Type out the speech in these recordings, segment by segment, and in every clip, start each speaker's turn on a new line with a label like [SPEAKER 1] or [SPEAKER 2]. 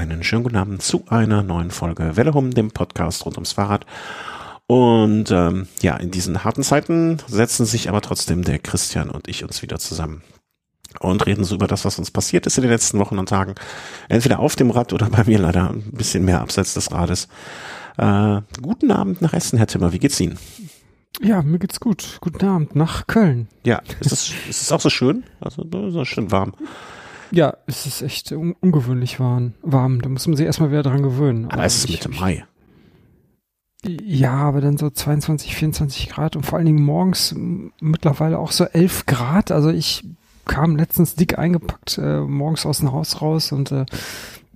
[SPEAKER 1] einen schönen guten Abend zu einer neuen Folge Welle Hum, dem Podcast rund ums Fahrrad. Und ähm, ja, in diesen harten Zeiten setzen sich aber trotzdem der Christian und ich uns wieder zusammen und reden so über das, was uns passiert ist in den letzten Wochen und Tagen. Entweder auf dem Rad oder bei mir leider ein bisschen mehr abseits des Rades. Äh, guten Abend nach Essen, Herr Timmer. Wie geht's Ihnen?
[SPEAKER 2] Ja, mir geht's gut. Guten Abend nach Köln.
[SPEAKER 1] Ja, ist es, ist es auch so schön? Also, so schön warm.
[SPEAKER 2] Ja, es ist echt un ungewöhnlich warm. warm. Da muss man sich erstmal wieder dran gewöhnen.
[SPEAKER 1] Aber, aber es ist Mitte Mai.
[SPEAKER 2] Ja, aber dann so 22, 24 Grad und vor allen Dingen morgens mittlerweile auch so 11 Grad. Also ich kam letztens dick eingepackt äh, morgens aus dem Haus raus und äh,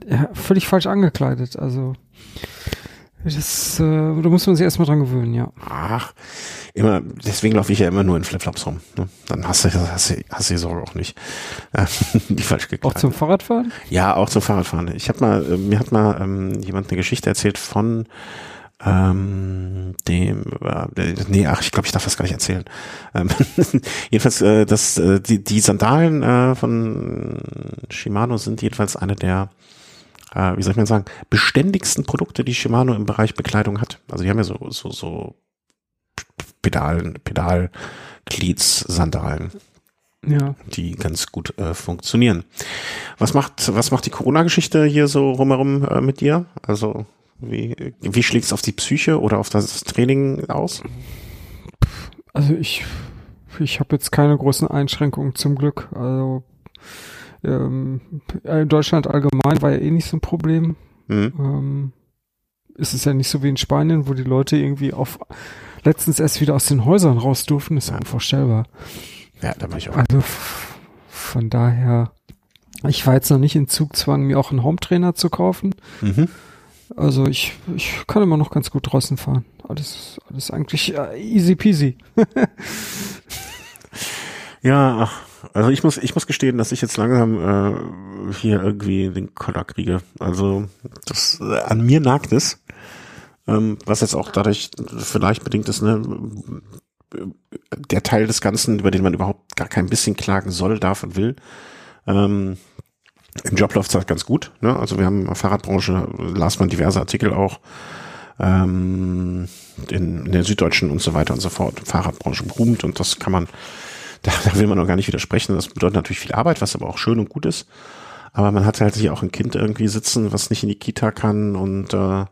[SPEAKER 2] ja, völlig falsch angekleidet. Also das, äh, da muss man sich erstmal dran gewöhnen, ja.
[SPEAKER 1] Ach, immer, deswegen laufe ich ja immer nur in Flipflops rum. Ne? Dann hast du, hast du, hast du die Sorge auch nicht. Die falsch gekleidet.
[SPEAKER 2] Auch zum Fahrradfahren?
[SPEAKER 1] Ja, auch zum Fahrradfahren. Ich habe mal, äh, mir hat mal ähm, jemand eine Geschichte erzählt von ähm, dem, äh, nee, ach, ich glaube, ich darf das gar nicht erzählen. Ähm, jedenfalls, äh, das, äh, die, die Sandalen äh, von Shimano sind jedenfalls eine der äh, wie soll ich mal sagen, beständigsten Produkte, die Shimano im Bereich Bekleidung hat. Also die haben ja so, so, so Pedalen, Pedalglieds, Sandalen. Ja. Die ganz gut äh, funktionieren. Was macht, was macht die Corona-Geschichte hier so rumherum äh, mit dir? Also, wie, wie schlägt es auf die Psyche oder auf das Training aus?
[SPEAKER 2] Also ich, ich habe jetzt keine großen Einschränkungen zum Glück. Also ähm, in Deutschland allgemein war ja eh nicht so ein Problem. Mhm. Ähm, ist es ja nicht so wie in Spanien, wo die Leute irgendwie auf letztens erst wieder aus den Häusern raus durften. Ist ja unvorstellbar.
[SPEAKER 1] Ja, da war ich auch.
[SPEAKER 2] Also von daher, ich war jetzt noch nicht in Zugzwang, mir auch einen Hometrainer zu kaufen. Mhm. Also ich, ich kann immer noch ganz gut draußen fahren. Alles, alles eigentlich uh, easy peasy.
[SPEAKER 1] ja, ach, also ich muss, ich muss gestehen, dass ich jetzt langsam äh, hier irgendwie den Koller kriege. Also das äh, an mir nagt es. Ähm, was jetzt auch dadurch vielleicht bedingt ist, ne, der Teil des Ganzen, über den man überhaupt gar kein bisschen klagen soll, darf und will. Ähm, Im Job läuft es halt ganz gut. Ne? Also wir haben Fahrradbranche, las man diverse Artikel auch, ähm, in, in der Süddeutschen und so weiter und so fort. Fahrradbranche boomt und das kann man da, da will man noch gar nicht widersprechen. Das bedeutet natürlich viel Arbeit, was aber auch schön und gut ist. Aber man hat halt hier auch ein Kind irgendwie sitzen, was nicht in die Kita kann und äh,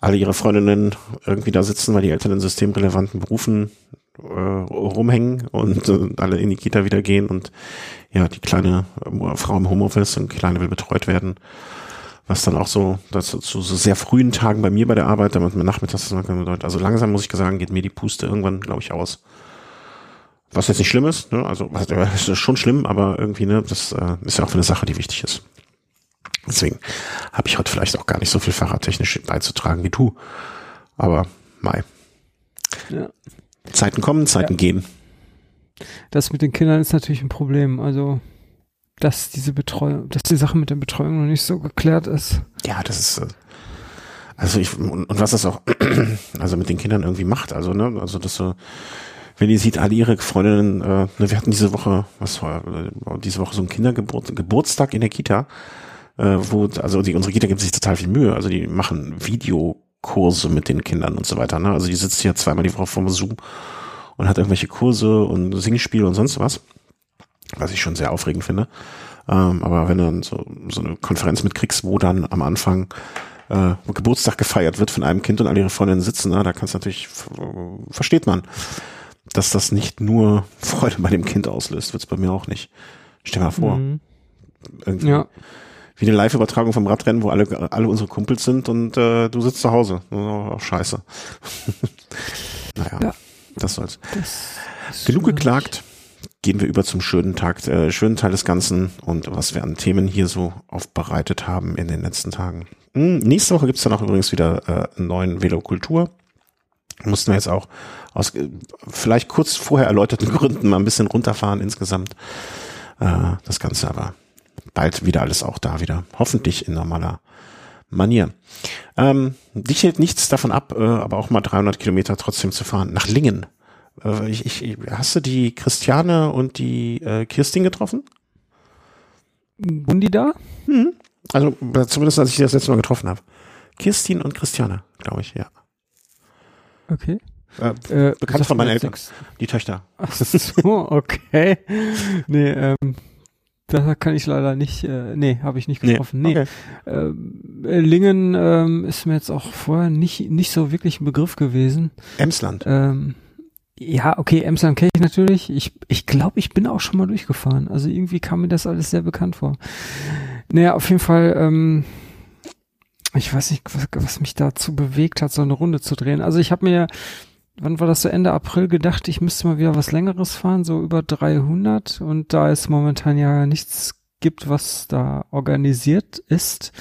[SPEAKER 1] alle ihre Freundinnen irgendwie da sitzen, weil die Eltern in systemrelevanten Berufen äh, rumhängen und äh, alle in die Kita wieder gehen und ja, die kleine äh, Frau im Homeoffice und kleine will betreut werden. Was dann auch so, das zu so, sehr frühen Tagen bei mir bei der Arbeit, damit man nachmittags. Also langsam muss ich sagen, geht mir die Puste irgendwann, glaube ich, aus. Was jetzt nicht schlimm ist, ne? also es ist schon schlimm, aber irgendwie, ne, das äh, ist ja auch eine Sache, die wichtig ist. Deswegen habe ich heute vielleicht auch gar nicht so viel fahrradtechnisch beizutragen wie du. Aber Mai. Ja. Zeiten kommen, Zeiten ja. gehen.
[SPEAKER 2] Das mit den Kindern ist natürlich ein Problem. Also, dass diese Betreuung, dass die Sache mit der Betreuung noch nicht so geklärt ist.
[SPEAKER 1] Ja, das ist. Äh, also ich und, und was das auch also mit den Kindern irgendwie macht, also ne, also dass so wenn ihr sieht, alle ihre Freundinnen, äh, ne, wir hatten diese Woche, was war, äh, diese Woche so ein Kindergeburt, Geburtstag in der Kita, äh, wo, also die, unsere Kita gibt sich total viel Mühe, also die machen Videokurse mit den Kindern und so weiter, ne? Also die sitzt hier zweimal die Woche vor Zoom und hat irgendwelche Kurse und Singspiele und sonst was, was ich schon sehr aufregend finde. Ähm, aber wenn du dann so, so eine Konferenz mitkriegst, wo dann am Anfang äh, Geburtstag gefeiert wird von einem Kind und alle ihre Freundinnen sitzen, na, da kannst du natürlich, versteht man dass das nicht nur Freude bei dem Kind auslöst, wird's bei mir auch nicht. Stell mal vor. Mhm. ja. Wie eine Live-Übertragung vom Radrennen, wo alle, alle unsere Kumpels sind und äh, du sitzt zu Hause. Oh, scheiße. naja, ja. das soll's. Das Genug geklagt. Gehen wir über zum schönen Tag, äh, schönen Teil des Ganzen und was wir an Themen hier so aufbereitet haben in den letzten Tagen. Hm, nächste Woche gibt's dann auch übrigens wieder äh, einen neuen Velokultur mussten wir jetzt auch aus vielleicht kurz vorher erläuterten Gründen mal ein bisschen runterfahren insgesamt. Äh, das Ganze aber bald wieder alles auch da wieder. Hoffentlich in normaler Manier. Ähm, dich hält nichts davon ab, äh, aber auch mal 300 Kilometer trotzdem zu fahren. Nach Lingen. Äh, ich, ich, hast du die Christiane und die äh, Kirstin getroffen?
[SPEAKER 2] Die da?
[SPEAKER 1] Hm. Also zumindest als ich das letzte Mal getroffen habe. Kirstin und Christiane, glaube ich, ja.
[SPEAKER 2] Okay.
[SPEAKER 1] Äh, äh, bekannt von meinen Eltern, die Töchter.
[SPEAKER 2] Ach so, okay. nee, ähm, da kann ich leider nicht, äh, nee, habe ich nicht getroffen. Nee. Okay. Äh, Lingen ähm, ist mir jetzt auch vorher nicht, nicht so wirklich ein Begriff gewesen.
[SPEAKER 1] Emsland.
[SPEAKER 2] Ähm, ja, okay, Emsland kenne ich natürlich. Ich, ich glaube, ich bin auch schon mal durchgefahren. Also irgendwie kam mir das alles sehr bekannt vor. Naja, auf jeden Fall, ähm, ich weiß nicht, was, was mich dazu bewegt hat, so eine Runde zu drehen. Also ich habe mir wann war das so Ende April gedacht, ich müsste mal wieder was längeres fahren, so über 300 und da es momentan ja nichts gibt, was da organisiert ist,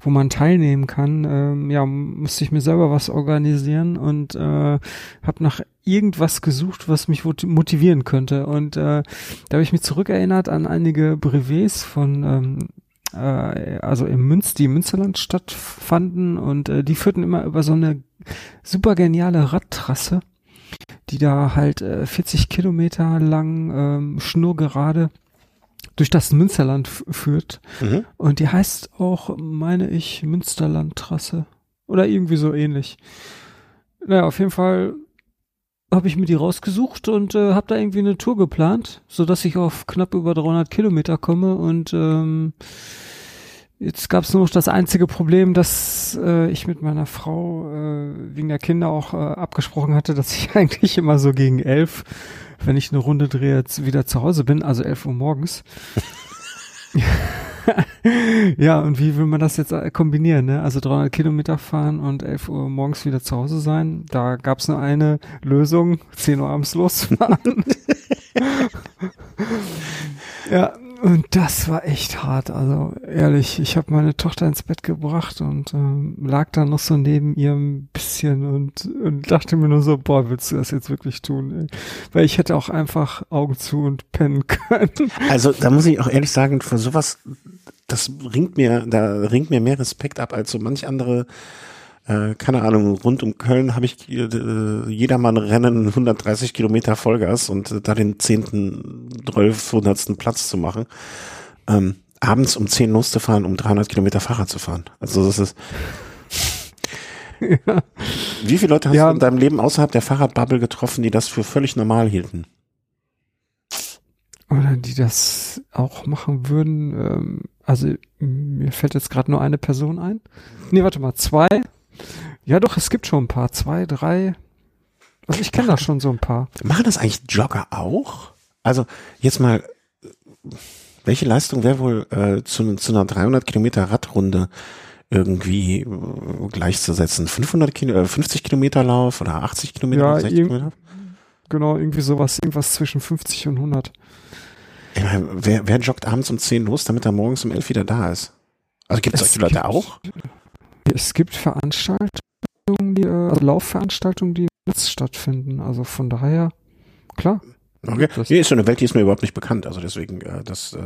[SPEAKER 2] wo man teilnehmen kann, ähm, ja, musste ich mir selber was organisieren und äh, habe nach irgendwas gesucht, was mich motivieren könnte und äh, da habe ich mich zurückerinnert an einige Brevets von ähm, äh, also im Münz, die im Münsterland stattfanden und äh, die führten immer über so eine super geniale Radtrasse, die da halt äh, 40 Kilometer lang ähm, schnurgerade durch das Münsterland führt. Mhm. Und die heißt auch, meine ich, Münsterlandtrasse. Oder irgendwie so ähnlich. Naja, auf jeden Fall habe ich mir die rausgesucht und äh, habe da irgendwie eine Tour geplant, so dass ich auf knapp über 300 Kilometer komme und ähm, jetzt gab es nur noch das einzige Problem, dass äh, ich mit meiner Frau äh, wegen der Kinder auch äh, abgesprochen hatte, dass ich eigentlich immer so gegen elf, wenn ich eine Runde drehe, wieder zu Hause bin, also elf Uhr morgens. ja, und wie will man das jetzt äh, kombinieren? Ne? Also 300 Kilometer fahren und 11 Uhr morgens wieder zu Hause sein. Da gab es nur eine Lösung, 10 Uhr abends losfahren. ja, und das war echt hart. Also ehrlich, ich habe meine Tochter ins Bett gebracht und ähm, lag da noch so neben ihr ein bisschen und, und dachte mir nur so, boah, willst du das jetzt wirklich tun? Weil ich hätte auch einfach Augen zu und pennen können.
[SPEAKER 1] Also da muss ich auch ehrlich sagen, für sowas, das ringt mir, da ringt mir mehr Respekt ab als so manch andere äh, keine Ahnung, rund um Köln habe ich äh, jedermann Rennen 130 Kilometer Vollgas und äh, da den zehnten, zwölfhundertsten Platz zu machen. Ähm, abends um 10 loszufahren, um 300 Kilometer Fahrrad zu fahren. Also das ist ja. Wie viele Leute hast ja. du in deinem Leben außerhalb der Fahrradbubble getroffen, die das für völlig normal hielten?
[SPEAKER 2] Oder die das auch machen würden. Ähm, also mir fällt jetzt gerade nur eine Person ein. Nee, warte mal, zwei. Ja, doch, es gibt schon ein paar. Zwei, drei. Also ich kenne da schon so ein paar.
[SPEAKER 1] Machen das eigentlich Jogger auch? Also jetzt mal, welche Leistung wäre wohl äh, zu, zu einer 300 Kilometer Radrunde irgendwie äh, gleichzusetzen? 500 Kilo, äh, 50 Kilometer Lauf oder 80 Kilometer,
[SPEAKER 2] ja, 60 Kilometer? Genau, irgendwie sowas, irgendwas zwischen 50 und 100.
[SPEAKER 1] Ich meine, wer, wer joggt abends um 10 los, damit er morgens um 11 wieder da ist? Also gibt es solche Leute auch?
[SPEAKER 2] Es gibt Veranstaltungen, die, äh, also Laufveranstaltungen, die im Netz stattfinden. Also von daher, klar.
[SPEAKER 1] Okay. Nee, ist so eine Welt, die ist mir überhaupt nicht bekannt. Also deswegen, äh, das, äh,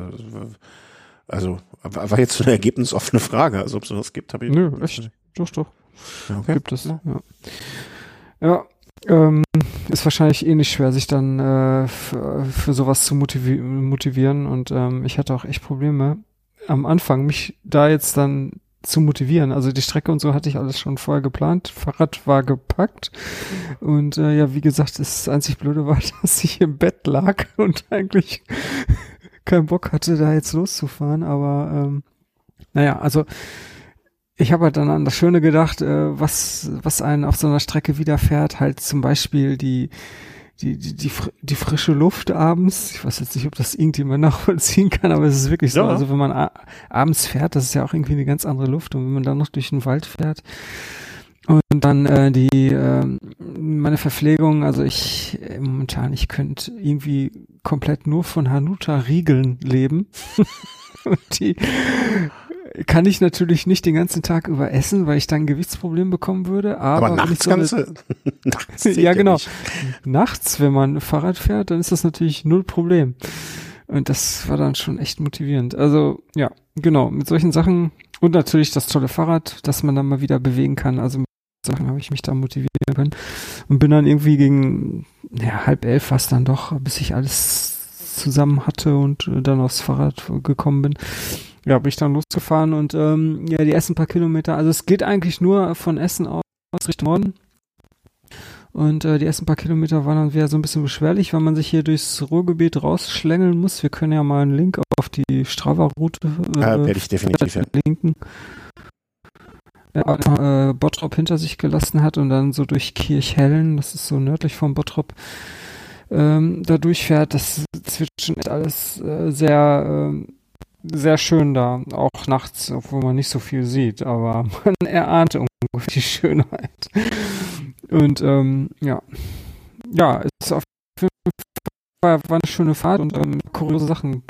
[SPEAKER 1] also war jetzt so eine ergebnisoffene Frage. Also ob es sowas gibt, habe ich.
[SPEAKER 2] Nö, echt. Doch, doch. Okay. Gibt es. Ja. Ja, ähm, ist wahrscheinlich eh nicht schwer, sich dann äh, für, für sowas zu motivi motivieren. Und ähm, ich hatte auch echt Probleme am Anfang, mich da jetzt dann zu motivieren. Also die Strecke und so hatte ich alles schon vorher geplant. Fahrrad war gepackt. Und äh, ja, wie gesagt, das einzig Blöde war, dass ich im Bett lag und eigentlich keinen Bock hatte, da jetzt loszufahren. Aber ähm, naja, also ich habe halt dann an das Schöne gedacht, äh, was, was einen auf so einer Strecke widerfährt, halt zum Beispiel die die, die, die, die frische Luft abends. Ich weiß jetzt nicht, ob das irgendjemand nachvollziehen kann, aber es ist wirklich so. Ja. Also wenn man abends fährt, das ist ja auch irgendwie eine ganz andere Luft. Und wenn man dann noch durch den Wald fährt und dann äh, die äh, meine Verpflegung, also ich äh, momentan, ich könnte irgendwie komplett nur von Hanuta Riegeln leben. und die kann ich natürlich nicht den ganzen Tag über essen, weil ich dann ein Gewichtsproblem bekommen würde. Aber,
[SPEAKER 1] aber nachts so kannst du.
[SPEAKER 2] nachts ja, genau. Nicht. Nachts, wenn man Fahrrad fährt, dann ist das natürlich null Problem. Und das war dann schon echt motivierend. Also, ja, genau, mit solchen Sachen und natürlich das tolle Fahrrad, dass man dann mal wieder bewegen kann. Also mit Sachen habe ich mich da motivieren können und bin dann irgendwie gegen ja, halb elf fast dann doch, bis ich alles zusammen hatte und dann aufs Fahrrad gekommen bin ja, bin ich dann losgefahren und ähm, ja, die ersten paar Kilometer, also es geht eigentlich nur von Essen aus Richtung Norden. Und äh, die ersten paar Kilometer waren dann wieder so ein bisschen beschwerlich, weil man sich hier durchs Ruhrgebiet rausschlängeln muss. Wir können ja mal einen Link auf die Strava-Route
[SPEAKER 1] äh, ja, werde ich definitiv
[SPEAKER 2] linken. Ja, äh, Bottrop hinter sich gelassen hat und dann so durch Kirchhellen, das ist so nördlich von Bottrop, ähm, da durchfährt, das, das wird schon alles äh, sehr äh, sehr schön da, auch nachts, obwohl man nicht so viel sieht, aber man erahnt ungefähr die Schönheit. Und ähm, ja, ja, es ist auf jeden Fall war eine schöne Fahrt und ähm, kuriose Sachen.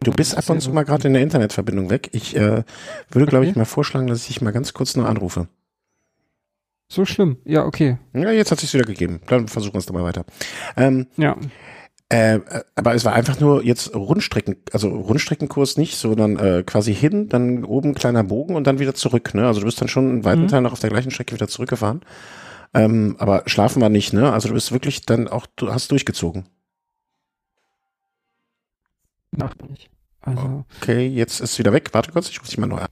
[SPEAKER 1] Du bist ab und zu mal gerade in der Internetverbindung weg. Ich äh, würde, glaube ich, mal vorschlagen, dass ich dich mal ganz kurz noch anrufe.
[SPEAKER 2] So schlimm? Ja, okay.
[SPEAKER 1] Ja, jetzt hat es sich wieder gegeben. Dann versuchen wir es doch mal weiter. Ähm,
[SPEAKER 2] ja.
[SPEAKER 1] Äh, aber es war einfach nur jetzt Rundstrecken, also Rundstreckenkurs nicht, sondern äh, quasi hin, dann oben kleiner Bogen und dann wieder zurück. Ne? Also du bist dann schon einen weiten mhm. Teil noch auf der gleichen Strecke wieder zurückgefahren. Ähm, aber schlafen war nicht, ne? Also du bist wirklich dann auch, du hast durchgezogen.
[SPEAKER 2] Noch nicht. Also.
[SPEAKER 1] Okay, jetzt ist es wieder weg. Warte kurz, ich rufe dich mal neu an.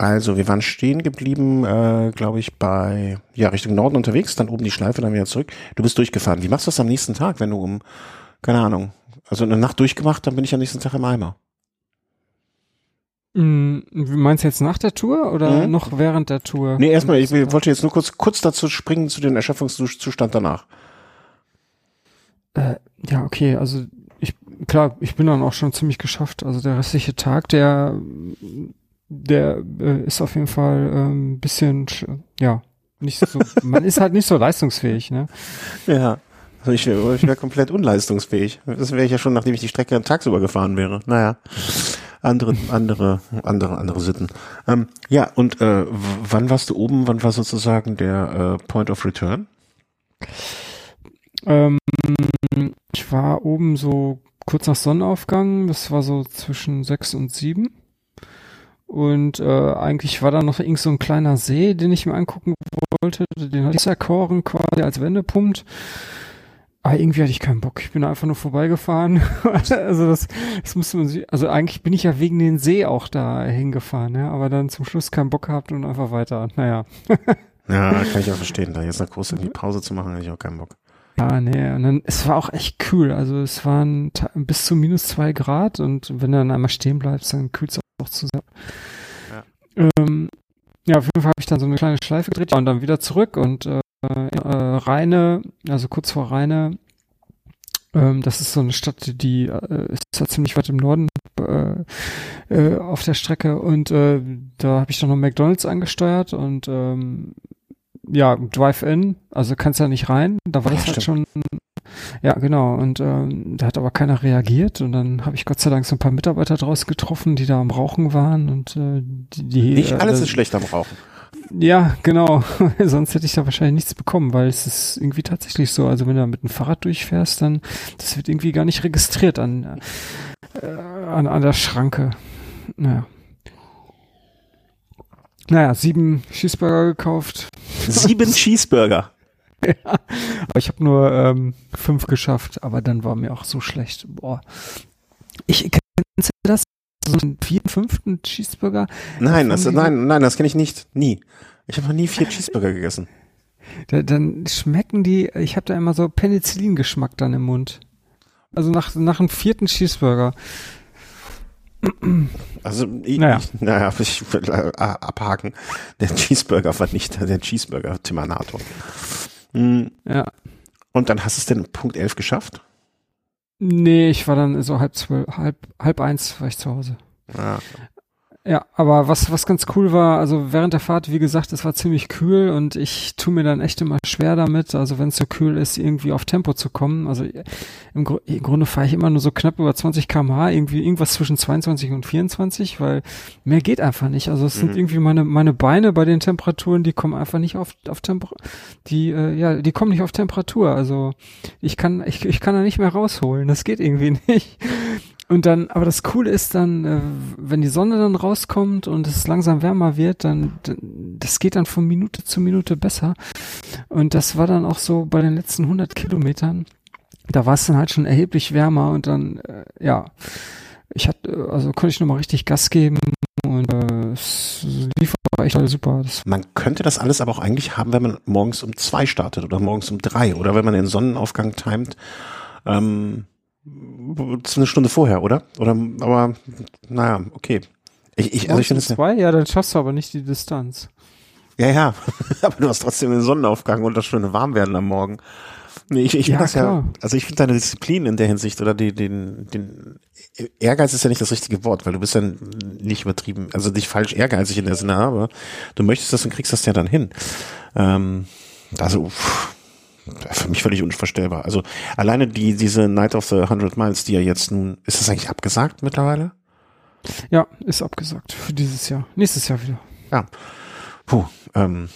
[SPEAKER 1] Also, wir waren stehen geblieben, äh, glaube ich, bei, ja, Richtung Norden unterwegs, dann oben die Schleife, dann wieder zurück. Du bist durchgefahren. Wie machst du das am nächsten Tag, wenn du um keine Ahnung. Also eine Nacht durchgemacht, dann bin ich am nächsten Tag im Eimer.
[SPEAKER 2] Mm, meinst du jetzt nach der Tour oder mhm. noch während der Tour?
[SPEAKER 1] Nee, erstmal, ich wollte jetzt nur kurz, kurz dazu springen zu den Erschöpfungszustand danach.
[SPEAKER 2] Äh, ja, okay, also ich, klar, ich bin dann auch schon ziemlich geschafft. Also der restliche Tag, der, der äh, ist auf jeden Fall ein ähm, bisschen, ja, nicht so, man ist halt nicht so leistungsfähig, ne?
[SPEAKER 1] Ja. Also ich wäre ich wär komplett unleistungsfähig. Das wäre ich ja schon, nachdem ich die Strecke tagsüber gefahren wäre. Naja, andere, andere, andere, andere Sitten. Ähm, ja, und äh, wann warst du oben? Wann war sozusagen der äh, Point of Return?
[SPEAKER 2] Ähm, ich war oben so kurz nach Sonnenaufgang. Das war so zwischen sechs und sieben. Und äh, eigentlich war da noch irgend so ein kleiner See, den ich mir angucken wollte. Den hatte ich erkoren quasi als Wendepunkt. Aber irgendwie hatte ich keinen Bock. Ich bin einfach nur vorbeigefahren. also das, das musste man sich, also eigentlich bin ich ja wegen den See auch da hingefahren, ja, aber dann zum Schluss keinen Bock gehabt und einfach weiter. Naja.
[SPEAKER 1] ja, kann ich auch verstehen. Da jetzt eine große Pause zu machen, hatte ich auch keinen Bock.
[SPEAKER 2] Ja, nee, und dann, es war auch echt kühl. Also es waren bis zu minus zwei Grad und wenn du dann einmal stehen bleibst, dann kühlt es auch zusammen. Ja. Ähm, ja, auf jeden Fall habe ich dann so eine kleine Schleife gedreht und dann wieder zurück und äh, äh, Rheine, also kurz vor Rheine. Ähm, das ist so eine Stadt, die äh, ist ja ziemlich weit im Norden äh, äh, auf der Strecke und äh, da habe ich dann noch McDonalds angesteuert und ähm, ja, Drive-In, also kannst ja nicht rein. Da war ja, das halt schon ja, genau. Und ähm, da hat aber keiner reagiert. Und dann habe ich Gott sei Dank so ein paar Mitarbeiter draus getroffen, die da am Rauchen waren. Und äh, die, die
[SPEAKER 1] nicht alles äh, ist schlecht am Rauchen.
[SPEAKER 2] Ja, genau. Sonst hätte ich da wahrscheinlich nichts bekommen, weil es ist irgendwie tatsächlich so. Also wenn du mit dem Fahrrad durchfährst, dann das wird irgendwie gar nicht registriert an äh, an, an der Schranke. Naja. Naja, sieben Cheeseburger gekauft.
[SPEAKER 1] Sieben Cheeseburger.
[SPEAKER 2] ja, aber ich habe nur ähm, fünf geschafft, aber dann war mir auch so schlecht. Boah. Ich kennst du das? so einen vierten, fünften Cheeseburger?
[SPEAKER 1] Nein, das, nein, nein, das kenne ich nicht. Nie. Ich habe noch nie vier Cheeseburger gegessen.
[SPEAKER 2] Da, dann schmecken die, ich habe da immer so Penicillin-Geschmack dann im Mund. Also nach, nach einem vierten Cheeseburger.
[SPEAKER 1] Also, ich, naja, ich, naja, ich will äh, abhaken. Der Cheeseburger war nicht der Cheeseburger-Timanator.
[SPEAKER 2] Mhm. Ja.
[SPEAKER 1] Und dann hast du es denn Punkt 11 geschafft?
[SPEAKER 2] Nee, ich war dann so halb zwölf, halb, halb eins war ich zu Hause.
[SPEAKER 1] Ja.
[SPEAKER 2] Ja, aber was, was ganz cool war, also während der Fahrt, wie gesagt, es war ziemlich kühl und ich tue mir dann echt immer schwer damit, also wenn es so kühl ist, irgendwie auf Tempo zu kommen. Also im, Gru im Grunde fahre ich immer nur so knapp über 20 km/h, irgendwie irgendwas zwischen 22 und 24, weil mehr geht einfach nicht. Also es mhm. sind irgendwie meine, meine Beine bei den Temperaturen, die kommen einfach nicht auf, auf Temperatur, die, äh, ja, die kommen nicht auf Temperatur. Also ich kann, ich, ich kann da nicht mehr rausholen. Das geht irgendwie nicht. Und dann, aber das Coole ist dann, äh, wenn die Sonne dann rauskommt und es langsam wärmer wird, dann, das geht dann von Minute zu Minute besser. Und das war dann auch so bei den letzten 100 Kilometern. Da war es dann halt schon erheblich wärmer und dann, äh, ja, ich hatte, also konnte ich nochmal richtig Gas geben und äh, es lief aber echt super. Das
[SPEAKER 1] man könnte das alles aber auch eigentlich haben, wenn man morgens um zwei startet oder morgens um drei oder wenn man den Sonnenaufgang timet. Ähm, eine Stunde vorher, oder? Oder aber naja, okay.
[SPEAKER 2] Ich, ich, also ich finde zwei, ja, dann schaffst du aber nicht die Distanz.
[SPEAKER 1] Ja, ja, aber du hast trotzdem den Sonnenaufgang und das schöne Warmwerden am Morgen. Nee, ich, ich ja, das ja, also ich finde deine Disziplin in der Hinsicht oder die, den, den Ehrgeiz ist ja nicht das richtige Wort, weil du bist ja nicht übertrieben, also nicht falsch ehrgeizig in der Sinne, aber du möchtest das und kriegst das ja dann hin. Ähm, also pff, für mich völlig unvorstellbar. Also alleine die diese Night of the Hundred Miles, die ja jetzt nun, ist das eigentlich abgesagt mittlerweile?
[SPEAKER 2] Ja, ist abgesagt für dieses Jahr. Nächstes Jahr wieder.
[SPEAKER 1] Ja. Puh, ähm,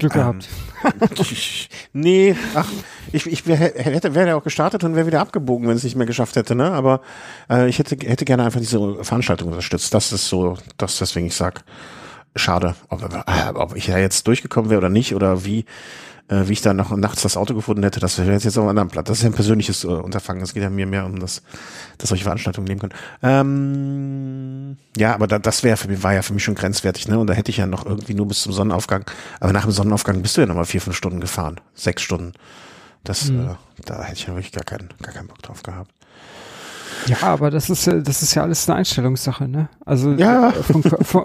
[SPEAKER 2] Glück gehabt.
[SPEAKER 1] Ähm, nee, ach, ich, ich hätte, wäre ja auch gestartet und wäre wieder abgebogen, wenn es nicht mehr geschafft hätte, ne? Aber äh, ich hätte, hätte gerne einfach diese Veranstaltung unterstützt. Das ist so, das deswegen ich sag, schade, ob, ob ich da jetzt durchgekommen wäre oder nicht oder wie äh, wie ich da noch nachts das Auto gefunden hätte, das wäre jetzt auf einem anderen Blatt. Das ist ja ein persönliches äh, Unterfangen. Es geht ja mir mehr um das, dass solche Veranstaltungen nehmen können. Ähm, ja, aber da, das wäre für mich, war ja für mich schon grenzwertig, ne? Und da hätte ich ja noch irgendwie nur bis zum Sonnenaufgang. Aber nach dem Sonnenaufgang bist du ja nochmal vier, fünf Stunden gefahren. Sechs Stunden. Das, mhm. äh, da hätte ich ja wirklich gar keinen, gar keinen Bock drauf gehabt.
[SPEAKER 2] Ja, aber das ist das ist ja alles eine Einstellungssache, ne? Also ja. Äh, vom, vom,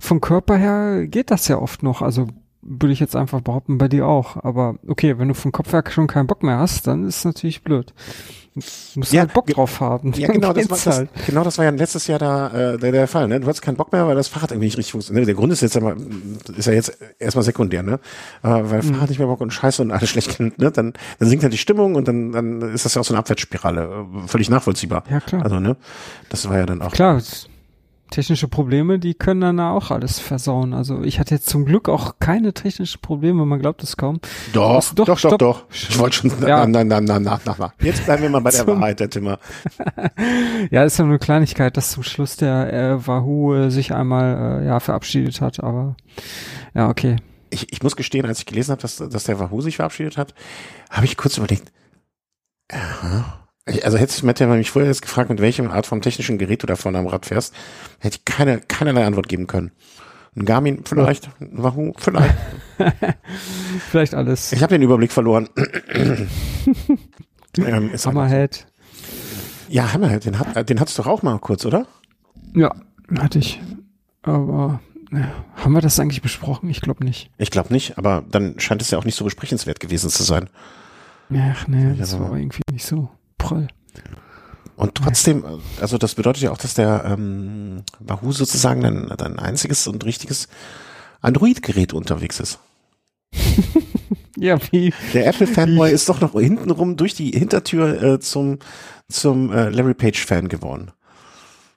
[SPEAKER 2] vom Körper her geht das ja oft noch. Also würde ich jetzt einfach behaupten, bei dir auch. Aber okay, wenn du vom Kopfwerk schon keinen Bock mehr hast, dann ist es natürlich blöd. Du musst ja, halt Bock drauf haben.
[SPEAKER 1] Ja, genau das, war, halt. das, genau das war ja letztes Jahr da äh, der, der Fall. Ne? Du hattest keinen Bock mehr, weil das Fahrrad irgendwie nicht richtig funktioniert. Der Grund ist jetzt aber, ist ja jetzt erstmal sekundär, ne? Aber weil mhm. Fahrrad nicht mehr Bock und Scheiße und alles schlecht kennt, ne? Dann, dann sinkt halt die Stimmung und dann, dann ist das ja auch so eine Abwärtsspirale. Völlig nachvollziehbar.
[SPEAKER 2] Ja, klar.
[SPEAKER 1] Also, ne? Das war ja dann auch.
[SPEAKER 2] Klar, technische Probleme, die können dann auch alles versauen. Also ich hatte jetzt zum Glück auch keine technischen Probleme, man glaubt es kaum.
[SPEAKER 1] Doch, Was, doch, doch, stopp. doch, Ich wollte schon, ja. na, na, na, na, na, na. Jetzt bleiben wir mal bei der Wahrheit, der Timmer.
[SPEAKER 2] ja, ist ja nur eine Kleinigkeit, dass zum Schluss der äh, Wahoo äh, sich einmal äh, ja verabschiedet hat, aber ja, okay.
[SPEAKER 1] Ich, ich muss gestehen, als ich gelesen habe, dass, dass der Wahoo sich verabschiedet hat, habe ich kurz überlegt, aha, also hättest du mich vorher jetzt gefragt, mit welchem Art von technischen Gerät du da vorne am Rad fährst, hätte ich keine, keinerlei Antwort geben können. Ein Garmin vielleicht, ein Wahoo vielleicht.
[SPEAKER 2] vielleicht alles.
[SPEAKER 1] Ich habe den Überblick verloren.
[SPEAKER 2] ähm, Hammerhead.
[SPEAKER 1] Ja, Hammerhead, den, hat, den hattest du doch auch mal kurz, oder?
[SPEAKER 2] Ja, hatte ich. Aber haben wir das eigentlich besprochen? Ich glaube nicht.
[SPEAKER 1] Ich glaube nicht, aber dann scheint es ja auch nicht so besprechenswert gewesen zu sein.
[SPEAKER 2] Ach nee, das war irgendwie nicht so prall.
[SPEAKER 1] Und trotzdem, also das bedeutet ja auch, dass der ähm, Wahoo sozusagen dann ein einziges und richtiges Android-Gerät unterwegs ist.
[SPEAKER 2] ja, wie?
[SPEAKER 1] Der Apple-Fanboy ist doch noch hintenrum durch die Hintertür äh, zum, zum äh, Larry Page-Fan geworden.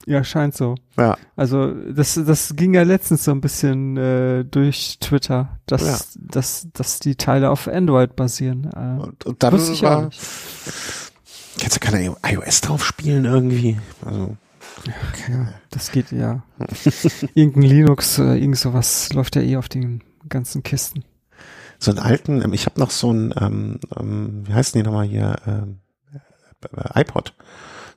[SPEAKER 2] Ja, scheint so.
[SPEAKER 1] Ja.
[SPEAKER 2] Also das, das ging ja letztens so ein bisschen äh, durch Twitter, dass, ja. dass, dass die Teile auf Android basieren.
[SPEAKER 1] Äh, und, und dann war, Kannst du keine iOS drauf spielen irgendwie? Also.
[SPEAKER 2] Okay, das geht ja. Irgendein Linux, äh, irgend sowas läuft ja eh auf den ganzen Kisten.
[SPEAKER 1] So einen alten, ähm, ich habe noch so einen, ähm, ähm, wie heißen die nochmal hier, ähm, äh, iPod.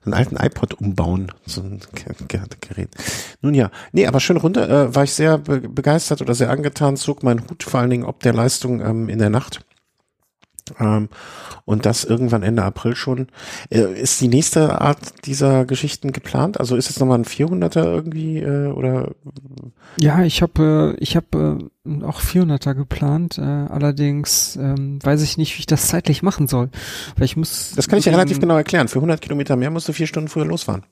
[SPEAKER 1] So einen alten iPod umbauen, so ein Gerät. Nun ja, nee, aber schön runter, äh, war ich sehr be begeistert oder sehr angetan, zog meinen Hut vor allen Dingen ob der Leistung ähm, in der Nacht. Ähm, und das irgendwann Ende April schon. Äh, ist die nächste Art dieser Geschichten geplant? Also ist jetzt nochmal ein 400er irgendwie äh, oder?
[SPEAKER 2] Ja, ich habe äh, ich habe äh, auch 400er geplant. Äh, allerdings ähm, weiß ich nicht, wie ich das zeitlich machen soll, weil ich muss.
[SPEAKER 1] Das kann ich dir relativ genau erklären. Für 100 Kilometer mehr musst du vier Stunden früher losfahren.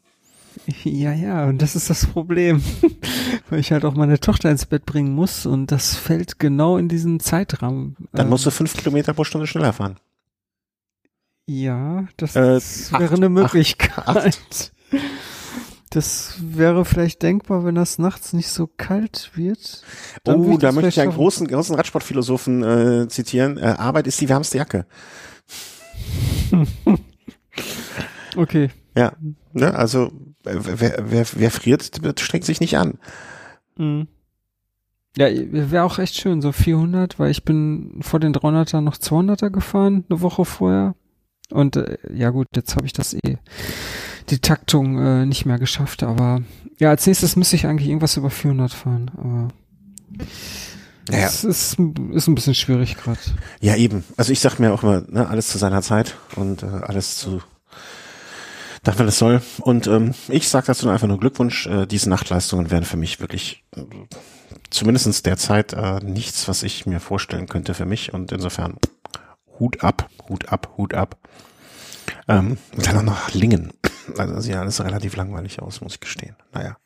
[SPEAKER 2] Ja, ja, und das ist das Problem, weil ich halt auch meine Tochter ins Bett bringen muss und das fällt genau in diesen Zeitrahmen.
[SPEAKER 1] Dann musst du fünf Kilometer pro Stunde schneller fahren.
[SPEAKER 2] Ja, das äh, wäre acht, eine Möglichkeit. Acht, acht. Das wäre vielleicht denkbar, wenn das nachts nicht so kalt wird.
[SPEAKER 1] oh, da möchte ich einen großen, großen Radsportphilosophen äh, zitieren. Äh, Arbeit ist die wärmste Jacke.
[SPEAKER 2] okay.
[SPEAKER 1] Ja, ne, also wer, wer, wer friert, strengt sich nicht an.
[SPEAKER 2] Mhm. Ja, wäre auch echt schön, so 400, weil ich bin vor den 300er noch 200er gefahren, eine Woche vorher. Und äh, ja gut, jetzt habe ich das eh die Taktung äh, nicht mehr geschafft, aber ja, als nächstes müsste ich eigentlich irgendwas über 400 fahren, aber
[SPEAKER 1] naja.
[SPEAKER 2] es ist, ist ein bisschen schwierig gerade.
[SPEAKER 1] Ja, eben. Also ich sag mir auch immer, ne, alles zu seiner Zeit und äh, alles zu das, wenn es soll. Und ähm, ich sage dazu einfach nur Glückwunsch. Äh, diese Nachtleistungen wären für mich wirklich äh, zumindestens derzeit äh, nichts, was ich mir vorstellen könnte für mich. Und insofern Hut ab, Hut ab, Hut ab. Ähm, und dann auch noch Lingen. Also das sieht ja alles relativ langweilig aus, muss ich gestehen. Naja.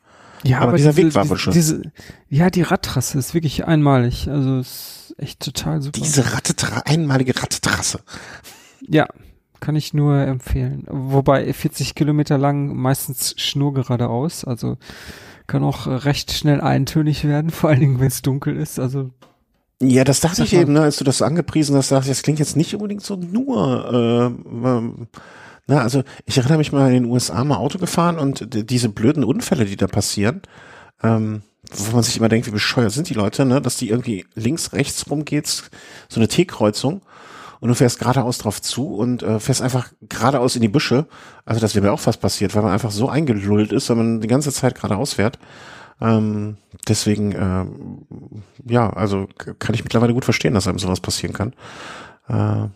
[SPEAKER 2] Ja, aber, aber dieser diese, Weg war wohl schon. Diese, ja, die Radtrasse ist wirklich einmalig. Also ist echt total super.
[SPEAKER 1] Diese Ratte, einmalige Radtrasse.
[SPEAKER 2] Ja, kann ich nur empfehlen. Wobei 40 Kilometer lang meistens schnurgeradeaus, also kann auch recht schnell eintönig werden, vor allen Dingen, wenn es dunkel ist. Also
[SPEAKER 1] ja, das dachte ich eben, ne, als du das so angepriesen hast, dachte ich, das klingt jetzt nicht unbedingt so nur. Äh, ähm, na, also ich erinnere mich mal in den USA mal Auto gefahren und diese blöden Unfälle, die da passieren, ähm, wo man sich immer denkt, wie bescheuert sind die Leute, ne, dass die irgendwie links, rechts rumgeht, so eine T-Kreuzung und du fährst geradeaus drauf zu und äh, fährst einfach geradeaus in die Büsche. Also das wäre mir auch fast passiert, weil man einfach so eingelullt ist, wenn man die ganze Zeit geradeaus fährt. Ähm, deswegen, äh, ja, also kann ich mittlerweile gut verstehen, dass einem sowas passieren kann. Äh,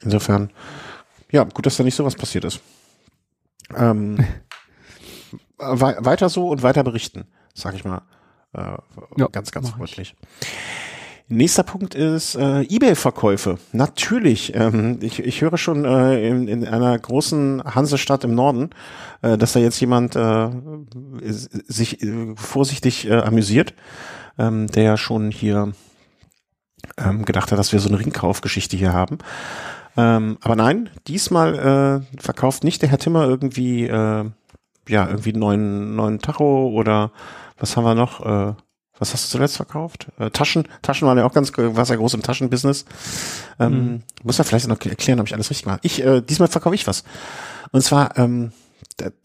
[SPEAKER 1] insofern, ja, gut, dass da nicht sowas passiert ist. Ähm, we weiter so und weiter berichten, sag ich mal. Äh, ja, ganz, ganz freundlich. Nächster Punkt ist äh, Ebay-Verkäufe. Natürlich. Ähm, ich, ich höre schon äh, in, in einer großen Hansestadt im Norden, äh, dass da jetzt jemand äh, sich äh, vorsichtig äh, amüsiert, ähm, der ja schon hier ähm, gedacht hat, dass wir so eine Ringkaufgeschichte hier haben. Ähm, aber nein, diesmal äh, verkauft nicht der Herr Timmer irgendwie äh, ja irgendwie einen neuen neuen Tacho oder was haben wir noch? Äh, was hast du zuletzt verkauft? Äh, Taschen. Taschen waren ja auch ganz, war ja groß im Taschenbusiness. Ähm, mhm. Muss man vielleicht noch erklären, ob ich alles richtig mache. Ich, äh, diesmal verkaufe ich was. Und zwar, ähm,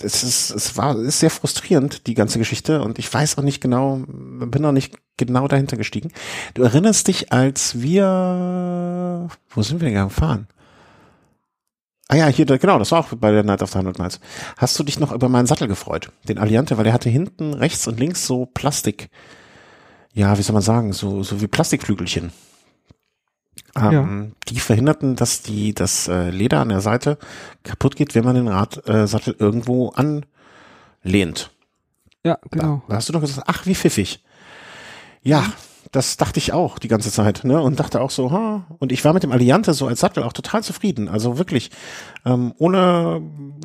[SPEAKER 1] es ist, es war, ist sehr frustrierend, die ganze Geschichte. Und ich weiß auch nicht genau, bin noch nicht genau dahinter gestiegen. Du erinnerst dich, als wir, wo sind wir denn gefahren? Ah ja, hier, genau, das war auch bei der Night of the 100 Miles. Hast du dich noch über meinen Sattel gefreut? Den Alliante, weil der hatte hinten rechts und links so Plastik, ja, wie soll man sagen, so, so wie Plastikflügelchen. Ähm, ja. Die verhinderten, dass die, das äh, Leder an der Seite kaputt geht, wenn man den Radsattel äh, irgendwo anlehnt.
[SPEAKER 2] Ja, genau.
[SPEAKER 1] Da, da, hast du doch gesagt, ach, wie pfiffig. Ja, mhm. das dachte ich auch die ganze Zeit, ne? Und dachte auch so, ha. Und ich war mit dem Alliante so als Sattel auch total zufrieden. Also wirklich, ähm, ohne,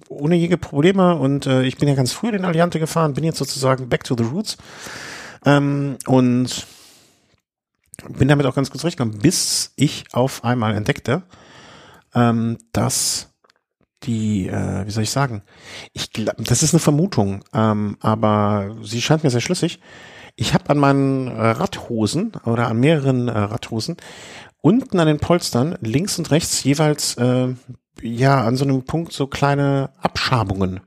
[SPEAKER 1] ohne jede Probleme. Und äh, ich bin ja ganz früh den Alliante gefahren, bin jetzt sozusagen back to the roots. Ähm, und bin damit auch ganz gut zurechtgekommen, bis ich auf einmal entdeckte, ähm, dass die, äh, wie soll ich sagen, ich glaube, das ist eine Vermutung, ähm, aber sie scheint mir sehr schlüssig. Ich habe an meinen Radhosen oder an mehreren äh, Radhosen unten an den Polstern links und rechts jeweils äh, ja an so einem Punkt so kleine Abschabungen.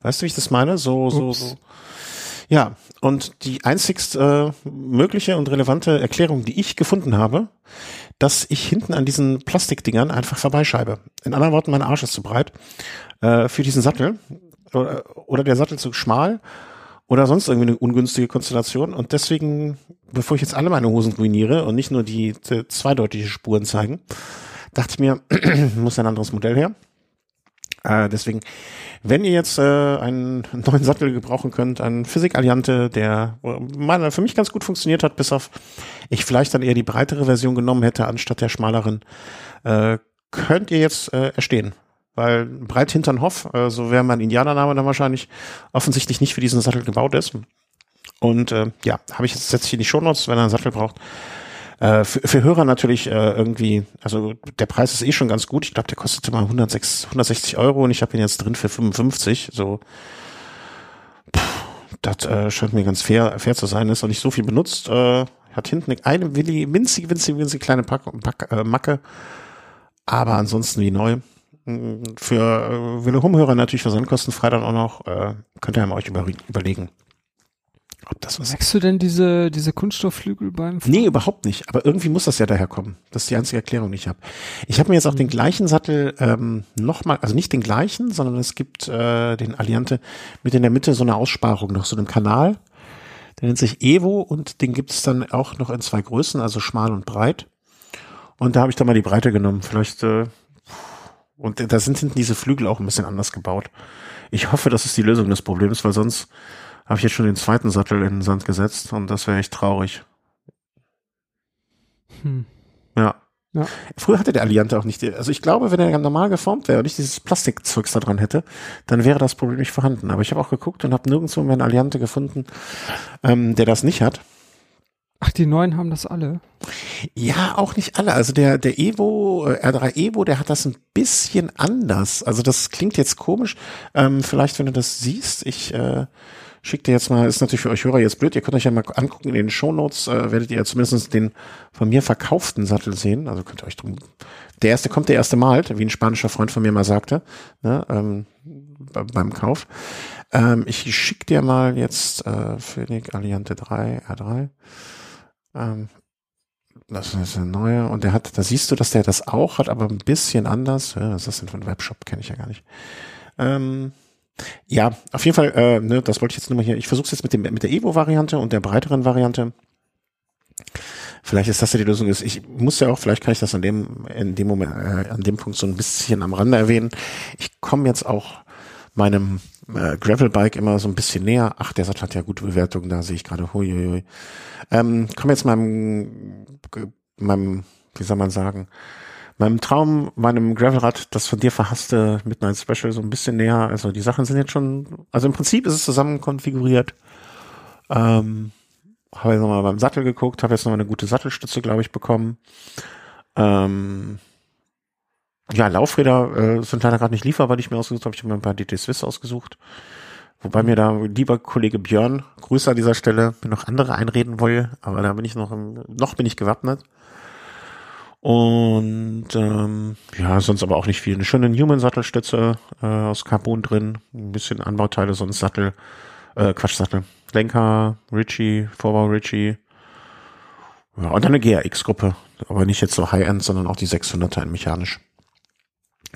[SPEAKER 1] Weißt du, wie ich das meine? So, so, so. Ja, und die einzigst äh, mögliche und relevante Erklärung, die ich gefunden habe, dass ich hinten an diesen Plastikdingern einfach vorbeischeibe. In anderen Worten, mein Arsch ist zu breit äh, für diesen Sattel oder, oder der Sattel zu schmal oder sonst irgendwie eine ungünstige Konstellation. Und deswegen, bevor ich jetzt alle meine Hosen ruiniere und nicht nur die, die zweideutige Spuren zeigen, dachte ich mir, muss ein anderes Modell her. Äh, deswegen wenn ihr jetzt äh, einen neuen Sattel gebrauchen könnt, einen Physik-Alliante, der meiner für mich ganz gut funktioniert hat, bis auf ich vielleicht dann eher die breitere Version genommen hätte, anstatt der schmaleren, äh, könnt ihr jetzt äh, erstehen. Weil breit hintern Hoff, äh, so wäre mein Indianername dann wahrscheinlich, offensichtlich nicht für diesen Sattel gebaut ist. Und äh, ja, habe ich jetzt setze ich in die Shownotes, wenn er einen Sattel braucht. Äh, für, für Hörer natürlich äh, irgendwie, also der Preis ist eh schon ganz gut. Ich glaube, der kostete mal 106, 160 Euro und ich habe ihn jetzt drin für 55. So, pff, das äh, scheint mir ganz fair, fair zu sein. Ist auch nicht so viel benutzt. Äh, hat hinten eine winzige, winzige, winzige, winzige kleine Pack, Pack, äh, Macke. Aber ansonsten wie neu. Für äh, Wille Humhörer natürlich versandkostenfrei dann auch noch. Äh, könnt ihr mal euch über, überlegen.
[SPEAKER 2] Ob das was Merkst du denn diese, diese Kunststoffflügel beim
[SPEAKER 1] Fahren? Nee, überhaupt nicht. Aber irgendwie muss das ja daherkommen. Das ist die einzige Erklärung, die ich habe. Ich habe mir jetzt auch mhm. den gleichen Sattel ähm, nochmal, also nicht den gleichen, sondern es gibt äh, den Alliante mit in der Mitte so eine Aussparung, noch so einem Kanal. Der nennt sich Evo und den gibt es dann auch noch in zwei Größen, also schmal und breit. Und da habe ich dann mal die Breite genommen. Vielleicht, äh, und da sind hinten diese Flügel auch ein bisschen anders gebaut. Ich hoffe, das ist die Lösung des Problems, weil sonst habe ich jetzt schon den zweiten Sattel in den Sand gesetzt und das wäre echt traurig. Hm. Ja. ja. Früher hatte der Alliante auch nicht, also ich glaube, wenn er normal geformt wäre und nicht dieses Plastikzeugs da dran hätte, dann wäre das Problem nicht vorhanden. Aber ich habe auch geguckt und habe nirgendwo mehr einen Alliante gefunden, ähm, der das nicht hat.
[SPEAKER 2] Ach, die neuen haben das alle?
[SPEAKER 1] Ja, auch nicht alle. Also der, der Evo, äh, R3 Evo, der hat das ein bisschen anders. Also das klingt jetzt komisch. Ähm, vielleicht, wenn du das siehst, ich äh, schick dir jetzt mal, ist natürlich für euch Hörer jetzt blöd, ihr könnt euch ja mal angucken, in den Shownotes äh, werdet ihr zumindest den von mir verkauften Sattel sehen, also könnt ihr euch drum, der erste kommt, der erste malt, wie ein spanischer Freund von mir mal sagte, ne, ähm, beim Kauf. Ähm, ich schick dir mal jetzt äh, Phoenix Alliante 3, R3, ähm, das ist ein neuer und der hat, da siehst du, dass der das auch hat, aber ein bisschen anders. Ja, was ist das denn für ein Webshop? Kenne ich ja gar nicht. Ähm, ja, auf jeden Fall, äh, ne, das wollte ich jetzt nur mal hier. Ich versuche es jetzt mit, dem, mit der Evo-Variante und der breiteren Variante. Vielleicht ist das ja die Lösung. Ich muss ja auch, vielleicht kann ich das an dem, in dem Moment, äh, an dem Punkt so ein bisschen am Rande erwähnen. Ich komme jetzt auch meinem äh, Gravelbike immer so ein bisschen näher. Ach, der Sattel hat ja gute Bewertungen, da sehe ich gerade. Huiuiui. Ähm, komme jetzt meinem, meinem, wie soll man sagen, meinem Traum, meinem Gravelrad, das von dir verhasste Midnight Special so ein bisschen näher. Also die Sachen sind jetzt schon, also im Prinzip ist es zusammen konfiguriert. Ähm, habe jetzt nochmal beim Sattel geguckt, habe jetzt nochmal eine gute Sattelstütze, glaube ich, bekommen. Ähm, ja, Laufräder äh, sind leider gerade nicht lieferbar, die ich mir ausgesucht habe. Ich habe mir ein paar DT Swiss ausgesucht. Wobei mir da lieber Kollege Björn, Grüße an dieser Stelle, mir noch andere einreden wolle, aber da bin ich noch, noch bin ich gewappnet. Und ähm, ja, sonst aber auch nicht viel. Eine schöne Newman-Sattelstütze äh, aus Carbon drin, ein bisschen Anbauteile, sonst Sattel, äh, Quatsch, Sattel, Lenker, Ritchie, Vorbau Ritchie. Ja, und dann eine GRX-Gruppe, aber nicht jetzt so High-End, sondern auch die 600er in mechanisch.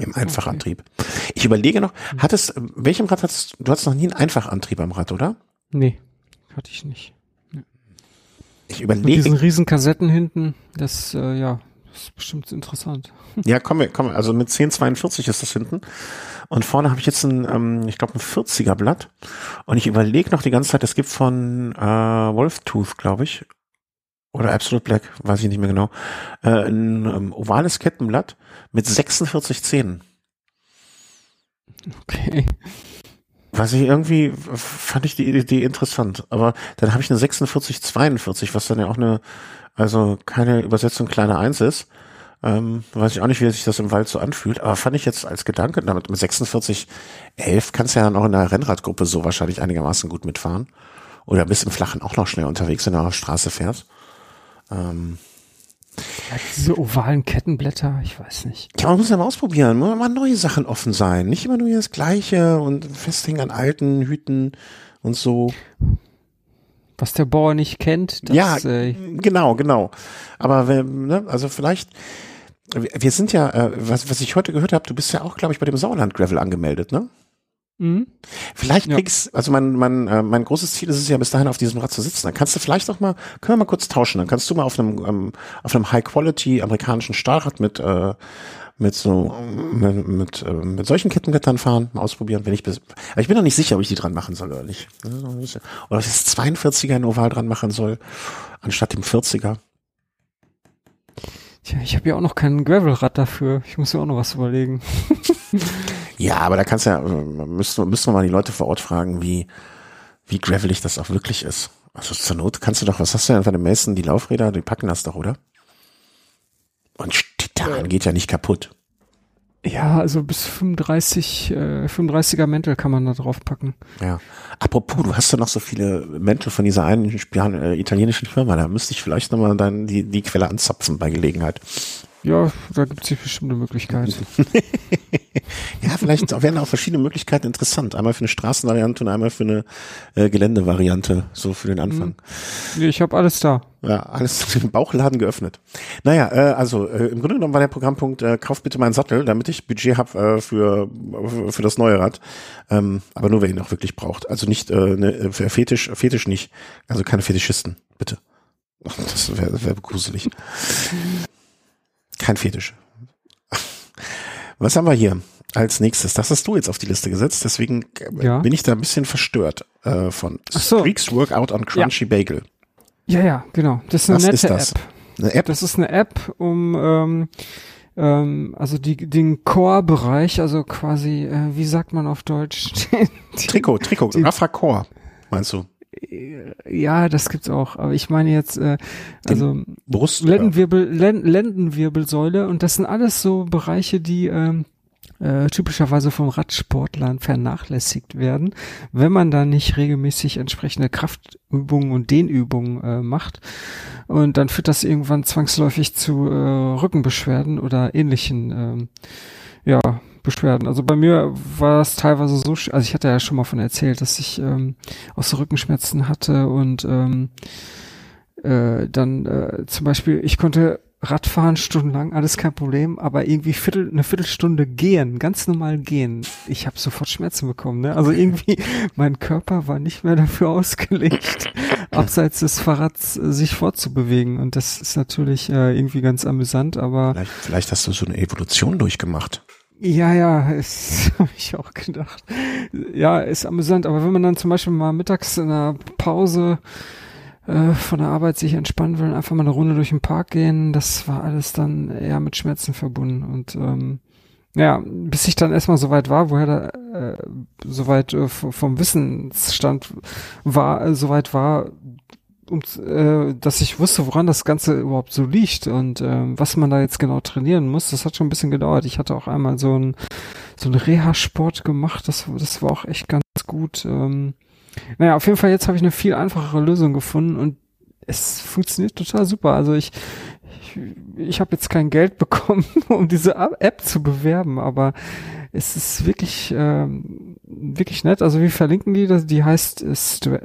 [SPEAKER 1] Im Einfachantrieb. Okay. Ich überlege noch, hattest, welchem Rad hattest du? hattest noch nie einen Einfachantrieb am Rad, oder?
[SPEAKER 2] Nee, hatte ich nicht.
[SPEAKER 1] Ich überlege.
[SPEAKER 2] Mit diesen riesen Kassetten hinten, das, äh, ja, das ist bestimmt interessant.
[SPEAKER 1] Ja, komm, komm, also mit 1042 ist das hinten. Und vorne habe ich jetzt ein, ähm, ich glaube, ein 40er Blatt. Und ich überlege noch die ganze Zeit, es gibt von äh, Wolftooth, glaube ich, oder Absolute Black, weiß ich nicht mehr genau, äh, ein ähm, ovales Kettenblatt mit 46 Zähnen.
[SPEAKER 2] Okay.
[SPEAKER 1] Was ich irgendwie, fand ich die Idee interessant. Aber dann habe ich eine 4642, was dann ja auch eine also keine Übersetzung kleiner Eins ist. Ähm, weiß ich auch nicht, wie sich das im Wald so anfühlt, aber fand ich jetzt als Gedanke, damit mit 46, 11 kannst du ja dann auch in der Rennradgruppe so wahrscheinlich einigermaßen gut mitfahren. Oder bist im Flachen auch noch schnell unterwegs, wenn du auf der Straße fährst. Ähm,
[SPEAKER 2] ja, diese ovalen Kettenblätter, ich weiß nicht.
[SPEAKER 1] Ja, man muss ja mal ausprobieren, muss mal neue Sachen offen sein. Nicht immer nur das Gleiche und festhängen an alten Hüten und so.
[SPEAKER 2] Was der Bauer nicht kennt.
[SPEAKER 1] Das, ja, äh, genau, genau. Aber ne, also vielleicht, wir sind ja, äh, was, was ich heute gehört habe, du bist ja auch, glaube ich, bei dem Sauerland Gravel angemeldet, ne? Mhm. Vielleicht kriegst, ja. also mein, mein, äh, mein großes Ziel ist es ja bis dahin auf diesem Rad zu sitzen. Dann kannst du vielleicht auch mal, können wir mal kurz tauschen. Dann kannst du mal auf einem, ähm, auf einem High-Quality amerikanischen Stahlrad mit, äh, mit so mit, mit, äh, mit solchen Kettenblättern fahren, mal ausprobieren, wenn ich bis. Aber ich bin noch nicht sicher, ob ich die dran machen soll oder nicht. Oder ob ich das 42er in Oval dran machen soll, anstatt dem 40er.
[SPEAKER 2] Tja, ich habe ja auch noch kein Gravelrad dafür. Ich muss ja auch noch was überlegen.
[SPEAKER 1] ja, aber da kannst du ja, müssen, müssen wir mal die Leute vor Ort fragen, wie, wie gravelig das auch wirklich ist. Also zur Not kannst du doch, was hast du denn von den Mason, die Laufräder, die packen das doch, oder? Und Titan geht ja nicht kaputt.
[SPEAKER 2] Ja, also bis 35, äh, 35er Mäntel kann man da drauf packen.
[SPEAKER 1] Ja. Apropos, du hast ja noch so viele Mäntel von dieser einen Spian, äh, italienischen Firma, da müsste ich vielleicht nochmal dann die, die Quelle anzapfen bei Gelegenheit.
[SPEAKER 2] Ja, da gibt es bestimmte Möglichkeiten.
[SPEAKER 1] ja, vielleicht werden auch verschiedene Möglichkeiten interessant. Einmal für eine Straßenvariante und einmal für eine äh, Geländevariante, so für den Anfang.
[SPEAKER 2] Nee, ich habe alles da.
[SPEAKER 1] Ja, alles im Bauchladen geöffnet. Naja, äh, also äh, im Grunde genommen war der Programmpunkt, äh, kauf bitte meinen Sattel, damit ich Budget habe äh, für, für das neue Rad. Ähm, aber nur, wer ihn auch wirklich braucht. Also nicht, äh, ne, Fetisch, Fetisch nicht. Also keine Fetischisten, bitte. Das wäre wär gruselig. Kein Fetisch. Was haben wir hier als nächstes? Das hast du jetzt auf die Liste gesetzt, deswegen ja. bin ich da ein bisschen verstört äh, von
[SPEAKER 2] so.
[SPEAKER 1] Streaks Workout on Crunchy
[SPEAKER 2] ja.
[SPEAKER 1] Bagel.
[SPEAKER 2] Ja, ja, genau. Das ist eine
[SPEAKER 1] Was
[SPEAKER 2] nette
[SPEAKER 1] ist das?
[SPEAKER 2] App.
[SPEAKER 1] Eine App?
[SPEAKER 2] Das ist eine App, um ähm, ähm, also die, den Core-Bereich, also quasi, äh, wie sagt man auf Deutsch?
[SPEAKER 1] Trikot, Trikot, Rafa Core, meinst du?
[SPEAKER 2] Ja, das gibt's auch. Aber ich meine jetzt, äh, also
[SPEAKER 1] Brust,
[SPEAKER 2] Lendenwirbel, Lend Lendenwirbelsäule und das sind alles so Bereiche, die ähm, äh, typischerweise vom Radsportlern vernachlässigt werden, wenn man da nicht regelmäßig entsprechende Kraftübungen und Dehnübungen äh, macht. Und dann führt das irgendwann zwangsläufig zu äh, Rückenbeschwerden oder ähnlichen ähm, ja, Beschwerden. Also bei mir war es teilweise so, also ich hatte ja schon mal von erzählt, dass ich ähm, auch so Rückenschmerzen hatte und ähm, äh, dann äh, zum Beispiel, ich konnte Radfahren stundenlang, alles kein Problem, aber irgendwie Viertel, eine Viertelstunde gehen, ganz normal gehen. Ich habe sofort Schmerzen bekommen. Ne? Also irgendwie, mein Körper war nicht mehr dafür ausgelegt, abseits des Fahrrads äh, sich fortzubewegen. Und das ist natürlich äh, irgendwie ganz amüsant, aber.
[SPEAKER 1] Vielleicht, vielleicht hast du so eine Evolution durchgemacht.
[SPEAKER 2] Ja, ja, ist, habe ich auch gedacht. Ja, ist amüsant, aber wenn man dann zum Beispiel mal mittags in einer Pause äh, von der Arbeit sich entspannen will, einfach mal eine Runde durch den Park gehen, das war alles dann eher mit Schmerzen verbunden und ähm, ja, bis ich dann erstmal so weit war, woher da äh, soweit äh, vom Wissensstand war, äh, soweit war, um, äh, dass ich wusste, woran das Ganze überhaupt so liegt und äh, was man da jetzt genau trainieren muss. Das hat schon ein bisschen gedauert. Ich hatte auch einmal so ein so ein Reha-Sport gemacht. Das, das war auch echt ganz gut. Ähm, naja, auf jeden Fall jetzt habe ich eine viel einfachere Lösung gefunden und es funktioniert total super. Also ich, ich, ich habe jetzt kein Geld bekommen, um diese App zu bewerben, aber es ist wirklich, ähm, wirklich nett. Also wir verlinken die, die heißt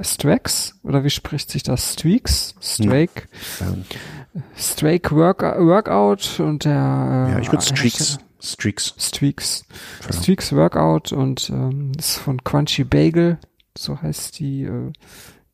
[SPEAKER 2] Strax oder wie spricht sich das? Streaks? Strake? Ja. Strake Work, Workout und der
[SPEAKER 1] äh, Ja, ich würde Streaks. Streaks.
[SPEAKER 2] Streaks. Streaks Workout und ähm, ist von Crunchy Bagel, so heißt die äh,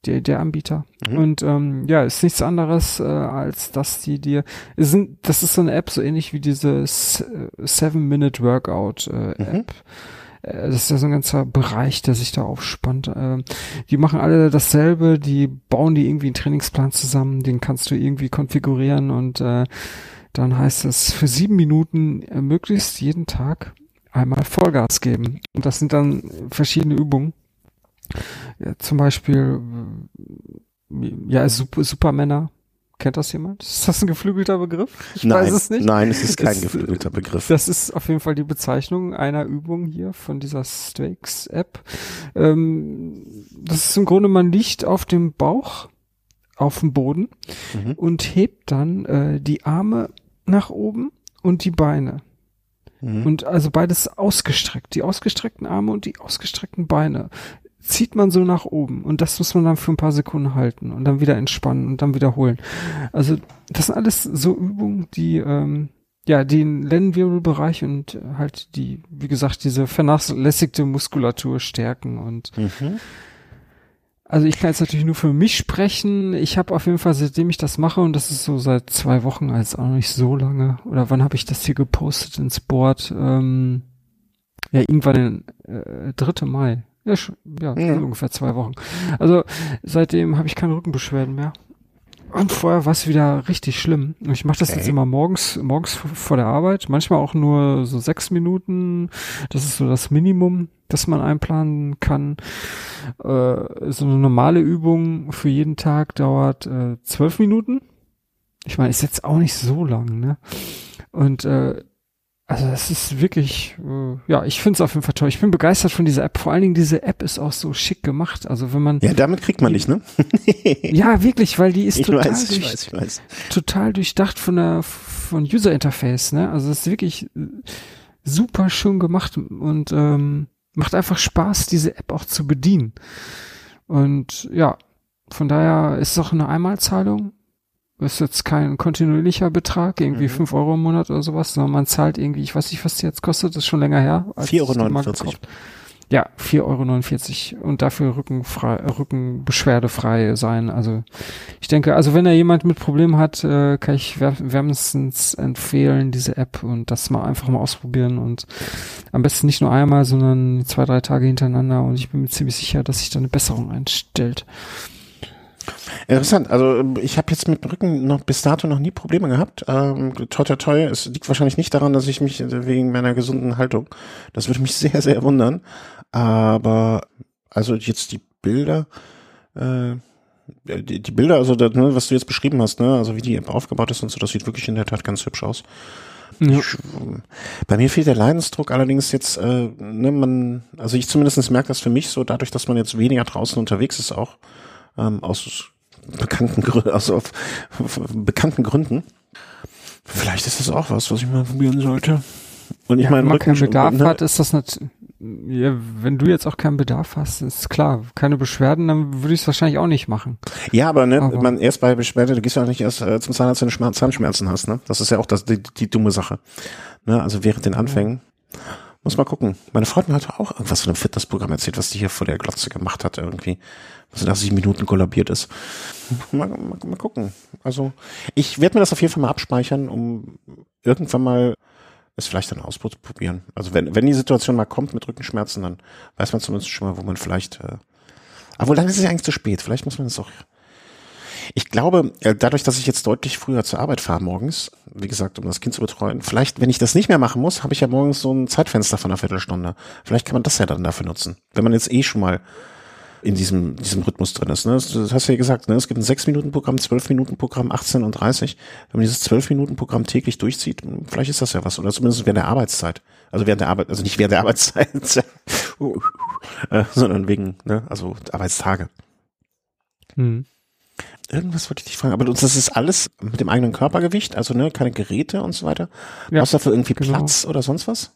[SPEAKER 2] der, der Anbieter. Mhm. Und ähm, ja, ist nichts anderes, äh, als dass die dir, sind, das ist so eine App, so ähnlich wie diese Seven-Minute Workout äh, App. Mhm. Das ist ja so ein ganzer Bereich, der sich da aufspannt. Äh, die machen alle dasselbe, die bauen die irgendwie einen Trainingsplan zusammen, den kannst du irgendwie konfigurieren und äh, dann heißt es für sieben Minuten äh, möglichst jeden Tag einmal Vollgas geben. Und das sind dann verschiedene Übungen. Ja, zum Beispiel, ja, Super, Supermänner. Kennt das jemand? Ist das ein geflügelter Begriff?
[SPEAKER 1] Ich nein, weiß es nicht. Nein, es ist kein es, geflügelter Begriff.
[SPEAKER 2] Das ist auf jeden Fall die Bezeichnung einer Übung hier von dieser Stakes-App. Ähm, das ist im Grunde, man liegt auf dem Bauch auf dem Boden mhm. und hebt dann äh, die Arme nach oben und die Beine. Mhm. Und also beides ausgestreckt, die ausgestreckten Arme und die ausgestreckten Beine zieht man so nach oben und das muss man dann für ein paar Sekunden halten und dann wieder entspannen und dann wiederholen. Also das sind alles so Übungen, die ähm, ja den Lendenwirbelbereich und halt die, wie gesagt, diese vernachlässigte Muskulatur stärken und mhm. also ich kann jetzt natürlich nur für mich sprechen. Ich habe auf jeden Fall, seitdem ich das mache, und das ist so seit zwei Wochen, als auch noch nicht so lange, oder wann habe ich das hier gepostet ins Board? Ähm, ja, irgendwann den äh, 3. Mai. Ja, schon, ja, ja. ungefähr zwei Wochen. Also seitdem habe ich keine Rückenbeschwerden mehr. Und vorher war es wieder richtig schlimm. Ich mache das okay. jetzt immer morgens, morgens vor der Arbeit, manchmal auch nur so sechs Minuten. Das ist so das Minimum, das man einplanen kann. Äh, so eine normale Übung für jeden Tag dauert äh, zwölf Minuten. Ich meine, ist jetzt auch nicht so lang, ne? Und äh, also das ist wirklich, äh, ja, ich finde es auf jeden Fall toll. Ich bin begeistert von dieser App. Vor allen Dingen diese App ist auch so schick gemacht. Also wenn man
[SPEAKER 1] ja, damit kriegt man nicht, ne?
[SPEAKER 2] ja, wirklich, weil die ist
[SPEAKER 1] ich
[SPEAKER 2] total,
[SPEAKER 1] weiß,
[SPEAKER 2] durch,
[SPEAKER 1] ich weiß, ich weiß.
[SPEAKER 2] total durchdacht von der von User Interface. Ne, also es ist wirklich super schön gemacht und ähm, macht einfach Spaß, diese App auch zu bedienen. Und ja, von daher ist es auch eine Einmalzahlung ist jetzt kein kontinuierlicher Betrag, irgendwie mhm. 5 Euro im Monat oder sowas, sondern man zahlt irgendwie, ich weiß nicht, was die jetzt kostet, das ist schon länger her.
[SPEAKER 1] 4,49 Euro.
[SPEAKER 2] Ja, 4,49 Euro und dafür rückenfrei, rückenbeschwerdefrei sein. Also ich denke, also wenn da jemand mit Problemen hat, äh, kann ich wärmstens empfehlen, diese App und das mal einfach mal ausprobieren und am besten nicht nur einmal, sondern zwei, drei Tage hintereinander und ich bin mir ziemlich sicher, dass sich da eine Besserung einstellt.
[SPEAKER 1] Interessant. Also ich habe jetzt mit Rücken noch bis dato noch nie Probleme gehabt. Ähm, toi, toi, toi. Es liegt wahrscheinlich nicht daran, dass ich mich wegen meiner gesunden Haltung, das würde mich sehr, sehr wundern. Aber also jetzt die Bilder, äh, die, die Bilder, also das, ne, was du jetzt beschrieben hast, ne, also wie die App aufgebaut ist und so, das sieht wirklich in der Tat ganz hübsch aus. Ja. Ich, bei mir fehlt der Leidensdruck allerdings jetzt, äh, ne, man, also ich zumindest merke das für mich so, dadurch, dass man jetzt weniger draußen unterwegs ist auch, ähm, aus bekannten Gründen, also auf, auf, bekannten Gründen. Vielleicht ist das auch was, was ich mal probieren sollte.
[SPEAKER 2] Und ich ja, meine, wenn man keinen Bedarf ne? hat, ist das nicht, ja, wenn du jetzt auch keinen Bedarf hast, ist klar, keine Beschwerden, dann würde ich es wahrscheinlich auch nicht machen.
[SPEAKER 1] Ja, aber ne, aber man erst bei Beschwerde, du gehst ja auch nicht erst äh, zum Zahnarzt, wenn du Zahnschmerzen hast, ne? Das ist ja auch das, die, die dumme Sache. Ne? Also während den Anfängen. Ja. Muss mal gucken. Meine Freundin hat auch irgendwas von einem Fitnessprogramm erzählt, was die hier vor der Glotze gemacht hat irgendwie. Was nach sieben Minuten kollabiert ist. Mal, mal, mal gucken. Also ich werde mir das auf jeden Fall mal abspeichern, um irgendwann mal es vielleicht dann ausprobieren. Also wenn, wenn die Situation mal kommt mit Rückenschmerzen, dann weiß man zumindest schon mal, wo man vielleicht. Äh, obwohl dann ist es ja eigentlich zu spät. Vielleicht muss man das auch ich glaube, äh, dadurch, dass ich jetzt deutlich früher zur Arbeit fahre morgens, wie gesagt, um das Kind zu betreuen, vielleicht, wenn ich das nicht mehr machen muss, habe ich ja morgens so ein Zeitfenster von einer Viertelstunde. Vielleicht kann man das ja dann dafür nutzen. Wenn man jetzt eh schon mal in diesem, diesem Rhythmus drin ist. Ne? Das, das hast du ja gesagt, ne? es gibt ein 6-Minuten-Programm, 12-Minuten-Programm, 18 und 30. Wenn man dieses 12-Minuten-Programm täglich durchzieht, vielleicht ist das ja was. Oder zumindest während der Arbeitszeit. Also während der Arbeit, also nicht während der Arbeitszeit, äh, sondern wegen, ne? also Arbeitstage. Hm. Irgendwas wollte ich dich fragen, aber das ist alles mit dem eigenen Körpergewicht, also ne, keine Geräte und so weiter. Ja, Hast du dafür irgendwie genau. Platz oder sonst was?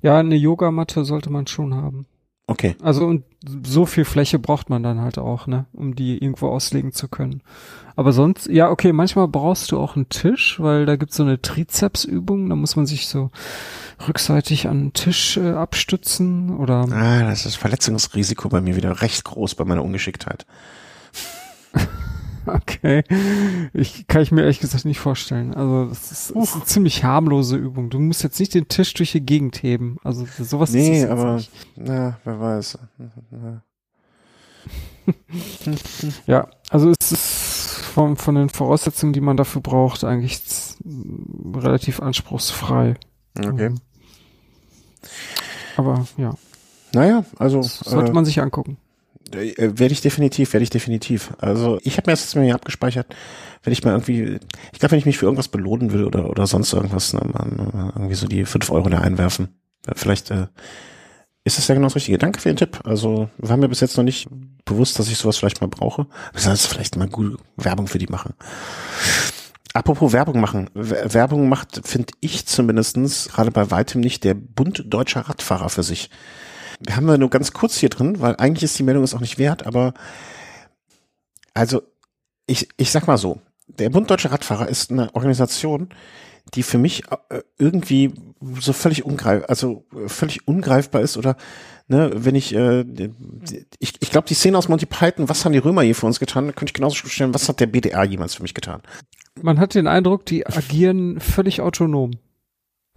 [SPEAKER 2] Ja, eine Yogamatte sollte man schon haben.
[SPEAKER 1] Okay.
[SPEAKER 2] Also und so viel Fläche braucht man dann halt auch, ne, um die irgendwo auslegen zu können. Aber sonst, ja, okay, manchmal brauchst du auch einen Tisch, weil da gibt's so eine Trizepsübung, da muss man sich so rückseitig an den Tisch äh, abstützen oder.
[SPEAKER 1] Ah, das ist das Verletzungsrisiko bei mir wieder recht groß bei meiner Ungeschicktheit.
[SPEAKER 2] Okay. Ich kann ich mir ehrlich gesagt nicht vorstellen. Also das ist, ist eine ziemlich harmlose Übung. Du musst jetzt nicht den Tisch durch die Gegend heben. Also sowas
[SPEAKER 1] nee,
[SPEAKER 2] ist
[SPEAKER 1] Nee, aber nicht. na, wer weiß.
[SPEAKER 2] ja, also es ist von, von den Voraussetzungen, die man dafür braucht, eigentlich relativ anspruchsfrei.
[SPEAKER 1] Okay. Ähm,
[SPEAKER 2] aber ja.
[SPEAKER 1] Naja, also.
[SPEAKER 2] Sollte äh, man sich angucken.
[SPEAKER 1] Äh, werde ich definitiv, werde ich definitiv. Also ich habe mir das jetzt mir abgespeichert, wenn ich mal irgendwie, ich glaube, wenn ich mich für irgendwas belohnen will oder oder sonst irgendwas, ne, man, irgendwie so die fünf Euro da einwerfen. Vielleicht äh, ist das ja genau das Richtige. Danke für den Tipp. Also war mir bis jetzt noch nicht bewusst, dass ich sowas vielleicht mal brauche. Das heißt, vielleicht mal gut Werbung für die machen. Apropos Werbung machen. Werbung macht, finde ich zumindestens gerade bei weitem nicht der Bund deutscher Radfahrer für sich. Wir haben wir nur ganz kurz hier drin, weil eigentlich ist die Meldung es auch nicht wert, aber also ich, ich sag mal so, der Bund Deutscher Radfahrer ist eine Organisation, die für mich äh, irgendwie so völlig ungreif, also völlig ungreifbar ist oder ne, wenn ich äh, ich, ich glaube die Szene aus Monty Python, was haben die Römer hier für uns getan, könnte ich genauso stellen, was hat der BDR jemals für mich getan?
[SPEAKER 2] Man hat den Eindruck, die agieren völlig autonom.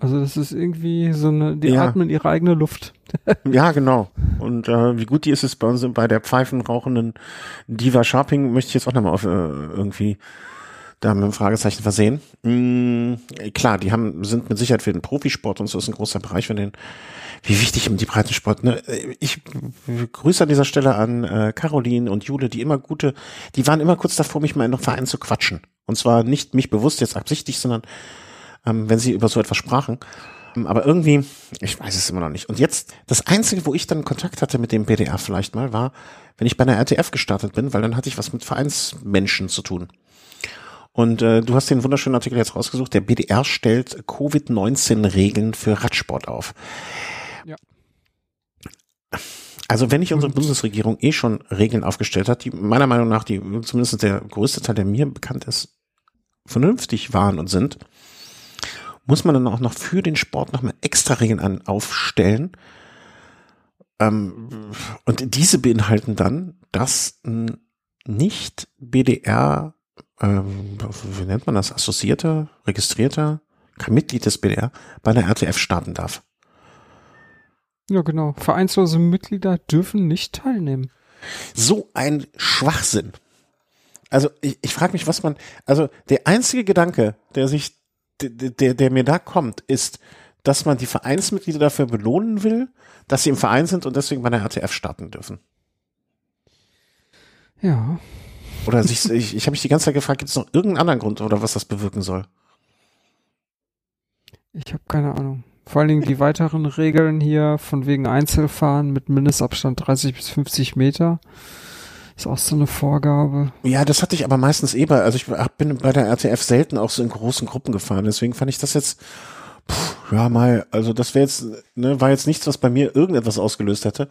[SPEAKER 2] Also das ist irgendwie so eine, die ja. atmen ihre eigene Luft.
[SPEAKER 1] ja, genau. Und äh, wie gut die ist es bei uns bei der pfeifenrauchenden Diva Sharping, möchte ich jetzt auch nochmal auf äh, irgendwie da mit einem Fragezeichen versehen. Mm, klar, die haben, sind mit Sicherheit für den Profisport und so ist ein großer Bereich für den, wie wichtig die Breitensport, ne? Ich grüße an dieser Stelle an äh, Caroline und Jule, die immer gute, die waren immer kurz davor, mich mal in einem Verein zu quatschen. Und zwar nicht mich bewusst jetzt absichtlich, sondern ähm, wenn sie über so etwas sprachen. Aber irgendwie, ich weiß es immer noch nicht. Und jetzt, das Einzige, wo ich dann Kontakt hatte mit dem BDR vielleicht mal, war, wenn ich bei einer RTF gestartet bin, weil dann hatte ich was mit Vereinsmenschen zu tun. Und äh, du hast den wunderschönen Artikel jetzt rausgesucht. Der BDR stellt Covid-19-Regeln für Radsport auf. Ja. Also wenn nicht unsere Bundesregierung eh schon Regeln aufgestellt hat, die meiner Meinung nach, die zumindest der größte Teil, der mir bekannt ist, vernünftig waren und sind, muss man dann auch noch für den Sport nochmal extra Regeln an, aufstellen. Ähm, und diese beinhalten dann, dass nicht BDR, ähm, wie nennt man das, assoziierter, registrierter, kein Mitglied des BDR bei einer RTF starten darf.
[SPEAKER 2] Ja, genau. Vereinslose Mitglieder dürfen nicht teilnehmen.
[SPEAKER 1] So ein Schwachsinn. Also ich, ich frage mich, was man, also der einzige Gedanke, der sich, der, der, der mir da kommt, ist, dass man die Vereinsmitglieder dafür belohnen will, dass sie im Verein sind und deswegen bei der RTF starten dürfen.
[SPEAKER 2] Ja.
[SPEAKER 1] Oder sich, ich, ich habe mich die ganze Zeit gefragt, gibt es noch irgendeinen anderen Grund oder was das bewirken soll?
[SPEAKER 2] Ich habe keine Ahnung. Vor allen Dingen die weiteren Regeln hier von wegen Einzelfahren mit Mindestabstand 30 bis 50 Meter. Ist auch so eine Vorgabe.
[SPEAKER 1] Ja, das hatte ich aber meistens eh bei, also ich bin bei der RTF selten auch so in großen Gruppen gefahren, deswegen fand ich das jetzt, pff, ja mal, also das wäre jetzt, ne, war jetzt nichts, was bei mir irgendetwas ausgelöst hätte,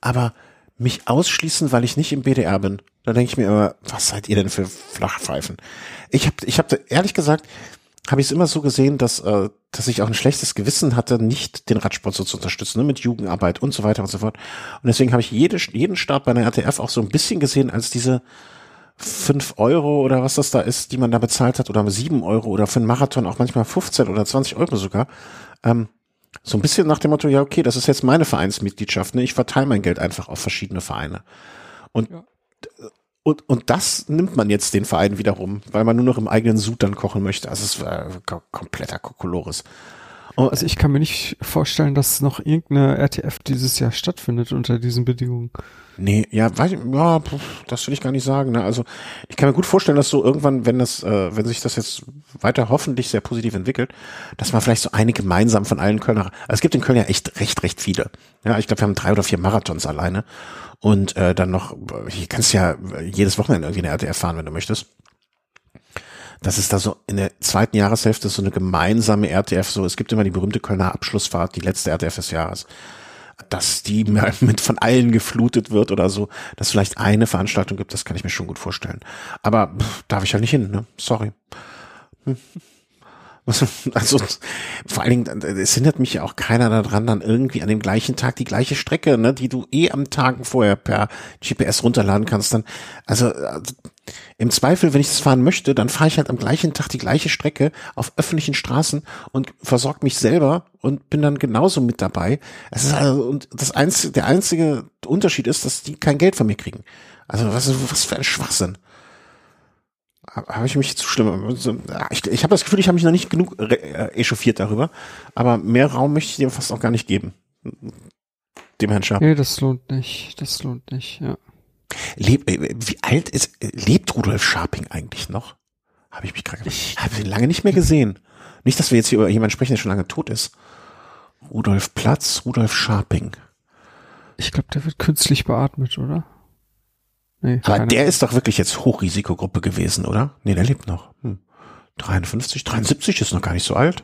[SPEAKER 1] aber mich ausschließen, weil ich nicht im BDR bin, da denke ich mir immer, was seid ihr denn für Flachpfeifen? Ich habe ich hab ehrlich gesagt, habe ich es immer so gesehen, dass, äh, dass ich auch ein schlechtes Gewissen hatte, nicht den Radsport so zu unterstützen, ne, mit Jugendarbeit und so weiter und so fort. Und deswegen habe ich jede, jeden Start bei einer RTF auch so ein bisschen gesehen als diese fünf Euro oder was das da ist, die man da bezahlt hat, oder sieben Euro oder für einen Marathon auch manchmal 15 oder 20 Euro sogar. Ähm, so ein bisschen nach dem Motto, ja, okay, das ist jetzt meine Vereinsmitgliedschaft, ne? Ich verteile mein Geld einfach auf verschiedene Vereine. Und ja. Und, und das nimmt man jetzt den Verein wiederum, weil man nur noch im eigenen Sud dann kochen möchte. Also es war kompletter Kokolores.
[SPEAKER 2] Also ich kann mir nicht vorstellen, dass noch irgendeine RTF dieses Jahr stattfindet unter diesen Bedingungen.
[SPEAKER 1] Nee, ja, weiß ich, ja, das will ich gar nicht sagen. Ne? Also ich kann mir gut vorstellen, dass so irgendwann, wenn das, äh, wenn sich das jetzt weiter hoffentlich sehr positiv entwickelt, dass man vielleicht so eine gemeinsam von allen Kölner, also es gibt in Köln ja echt recht, recht viele. Ja, ich glaube, wir haben drei oder vier Marathons alleine und äh, dann noch, hier kannst du ja jedes Wochenende irgendwie eine RTF fahren, wenn du möchtest. Das ist da so in der zweiten Jahreshälfte so eine gemeinsame RTF, so es gibt immer die berühmte Kölner Abschlussfahrt, die letzte RTF des Jahres dass die mit von allen geflutet wird oder so, dass vielleicht eine Veranstaltung gibt, das kann ich mir schon gut vorstellen. Aber pff, darf ich ja halt nicht hin, ne? Sorry. Hm. Also vor allen Dingen, es hindert mich ja auch keiner daran, dann irgendwie an dem gleichen Tag die gleiche Strecke, ne, die du eh am Tag vorher per GPS runterladen kannst, dann, also, also im Zweifel, wenn ich das fahren möchte, dann fahre ich halt am gleichen Tag die gleiche Strecke auf öffentlichen Straßen und versorge mich selber und bin dann genauso mit dabei. Es ist also, und das einzige, der einzige Unterschied ist, dass die kein Geld von mir kriegen. Also was, was für ein Schwachsinn habe ich mich zu schlimm. Ich, ich habe das Gefühl, ich habe mich noch nicht genug äh, echauffiert darüber, aber mehr Raum möchte ich dem fast auch gar nicht geben. Dem Herrn Schaap.
[SPEAKER 2] Nee, das lohnt nicht. Das lohnt nicht, ja.
[SPEAKER 1] Leb, äh, wie alt ist, lebt Rudolf Scharping eigentlich noch? Habe ich mich gerade Ich habe ihn lange nicht mehr gesehen. Nicht, dass wir jetzt hier über jemanden sprechen, der schon lange tot ist. Rudolf Platz, Rudolf Scharping.
[SPEAKER 2] Ich glaube, der wird künstlich beatmet, oder?
[SPEAKER 1] Nee, Aber der ist doch wirklich jetzt Hochrisikogruppe gewesen, oder? Nee, der lebt noch. Hm. 53, 73 ist noch gar nicht so alt.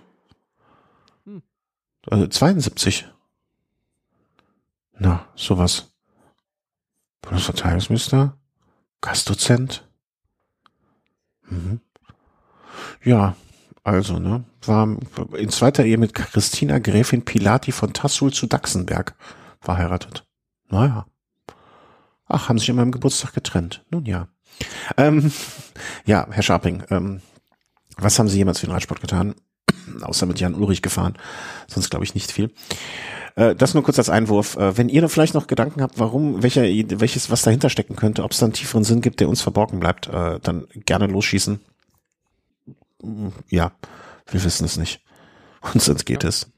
[SPEAKER 1] Hm. Also 72. Na, sowas. Bundesverteidigungsminister, Gastdozent. Mhm. Ja, also, ne, war in zweiter Ehe mit Christina Gräfin Pilati von Tassul zu Dachsenberg verheiratet. Naja. Ach, haben sich an meinem Geburtstag getrennt. Nun ja. Ähm, ja, Herr Scharping, ähm, was haben Sie jemals für den Radsport getan? Außer mit Jan Ulrich gefahren. Sonst glaube ich nicht viel. Äh, das nur kurz als Einwurf. Äh, wenn ihr vielleicht noch Gedanken habt, warum, welcher, welches, was dahinter stecken könnte, ob es da einen tieferen Sinn gibt, der uns verborgen bleibt, äh, dann gerne losschießen. Ja, wir wissen es nicht. Und sonst geht ja. es.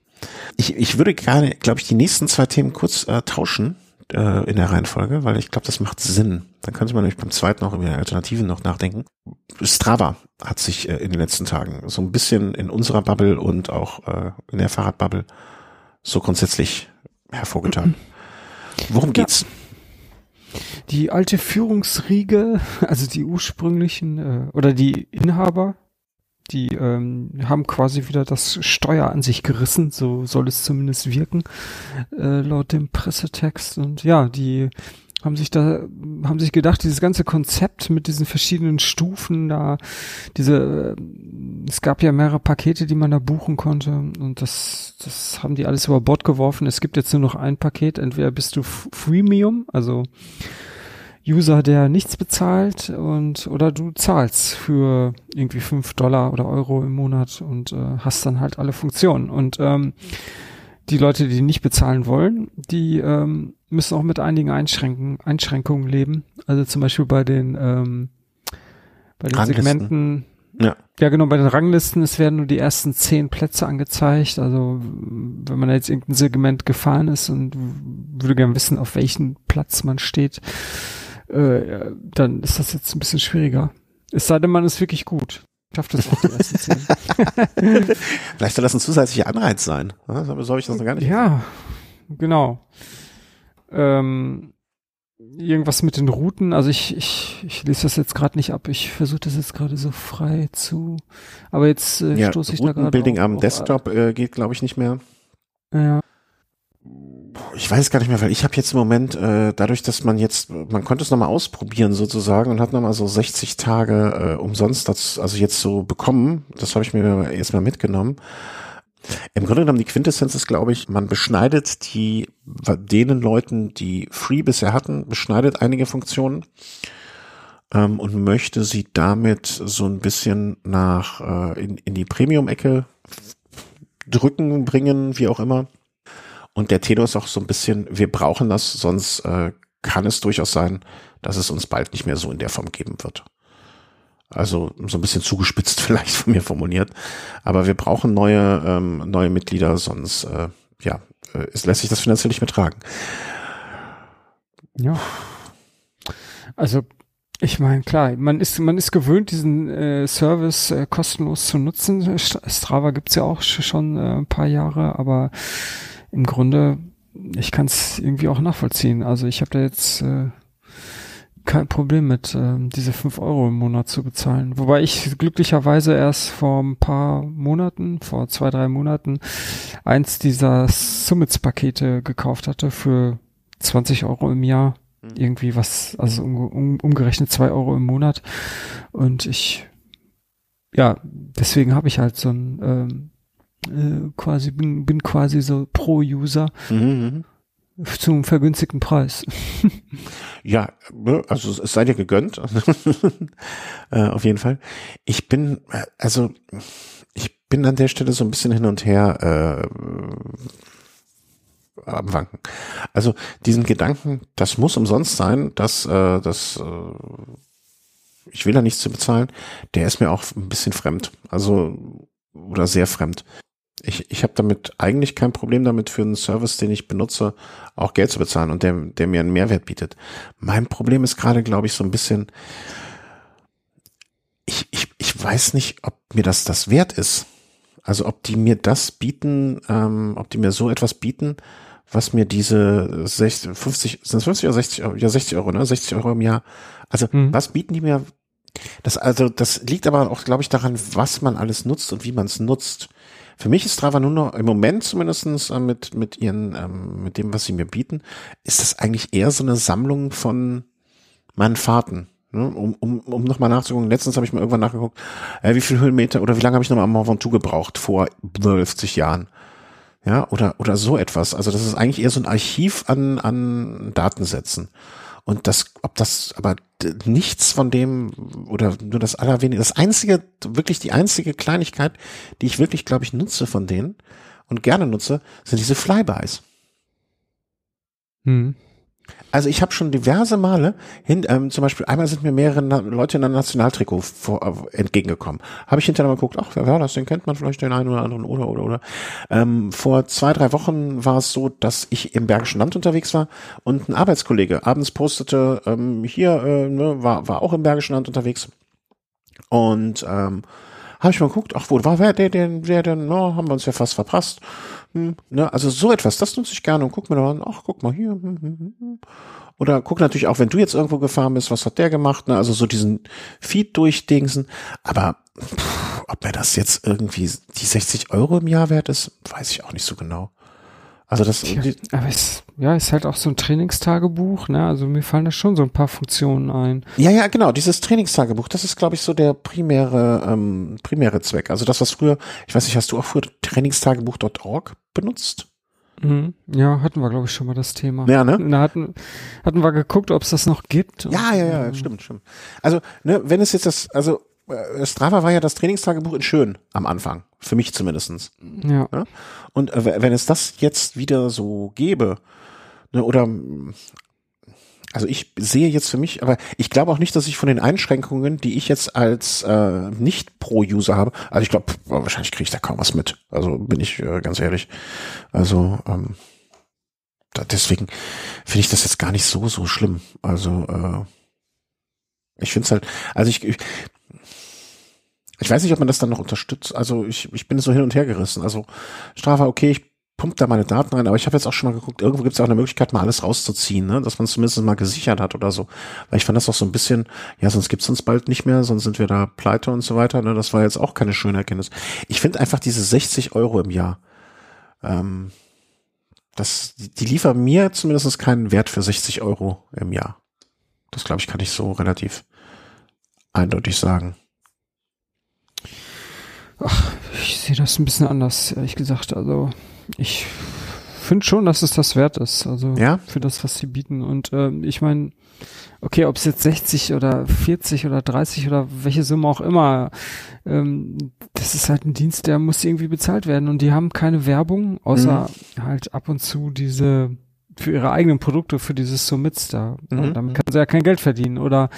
[SPEAKER 1] Ich, ich würde gerne, glaube ich, die nächsten zwei Themen kurz äh, tauschen äh, in der Reihenfolge, weil ich glaube, das macht Sinn. Dann könnte man nämlich beim zweiten auch über Alternativen noch nachdenken. Strava hat sich äh, in den letzten Tagen so ein bisschen in unserer Bubble und auch äh, in der Fahrradbubble so grundsätzlich hervorgetan. Worum geht's?
[SPEAKER 2] Ja. Die alte Führungsriege, also die ursprünglichen äh, oder die Inhaber die ähm, haben quasi wieder das Steuer an sich gerissen, so soll es zumindest wirken, äh, laut dem Pressetext. Und ja, die haben sich da, haben sich gedacht, dieses ganze Konzept mit diesen verschiedenen Stufen da, diese, äh, es gab ja mehrere Pakete, die man da buchen konnte und das, das haben die alles über Bord geworfen. Es gibt jetzt nur noch ein Paket, entweder bist du Freemium, also User, der nichts bezahlt und oder du zahlst für irgendwie fünf Dollar oder Euro im Monat und äh, hast dann halt alle Funktionen. Und ähm, die Leute, die nicht bezahlen wollen, die ähm, müssen auch mit einigen Einschränken, Einschränkungen leben. Also zum Beispiel bei den ähm, bei den Ranglisten. Segmenten. Ja. ja, genau, bei den Ranglisten, es werden nur die ersten zehn Plätze angezeigt. Also wenn man jetzt irgendein Segment gefahren ist und würde gerne wissen, auf welchen Platz man steht, äh, dann ist das jetzt ein bisschen schwieriger. Es sei denn, man ist wirklich gut. Schafft das auch die ersten zehn.
[SPEAKER 1] Vielleicht soll das ein zusätzlicher Anreiz sein. Aber so habe ich das noch gar nicht.
[SPEAKER 2] Ja, genau. Ähm, irgendwas mit den Routen. Also ich, ich, ich lese das jetzt gerade nicht ab. Ich versuche das jetzt gerade so frei zu. Aber jetzt äh, ja, stoße ich da gerade.
[SPEAKER 1] Building am Desktop äh, geht, glaube ich, nicht mehr.
[SPEAKER 2] Ja
[SPEAKER 1] ich weiß gar nicht mehr, weil ich habe jetzt im Moment, äh, dadurch, dass man jetzt, man konnte es nochmal ausprobieren sozusagen und hat nochmal so 60 Tage äh, umsonst, das, also jetzt so bekommen, das habe ich mir erstmal mitgenommen. Im Grunde genommen, die Quintessenz ist, glaube ich, man beschneidet die, denen Leuten, die Free bisher hatten, beschneidet einige Funktionen ähm, und möchte sie damit so ein bisschen nach äh, in, in die Premium-Ecke drücken, bringen, wie auch immer. Und der Tenor ist auch so ein bisschen, wir brauchen das, sonst äh, kann es durchaus sein, dass es uns bald nicht mehr so in der Form geben wird. Also so ein bisschen zugespitzt vielleicht von mir formuliert. Aber wir brauchen neue, ähm, neue Mitglieder, sonst äh, ja, äh, es lässt sich das finanziell nicht mehr tragen.
[SPEAKER 2] Ja. Also ich meine, klar, man ist, man ist gewöhnt, diesen äh, Service äh, kostenlos zu nutzen. Strava gibt's ja auch schon äh, ein paar Jahre, aber im Grunde, ich kann es irgendwie auch nachvollziehen. Also ich habe da jetzt äh, kein Problem mit, äh, diese fünf Euro im Monat zu bezahlen. Wobei ich glücklicherweise erst vor ein paar Monaten, vor zwei, drei Monaten, eins dieser Summits-Pakete gekauft hatte für 20 Euro im Jahr. Mhm. Irgendwie was, also um, um, umgerechnet zwei Euro im Monat. Und ich, ja, deswegen habe ich halt so ein ähm, äh, quasi bin, bin quasi so Pro-User mhm, mhm. zum vergünstigten Preis.
[SPEAKER 1] ja, ne, also es sei dir gegönnt. äh, auf jeden Fall. Ich bin, äh, also ich bin an der Stelle so ein bisschen hin und her äh, am Wanken. Also diesen Gedanken, das muss umsonst sein, dass äh, das äh, ich will da nichts zu bezahlen, der ist mir auch ein bisschen fremd. Also oder sehr fremd ich, ich habe damit eigentlich kein Problem damit für einen Service, den ich benutze, auch Geld zu bezahlen und der, der mir einen Mehrwert bietet. Mein Problem ist gerade, glaube ich, so ein bisschen, ich, ich, ich weiß nicht, ob mir das das wert ist. Also ob die mir das bieten, ähm, ob die mir so etwas bieten, was mir diese 60, 50, sind es 50 oder 60 Euro? Ja, 60 Euro, ne? 60 Euro im Jahr. Also hm. was bieten die mir? Das, also, das liegt aber auch, glaube ich, daran, was man alles nutzt und wie man es nutzt. Für mich ist Strava nur noch im Moment zumindestens äh, mit, mit ihren, ähm, mit dem, was sie mir bieten, ist das eigentlich eher so eine Sammlung von meinen Fahrten. Ne? Um, um, um nochmal nachzugucken, letztens habe ich mal irgendwann nachgeguckt, äh, wie viel Höhenmeter oder wie lange habe ich nochmal am Mont Ventoux gebraucht vor 50 Jahren. Ja, oder, oder so etwas. Also das ist eigentlich eher so ein Archiv an, an Datensätzen. Und das, ob das, aber nichts von dem oder nur das allerwenige, das einzige, wirklich die einzige Kleinigkeit, die ich wirklich, glaube ich, nutze von denen und gerne nutze, sind diese Flybys.
[SPEAKER 2] Hm.
[SPEAKER 1] Also ich habe schon diverse Male hin, ähm, zum Beispiel einmal sind mir mehrere Na Leute in einem Nationaltrikot vor, äh, entgegengekommen. Habe ich hinterher mal geguckt, ach, wer war das? Den kennt man vielleicht den einen oder anderen oder oder oder. Ähm, vor zwei drei Wochen war es so, dass ich im Bergischen Land unterwegs war und ein Arbeitskollege abends postete, ähm, hier äh, ne, war war auch im Bergischen Land unterwegs und ähm, habe ich mal geguckt, ach, wo war wer, der, der, der, der, no, haben wir uns ja fast verpasst. Hm, ne, also so etwas, das nutze ich gerne und guck mir da an, ach, guck mal hier. Hm, hm, hm. Oder guck natürlich auch, wenn du jetzt irgendwo gefahren bist, was hat der gemacht, ne, also so diesen Feed durchdingsen. Aber pff, ob mir das jetzt irgendwie die 60 Euro im Jahr wert ist, weiß ich auch nicht so genau. Also das.
[SPEAKER 2] Ja, aber es, ja, ist halt auch so ein Trainingstagebuch, ne? Also mir fallen da schon so ein paar Funktionen ein.
[SPEAKER 1] Ja, ja, genau. Dieses Trainingstagebuch, das ist, glaube ich, so der primäre, ähm, primäre Zweck. Also das, was früher, ich weiß nicht, hast du auch früher Trainingstagebuch.org benutzt?
[SPEAKER 2] Mhm. Ja, hatten wir, glaube ich, schon mal das Thema.
[SPEAKER 1] Ja, ne?
[SPEAKER 2] Da hatten, hatten wir geguckt, ob es das noch gibt.
[SPEAKER 1] Ja, ja, ja, stimmt, stimmt. Also, ne, wenn es jetzt das, also äh, Strava war ja das Trainingstagebuch in schön am Anfang, für mich zumindestens.
[SPEAKER 2] Ja.
[SPEAKER 1] ja? Und äh, wenn es das jetzt wieder so gäbe, ne, oder also ich sehe jetzt für mich, aber ich glaube auch nicht, dass ich von den Einschränkungen, die ich jetzt als äh, Nicht-Pro-User habe, also ich glaube, wahrscheinlich kriege ich da kaum was mit. Also bin ich äh, ganz ehrlich. Also ähm, da, deswegen finde ich das jetzt gar nicht so so schlimm. Also äh, ich finde es halt, also ich, ich ich weiß nicht, ob man das dann noch unterstützt. Also ich, ich bin so hin und her gerissen. Also Strava, okay, ich pumpt da meine Daten rein, aber ich habe jetzt auch schon mal geguckt, irgendwo gibt es auch eine Möglichkeit, mal alles rauszuziehen, ne? dass man es zumindest mal gesichert hat oder so. Weil ich fand das auch so ein bisschen, ja, sonst gibt's uns bald nicht mehr, sonst sind wir da pleite und so weiter. Ne? Das war jetzt auch keine schöne Erkenntnis. Ich finde einfach diese 60 Euro im Jahr, ähm, das, die liefern mir zumindest keinen Wert für 60 Euro im Jahr. Das glaube ich, kann ich so relativ eindeutig sagen.
[SPEAKER 2] Ach, ich sehe das ein bisschen anders, ehrlich gesagt. Also ich finde schon, dass es das wert ist. Also
[SPEAKER 1] ja?
[SPEAKER 2] für das, was sie bieten. Und ähm, ich meine, okay, ob es jetzt 60 oder 40 oder 30 oder welche Summe auch immer, ähm, das ist halt ein Dienst, der muss irgendwie bezahlt werden. Und die haben keine Werbung, außer mhm. halt ab und zu diese für ihre eigenen Produkte, für dieses Summits da. Mhm. Damit kann sie ja kein Geld verdienen. Oder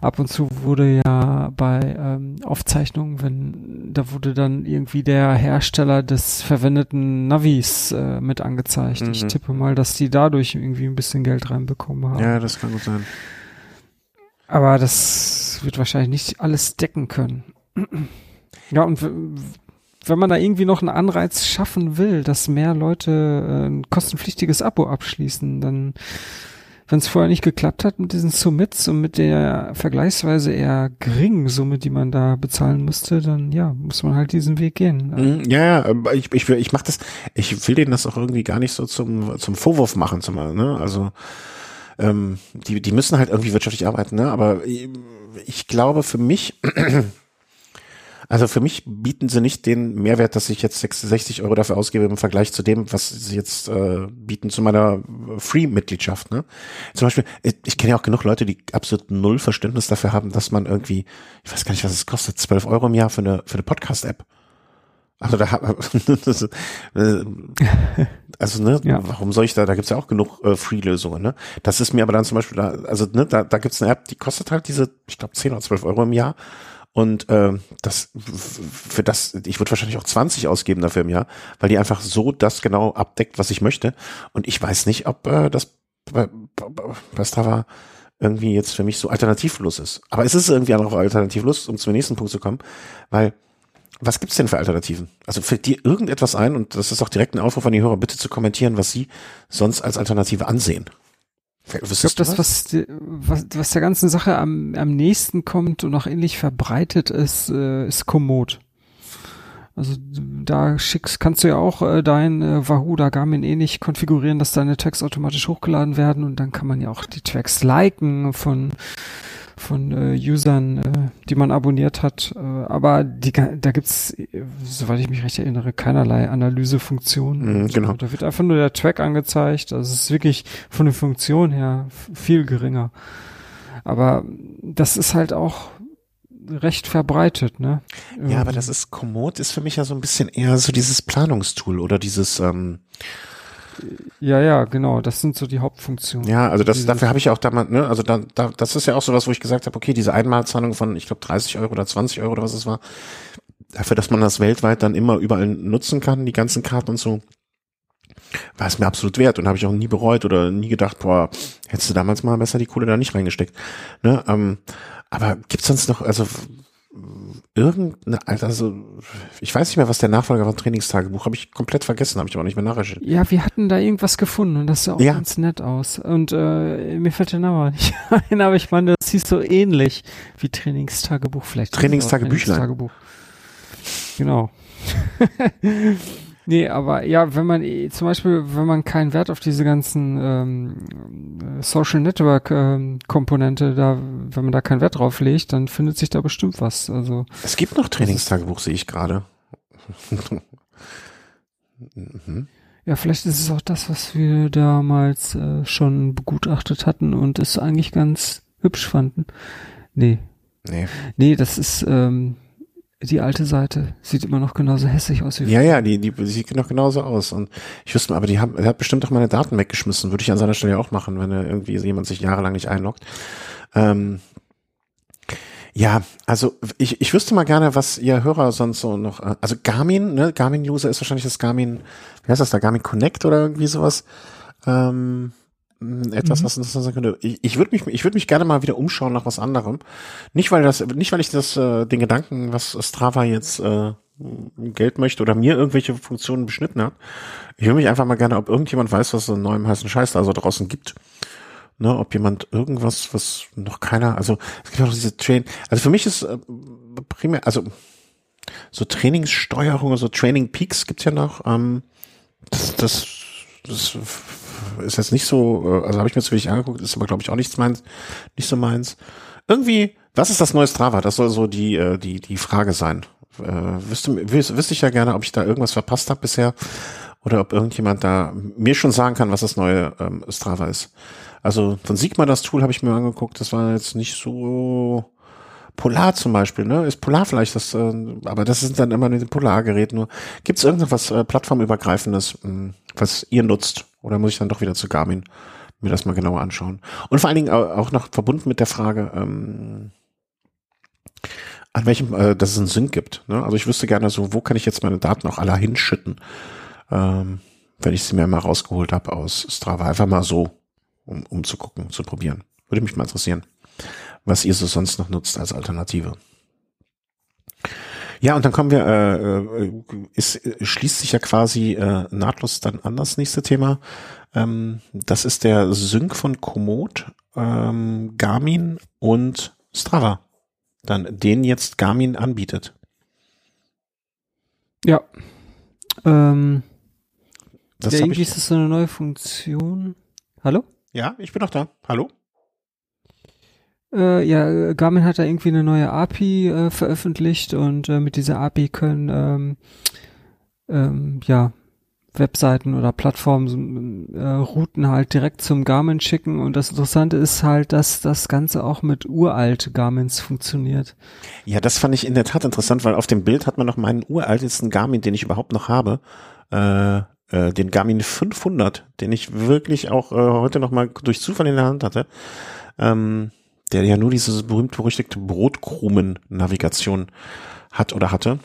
[SPEAKER 2] ab und zu wurde ja bei ähm, Aufzeichnungen, wenn da wurde dann irgendwie der Hersteller des verwendeten Navis äh, mit angezeigt. Mhm. Ich tippe mal, dass die dadurch irgendwie ein bisschen Geld reinbekommen haben.
[SPEAKER 1] Ja, das kann gut sein.
[SPEAKER 2] Aber das wird wahrscheinlich nicht alles decken können. Ja, und wenn man da irgendwie noch einen Anreiz schaffen will, dass mehr Leute äh, ein kostenpflichtiges Abo abschließen, dann, wenn es vorher nicht geklappt hat mit diesen Summits und mit der vergleichsweise eher geringen Summe, die man da bezahlen musste, dann ja, muss man halt diesen Weg gehen.
[SPEAKER 1] Mhm, ja, ja, ich, ich, will, ich mach das, ich will denen das auch irgendwie gar nicht so zum, zum Vorwurf machen, zum, ne? Also ähm, die, die müssen halt irgendwie wirtschaftlich arbeiten, ne? Aber ich, ich glaube für mich also für mich bieten sie nicht den Mehrwert, dass ich jetzt 60 Euro dafür ausgebe im Vergleich zu dem, was sie jetzt äh, bieten zu meiner Free-Mitgliedschaft. Ne? Zum Beispiel, ich, ich kenne ja auch genug Leute, die absolut null Verständnis dafür haben, dass man irgendwie, ich weiß gar nicht, was es kostet, 12 Euro im Jahr für eine, für eine Podcast-App. Also da äh, also ne, ja. warum soll ich da, da gibt's ja auch genug äh, Free-Lösungen, ne? Das ist mir aber dann zum Beispiel da, also ne, da, da gibt's eine App, die kostet halt diese, ich glaube, 10 oder 12 Euro im Jahr und äh, das für das, ich würde wahrscheinlich auch 20 ausgeben dafür im Jahr, weil die einfach so das genau abdeckt, was ich möchte. Und ich weiß nicht, ob äh, das bei, bei Strava irgendwie jetzt für mich so alternativlos ist. Aber es ist irgendwie auch alternativlos, um zum nächsten Punkt zu kommen, weil was gibt's denn für Alternativen? Also fällt dir irgendetwas ein, und das ist auch direkt ein Aufruf an die Hörer, bitte zu kommentieren, was sie sonst als Alternative ansehen.
[SPEAKER 2] Ich glaube, das, was, was, was der ganzen Sache am, am nächsten kommt und auch ähnlich verbreitet ist, äh, ist Komoot. Also da schickst, kannst du ja auch äh, dein äh, Wahoo oder Garmin ähnlich konfigurieren, dass deine Tracks automatisch hochgeladen werden und dann kann man ja auch die Tracks liken von von äh, Usern, äh, die man abonniert hat. Äh, aber die, da gibt's, äh, soweit ich mich recht erinnere, keinerlei Analysefunktion.
[SPEAKER 1] Mhm, genau.
[SPEAKER 2] da wird einfach nur der Track angezeigt. Also es ist wirklich von der Funktion her viel geringer. Aber das ist halt auch recht verbreitet, ne?
[SPEAKER 1] Ja, aber das ist Komoot ist für mich ja so ein bisschen eher so dieses Planungstool oder dieses ähm,
[SPEAKER 2] Ja, ja, genau. Das sind so die Hauptfunktionen.
[SPEAKER 1] Ja, also das, dafür habe ich auch damals, ne, also da, da, das ist ja auch so was, wo ich gesagt habe, okay, diese Einmalzahlung von, ich glaube, 30 Euro oder 20 Euro oder was es war, dafür, dass man das weltweit dann immer überall nutzen kann, die ganzen Karten und so, war es mir absolut wert und habe ich auch nie bereut oder nie gedacht, boah, hättest du damals mal besser die Kohle da nicht reingesteckt. Ne? Ähm, aber gibt's sonst noch, also irgendeine, also ich weiß nicht mehr, was der Nachfolger von Trainingstagebuch, habe ich komplett vergessen, habe ich aber nicht mehr nachrecherchiert.
[SPEAKER 2] Ja, wir hatten da irgendwas gefunden und das sah auch ja. ganz nett aus. Und äh, mir fällt der Name nicht ein, aber ich meine, das hieß so ähnlich wie Trainingstagebuch vielleicht.
[SPEAKER 1] Trainingstagebüchlein.
[SPEAKER 2] Trainingstagebuch. Genau. Nee, aber ja, wenn man zum Beispiel, wenn man keinen Wert auf diese ganzen ähm, Social Network ähm, Komponente da, wenn man da keinen Wert drauf legt, dann findet sich da bestimmt was. Also
[SPEAKER 1] es gibt noch Trainingstagebuch, sehe ich gerade.
[SPEAKER 2] mhm. Ja, vielleicht ist es auch das, was wir damals äh, schon begutachtet hatten und es eigentlich ganz hübsch fanden. Nee. Nee. Nee, das ist ähm, die alte Seite sieht immer noch genauso hässlich aus
[SPEAKER 1] wie Ja, ja, die, die sieht noch genauso aus. Und ich wüsste mal, aber die haben, er hat bestimmt auch meine Daten weggeschmissen. Würde ich an seiner Stelle auch machen, wenn er irgendwie jemand sich jahrelang nicht einloggt. Ähm, ja, also ich, ich wüsste mal gerne, was ihr Hörer sonst so noch, äh, also Garmin, ne, Garmin-User ist wahrscheinlich das Garmin, wie heißt das da, Garmin Connect oder irgendwie sowas. Ähm, hm, etwas, mhm. was interessant sein könnte. Ich, ich würde mich, ich würde mich gerne mal wieder umschauen nach was anderem. Nicht weil das, nicht weil ich das, äh, den Gedanken, was Strava jetzt äh, Geld möchte oder mir irgendwelche Funktionen beschnitten hat. Ich würde mich einfach mal gerne, ob irgendjemand weiß, was so einen neuen heißen Scheiß da so draußen gibt. Ne, ob jemand irgendwas, was noch keiner, also es gibt auch diese Train, also für mich ist äh, primär, also so Trainingssteuerung, so Training Peaks gibt's ja noch. Ähm, das, das, das ist jetzt nicht so, äh, also habe ich mir zu wenig angeguckt, ist aber glaube ich auch nichts meins, nicht so meins. Irgendwie, was ist das neue Strava? Das soll so die äh, die die Frage sein. Äh, wüsste, wüs, wüsste ich ja gerne, ob ich da irgendwas verpasst habe bisher oder ob irgendjemand da mir schon sagen kann, was das neue ähm, Strava ist. Also von Sigma das Tool habe ich mir angeguckt, das war jetzt nicht so Polar zum Beispiel, ne? Ist Polar vielleicht das, äh, aber das sind dann immer ein Polargerät nur. Gibt es irgendwas äh, plattformübergreifendes, mh, hm, was ihr nutzt? Oder muss ich dann doch wieder zu Garmin mir das mal genauer anschauen? Und vor allen Dingen auch noch verbunden mit der Frage, ähm, an welchem, äh, dass es einen Sync gibt. Ne? Also ich wüsste gerne so, wo kann ich jetzt meine Daten auch alle hinschütten, ähm, wenn ich sie mir mal rausgeholt habe aus Strava. Einfach mal so, um, um zu gucken, zu probieren. Würde mich mal interessieren was ihr so sonst noch nutzt als Alternative. Ja, und dann kommen wir, äh, äh ist, schließt sich ja quasi äh, nahtlos dann an das nächste Thema. Ähm, das ist der Sync von Komoot, ähm, Garmin und Strava. Dann den jetzt Garmin anbietet.
[SPEAKER 2] Ja. Ähm, das ja, irgendwie ist das so eine neue Funktion. Hallo?
[SPEAKER 1] Ja, ich bin noch da. Hallo?
[SPEAKER 2] Äh, ja, Garmin hat da irgendwie eine neue API äh, veröffentlicht und äh, mit dieser API können ähm, ähm, ja Webseiten oder Plattformen äh, Routen halt direkt zum Garmin schicken und das Interessante ist halt, dass das Ganze auch mit uralt Garmins funktioniert.
[SPEAKER 1] Ja, das fand ich in der Tat interessant, weil auf dem Bild hat man noch meinen uraltesten Garmin, den ich überhaupt noch habe, äh, äh, den Garmin 500, den ich wirklich auch äh, heute noch mal durch Zufall in der Hand hatte. Ähm, der ja nur diese berühmt-berüchtigte Brotkrumen-Navigation hat oder hatte.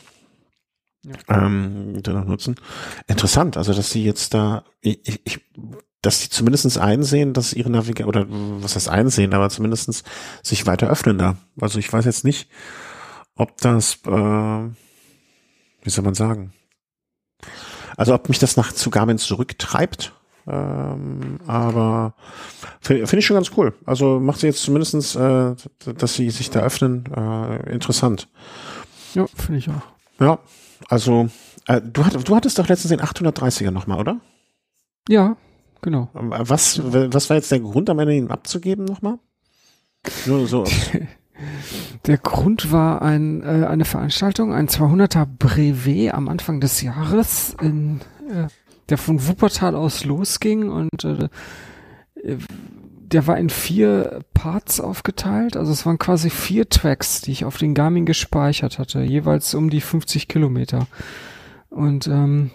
[SPEAKER 1] Ja. Ähm, noch nutzen. Interessant, also dass sie jetzt da, ich, ich, dass sie zumindestens einsehen, dass ihre Navigation, oder was heißt einsehen, aber zumindestens sich weiter öffnen da. Also ich weiß jetzt nicht, ob das, äh, wie soll man sagen, also ob mich das nach zu Garmin zurücktreibt ähm, aber finde find ich schon ganz cool. Also macht sie jetzt zumindestens, äh, dass sie sich da öffnen, äh, interessant.
[SPEAKER 2] Ja, finde ich auch.
[SPEAKER 1] Ja, also äh, du, hat, du hattest doch letztens den 830er nochmal, oder?
[SPEAKER 2] Ja, genau.
[SPEAKER 1] Ähm, was, was war jetzt der Grund, am Ende ihn abzugeben nochmal?
[SPEAKER 2] Nur so. Der Grund war ein, äh, eine Veranstaltung, ein 200er Brevet am Anfang des Jahres in äh, der von Wuppertal aus losging und äh, der war in vier Parts aufgeteilt. Also es waren quasi vier Tracks, die ich auf den Garmin gespeichert hatte, jeweils um die 50 Kilometer. Und ähm,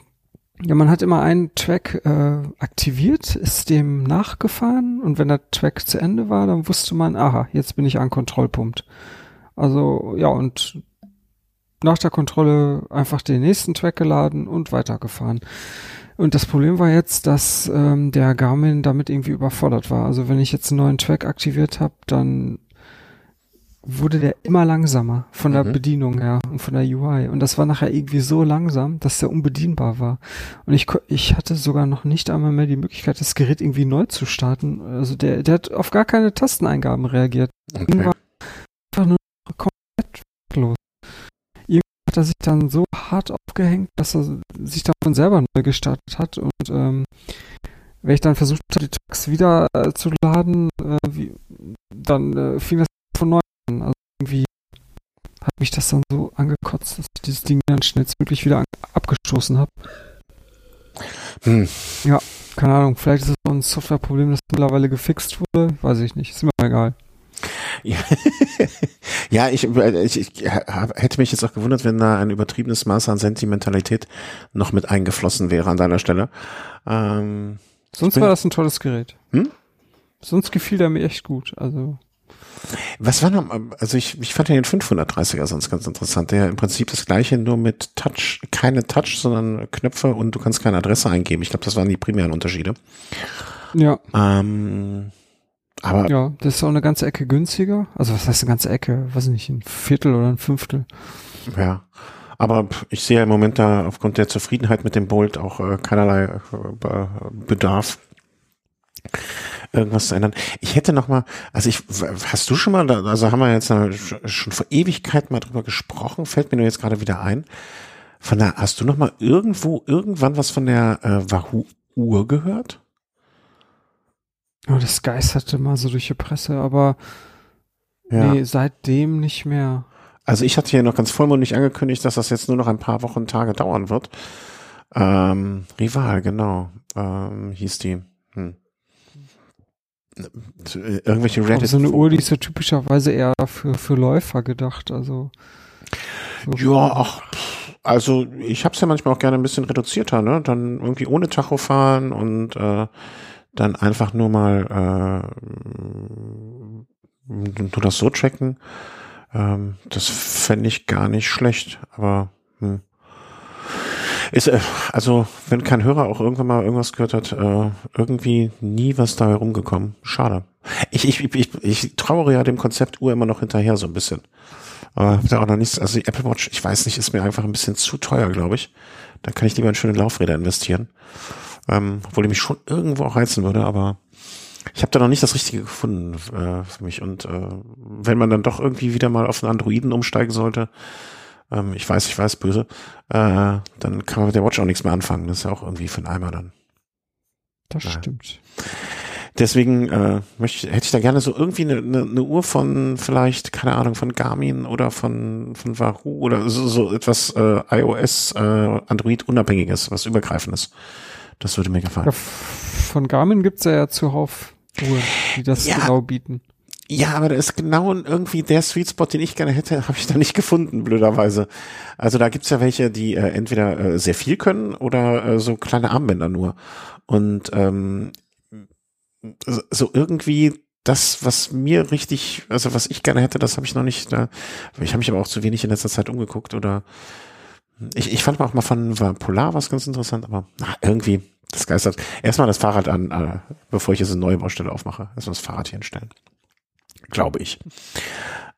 [SPEAKER 2] Ja, man hat immer einen Track äh, aktiviert, ist dem nachgefahren und wenn der Track zu Ende war, dann wusste man, aha, jetzt bin ich an Kontrollpunkt. Also ja, und nach der Kontrolle einfach den nächsten Track geladen und weitergefahren. Und das Problem war jetzt, dass ähm, der Garmin damit irgendwie überfordert war. Also wenn ich jetzt einen neuen Track aktiviert habe, dann wurde der immer langsamer von der mhm. Bedienung her und von der UI. Und das war nachher irgendwie so langsam, dass der unbedienbar war. Und ich, ich hatte sogar noch nicht einmal mehr die Möglichkeit, das Gerät irgendwie neu zu starten. Also der, der hat auf gar keine Tasteneingaben reagiert. Okay. War einfach nur hat er sich dann so hart aufgehängt, dass er sich davon selber neu gestartet hat und ähm, wenn ich dann versucht habe, die Tracks wieder äh, zu laden, äh, wie, dann äh, fing das von neu also irgendwie hat mich das dann so angekotzt, dass ich dieses Ding dann schnellstmöglich wieder abgestoßen habe. Hm. Ja, keine Ahnung, vielleicht ist es so ein Softwareproblem, das mittlerweile gefixt wurde, weiß ich nicht, ist mir egal.
[SPEAKER 1] Ja, ja ich, ich, ich hätte mich jetzt auch gewundert, wenn da ein übertriebenes Maß an Sentimentalität noch mit eingeflossen wäre an deiner Stelle. Ähm,
[SPEAKER 2] Sonst war das ein tolles Gerät. Hm? Sonst gefiel der mir echt gut. Also
[SPEAKER 1] was war noch, also ich, ich fand ja den 530er sonst ganz interessant, der im Prinzip das gleiche nur mit Touch, keine Touch, sondern Knöpfe und du kannst keine Adresse eingeben. Ich glaube, das waren die primären Unterschiede.
[SPEAKER 2] Ja. Ähm, aber ja, das ist auch eine ganze Ecke günstiger. Also was heißt eine ganze Ecke? Weiß ich nicht, ein Viertel oder ein Fünftel.
[SPEAKER 1] Ja. Aber ich sehe im Moment da aufgrund der Zufriedenheit mit dem Bolt auch äh, keinerlei äh, Bedarf irgendwas zu ändern. Ich hätte noch mal, also ich, hast du schon mal, also haben wir jetzt schon vor Ewigkeit mal drüber gesprochen, fällt mir nur jetzt gerade wieder ein. Von der, hast du noch mal irgendwo, irgendwann was von der äh, Wahoo Uhr gehört?
[SPEAKER 2] Oh, das geisterte mal so durch die Presse, aber ja. nee, seitdem nicht mehr.
[SPEAKER 1] Also ich hatte ja noch ganz vollmundig angekündigt, dass das jetzt nur noch ein paar Wochen, Tage dauern wird. Ähm, Rival, genau, ähm, hieß die. Hm irgendwelche
[SPEAKER 2] Reddit. So eine Uhr, die ist ja typischerweise eher für, für Läufer gedacht, also.
[SPEAKER 1] So ja, ach, also ich habe es ja manchmal auch gerne ein bisschen reduzierter, ne? Dann irgendwie ohne Tacho fahren und äh, dann einfach nur mal äh, nur das so tracken. Ähm, das fände ich gar nicht schlecht, aber hm. Ist, äh, also, wenn kein Hörer auch irgendwann mal irgendwas gehört hat, äh, irgendwie nie was da herumgekommen. Schade. Ich, ich, ich, ich trauere ja dem Konzept Uhr immer noch hinterher so ein bisschen. Aber da auch noch nichts, also die Apple Watch, ich weiß nicht, ist mir einfach ein bisschen zu teuer, glaube ich. Da kann ich lieber in schöne Laufräder investieren. Ähm, obwohl die mich schon irgendwo auch reizen würde, aber ich habe da noch nicht das Richtige gefunden äh, für mich. Und äh, wenn man dann doch irgendwie wieder mal auf einen Androiden umsteigen sollte, ähm, ich weiß, ich weiß, böse, äh, dann kann man mit der Watch auch nichts mehr anfangen. Das ist ja auch irgendwie für einen Eimer dann.
[SPEAKER 2] Das Nein. stimmt.
[SPEAKER 1] Deswegen äh, möchte, hätte ich da gerne so irgendwie eine, eine, eine Uhr von vielleicht, keine Ahnung, von Garmin oder von, von Wahoo oder so, so etwas äh, iOS, äh, Android-unabhängiges, was übergreifendes. Das würde mir gefallen.
[SPEAKER 2] Von Garmin gibt's ja, ja zuhauf Uhren, die das ja, genau bieten.
[SPEAKER 1] Ja, aber da ist genau irgendwie der Sweet Spot, den ich gerne hätte, habe ich da nicht gefunden, blöderweise. Also da gibt's ja welche, die äh, entweder äh, sehr viel können oder äh, so kleine Armbänder nur. Und ähm, so irgendwie das, was mir richtig, also was ich gerne hätte, das habe ich noch nicht. Da, ich habe mich aber auch zu wenig in letzter Zeit umgeguckt oder ich, ich fand auch mal von Polar was ganz interessant, aber na, irgendwie das geistert. Erstmal das Fahrrad an, äh, bevor ich jetzt eine neue Baustelle aufmache. Erstmal das Fahrrad hier hinstellen glaube ich.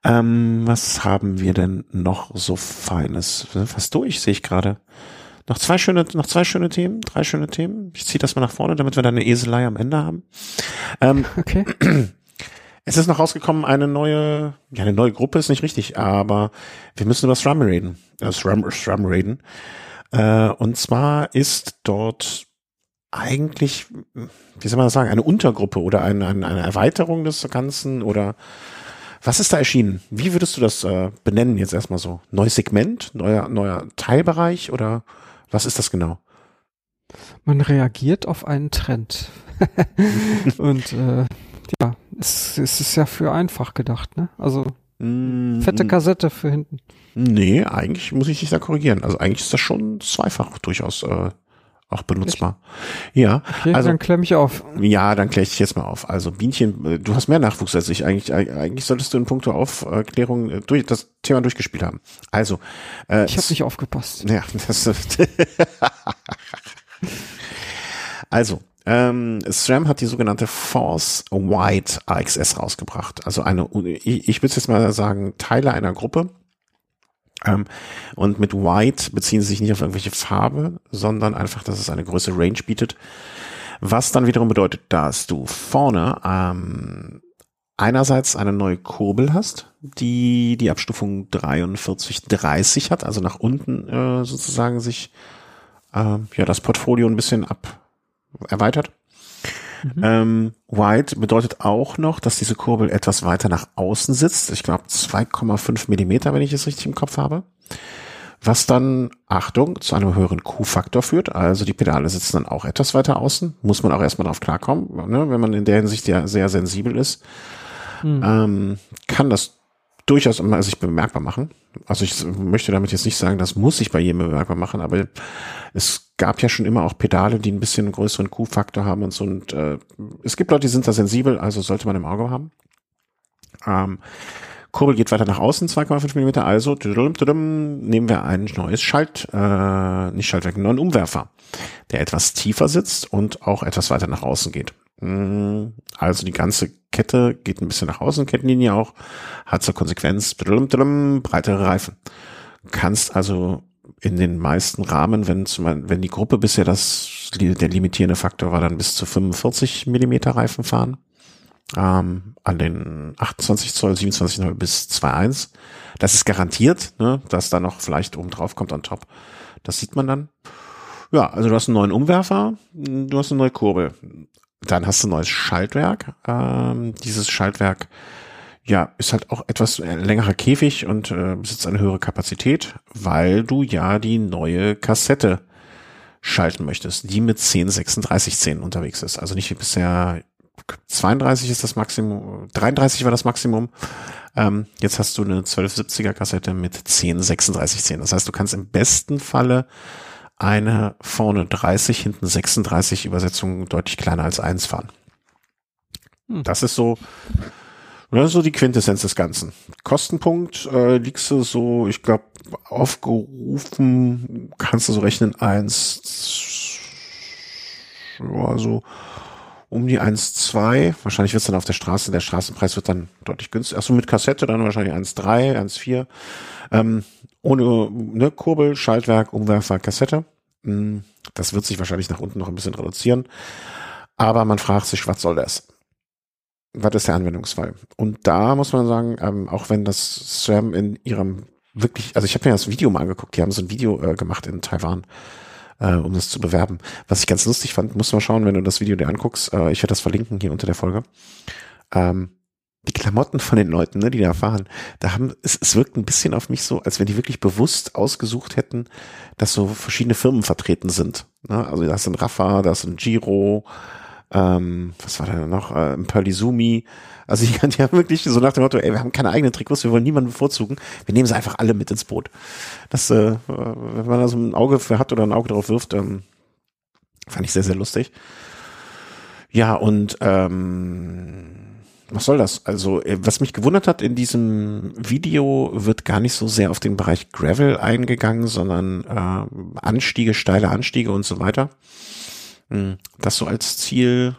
[SPEAKER 1] Ähm, was haben wir denn noch so Feines? Fast durch, sehe ich gerade. Noch zwei schöne, noch zwei schöne Themen, drei schöne Themen. Ich ziehe das mal nach vorne, damit wir da eine Eselei am Ende haben. Ähm, okay. Es ist noch rausgekommen, eine neue, ja, eine neue Gruppe ist nicht richtig, aber wir müssen über SRAM reden. Äh, SRAM, SRAM reden. Äh, und zwar ist dort eigentlich, wie soll man das sagen, eine Untergruppe oder eine, eine, eine Erweiterung des Ganzen oder was ist da erschienen? Wie würdest du das äh, benennen jetzt erstmal so? Neues Segment, neuer, neuer Teilbereich oder was ist das genau?
[SPEAKER 2] Man reagiert auf einen Trend. Und äh, ja, es, es ist ja für einfach gedacht, ne? Also mm, fette Kassette für hinten.
[SPEAKER 1] Nee, eigentlich muss ich dich da korrigieren. Also eigentlich ist das schon zweifach durchaus äh, auch benutzbar. Ja,
[SPEAKER 2] okay, also dann klär mich auf.
[SPEAKER 1] Ja, dann klär ich dich jetzt mal auf. Also Bienchen, äh, du hast mehr Nachwuchs als ich. Eigentlich, eigentlich solltest du in puncto Aufklärung äh, durch das Thema durchgespielt haben. Also,
[SPEAKER 2] äh, ich habe nicht aufgepasst.
[SPEAKER 1] Ja, das. also, ähm, SRAM hat die sogenannte Force White AXS rausgebracht. Also eine, ich, ich würde jetzt mal sagen, Teile einer Gruppe ähm, und mit White beziehen sie sich nicht auf irgendwelche Farbe, sondern einfach, dass es eine größere Range bietet. Was dann wiederum bedeutet, dass du vorne ähm, einerseits eine neue Kurbel hast, die die Abstufung 4330 hat, also nach unten äh, sozusagen sich äh, ja das Portfolio ein bisschen ab erweitert. Mhm. Ähm, White bedeutet auch noch, dass diese Kurbel etwas weiter nach außen sitzt. Ich glaube 2,5 Millimeter, wenn ich es richtig im Kopf habe. Was dann, Achtung, zu einem höheren Q-Faktor führt. Also die Pedale sitzen dann auch etwas weiter außen. Muss man auch erstmal drauf klarkommen, ne? wenn man in der Hinsicht ja sehr sensibel ist. Mhm. Ähm, kann das durchaus immer sich bemerkbar machen. Also ich möchte damit jetzt nicht sagen, das muss sich bei jedem bemerkbar machen, aber es gab ja schon immer auch Pedale, die ein bisschen größeren Q-Faktor haben und so. Und äh, es gibt Leute, die sind da sensibel, also sollte man im Auge haben. Ähm, Kurbel geht weiter nach außen, 2,5 Millimeter. Also nehmen wir ein neues Schalt, äh, nicht Schaltwerk, einen neuen Umwerfer, der etwas tiefer sitzt und auch etwas weiter nach außen geht. Mm, also die ganze Kette geht ein bisschen nach außen, Kettenlinie auch, hat zur Konsequenz breitere Reifen. Kannst also in den meisten Rahmen, wenn, zum, wenn die Gruppe bisher das, der limitierende Faktor war, dann bis zu 45 Millimeter Reifen fahren. Ähm, an den 28 Zoll, 27 Zoll bis 2,1. Das ist garantiert, ne, dass da noch vielleicht oben drauf kommt on top. Das sieht man dann. Ja, also du hast einen neuen Umwerfer, du hast eine neue Kurbel. Dann hast du ein neues Schaltwerk. Ähm, dieses Schaltwerk ja, ist halt auch etwas längerer Käfig und äh, besitzt eine höhere Kapazität, weil du ja die neue Kassette schalten möchtest, die mit 103610 unterwegs ist. Also nicht wie bisher 32 ist das Maximum, 33 war das Maximum. Ähm, jetzt hast du eine 1270er Kassette mit 103610. Das heißt, du kannst im besten Falle eine vorne 30, hinten 36 Übersetzung deutlich kleiner als eins fahren. Hm. Das ist so das ist so die Quintessenz des Ganzen. Kostenpunkt äh, liegst du so, ich glaube, aufgerufen kannst du so rechnen, eins, also um die 1,2. Wahrscheinlich wird es dann auf der Straße, der Straßenpreis wird dann deutlich günstiger. Achso, mit Kassette dann wahrscheinlich 1,3, 1,4. Ähm, ohne ne, Kurbel, Schaltwerk, Umwerfer, Kassette. Hm, das wird sich wahrscheinlich nach unten noch ein bisschen reduzieren. Aber man fragt sich, was soll das? was ist der Anwendungsfall? Und da muss man sagen, ähm, auch wenn das SRAM in ihrem wirklich, also ich habe mir das Video mal angeguckt, die haben so ein Video äh, gemacht in Taiwan, äh, um das zu bewerben. Was ich ganz lustig fand, musst du mal schauen, wenn du das Video dir anguckst, äh, ich werde das verlinken hier unter der Folge. Ähm, die Klamotten von den Leuten, ne, die da fahren, da haben, es, es wirkt ein bisschen auf mich so, als wenn die wirklich bewusst ausgesucht hätten, dass so verschiedene Firmen vertreten sind. Ne? Also da ist ein Rafa, da ist ein Giro, ähm, was war da noch, äh, ein Perlizumi. Also die, die haben wirklich so nach dem Motto, ey, wir haben keine eigenen Trikots, wir wollen niemanden bevorzugen, wir nehmen sie einfach alle mit ins Boot. Das, äh, wenn man da so ein Auge für hat oder ein Auge drauf wirft, ähm, fand ich sehr, sehr lustig. Ja, und ähm, was soll das? Also, äh, was mich gewundert hat, in diesem Video wird gar nicht so sehr auf den Bereich Gravel eingegangen, sondern äh, Anstiege, steile Anstiege und so weiter. Hm, das so als Zielgruppe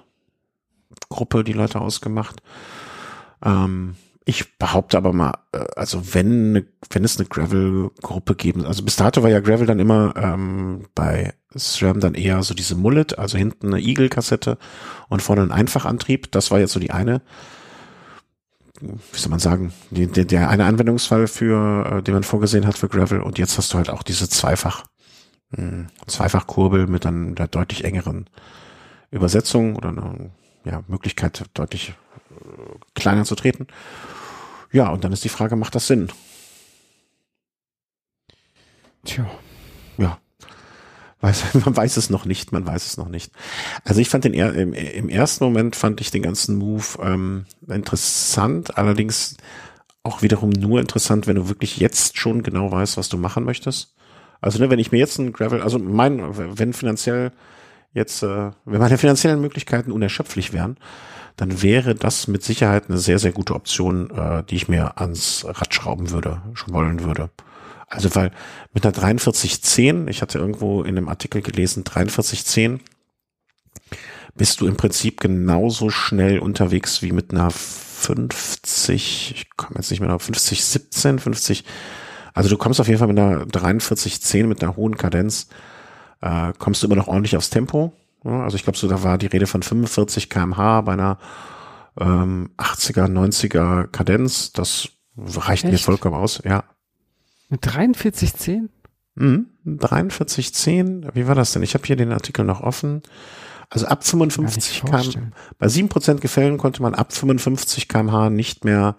[SPEAKER 1] die Leute ausgemacht. Ähm, ich behaupte aber mal, äh, also wenn, wenn es eine Gravel-Gruppe geben, also bis dato war ja Gravel dann immer ähm, bei SRAM dann eher so diese Mullet, also hinten eine Eagle-Kassette und vorne ein Einfachantrieb. Das war jetzt so die eine, wie soll man sagen, die, der, der eine Anwendungsfall für, äh, den man vorgesehen hat für Gravel und jetzt hast du halt auch diese Zweifach hm, Zweifachkurbel mit dann der deutlich engeren Übersetzung oder eine ja, Möglichkeit, deutlich äh, kleiner zu treten. Ja, und dann ist die Frage, macht das Sinn? Tja. Weiß, man weiß es noch nicht, man weiß es noch nicht. Also ich fand den im, im ersten Moment fand ich den ganzen Move ähm, interessant, allerdings auch wiederum nur interessant, wenn du wirklich jetzt schon genau weißt, was du machen möchtest. Also ne, wenn ich mir jetzt ein Gravel, also mein, wenn finanziell jetzt, äh, wenn meine finanziellen Möglichkeiten unerschöpflich wären, dann wäre das mit Sicherheit eine sehr, sehr gute Option, äh, die ich mir ans Rad schrauben würde, schon wollen würde. Also weil mit einer 4310, ich hatte irgendwo in einem Artikel gelesen, 4310, bist du im Prinzip genauso schnell unterwegs wie mit einer 50, ich komme jetzt nicht mehr auf 50, 17, 50, also du kommst auf jeden Fall mit einer 43, 10 mit einer hohen Kadenz, äh, kommst du immer noch ordentlich aufs Tempo. Ja, also ich glaube, so da war die Rede von 45 kmh bei einer ähm, 80er, 90er Kadenz. Das reicht Echt? mir vollkommen aus, ja.
[SPEAKER 2] Mit 43,10?
[SPEAKER 1] Mhm, 43,10. Wie war das denn? Ich habe hier den Artikel noch offen. Also ab 55 km, bei 7% Gefällen konnte man ab 55 kmh nicht mehr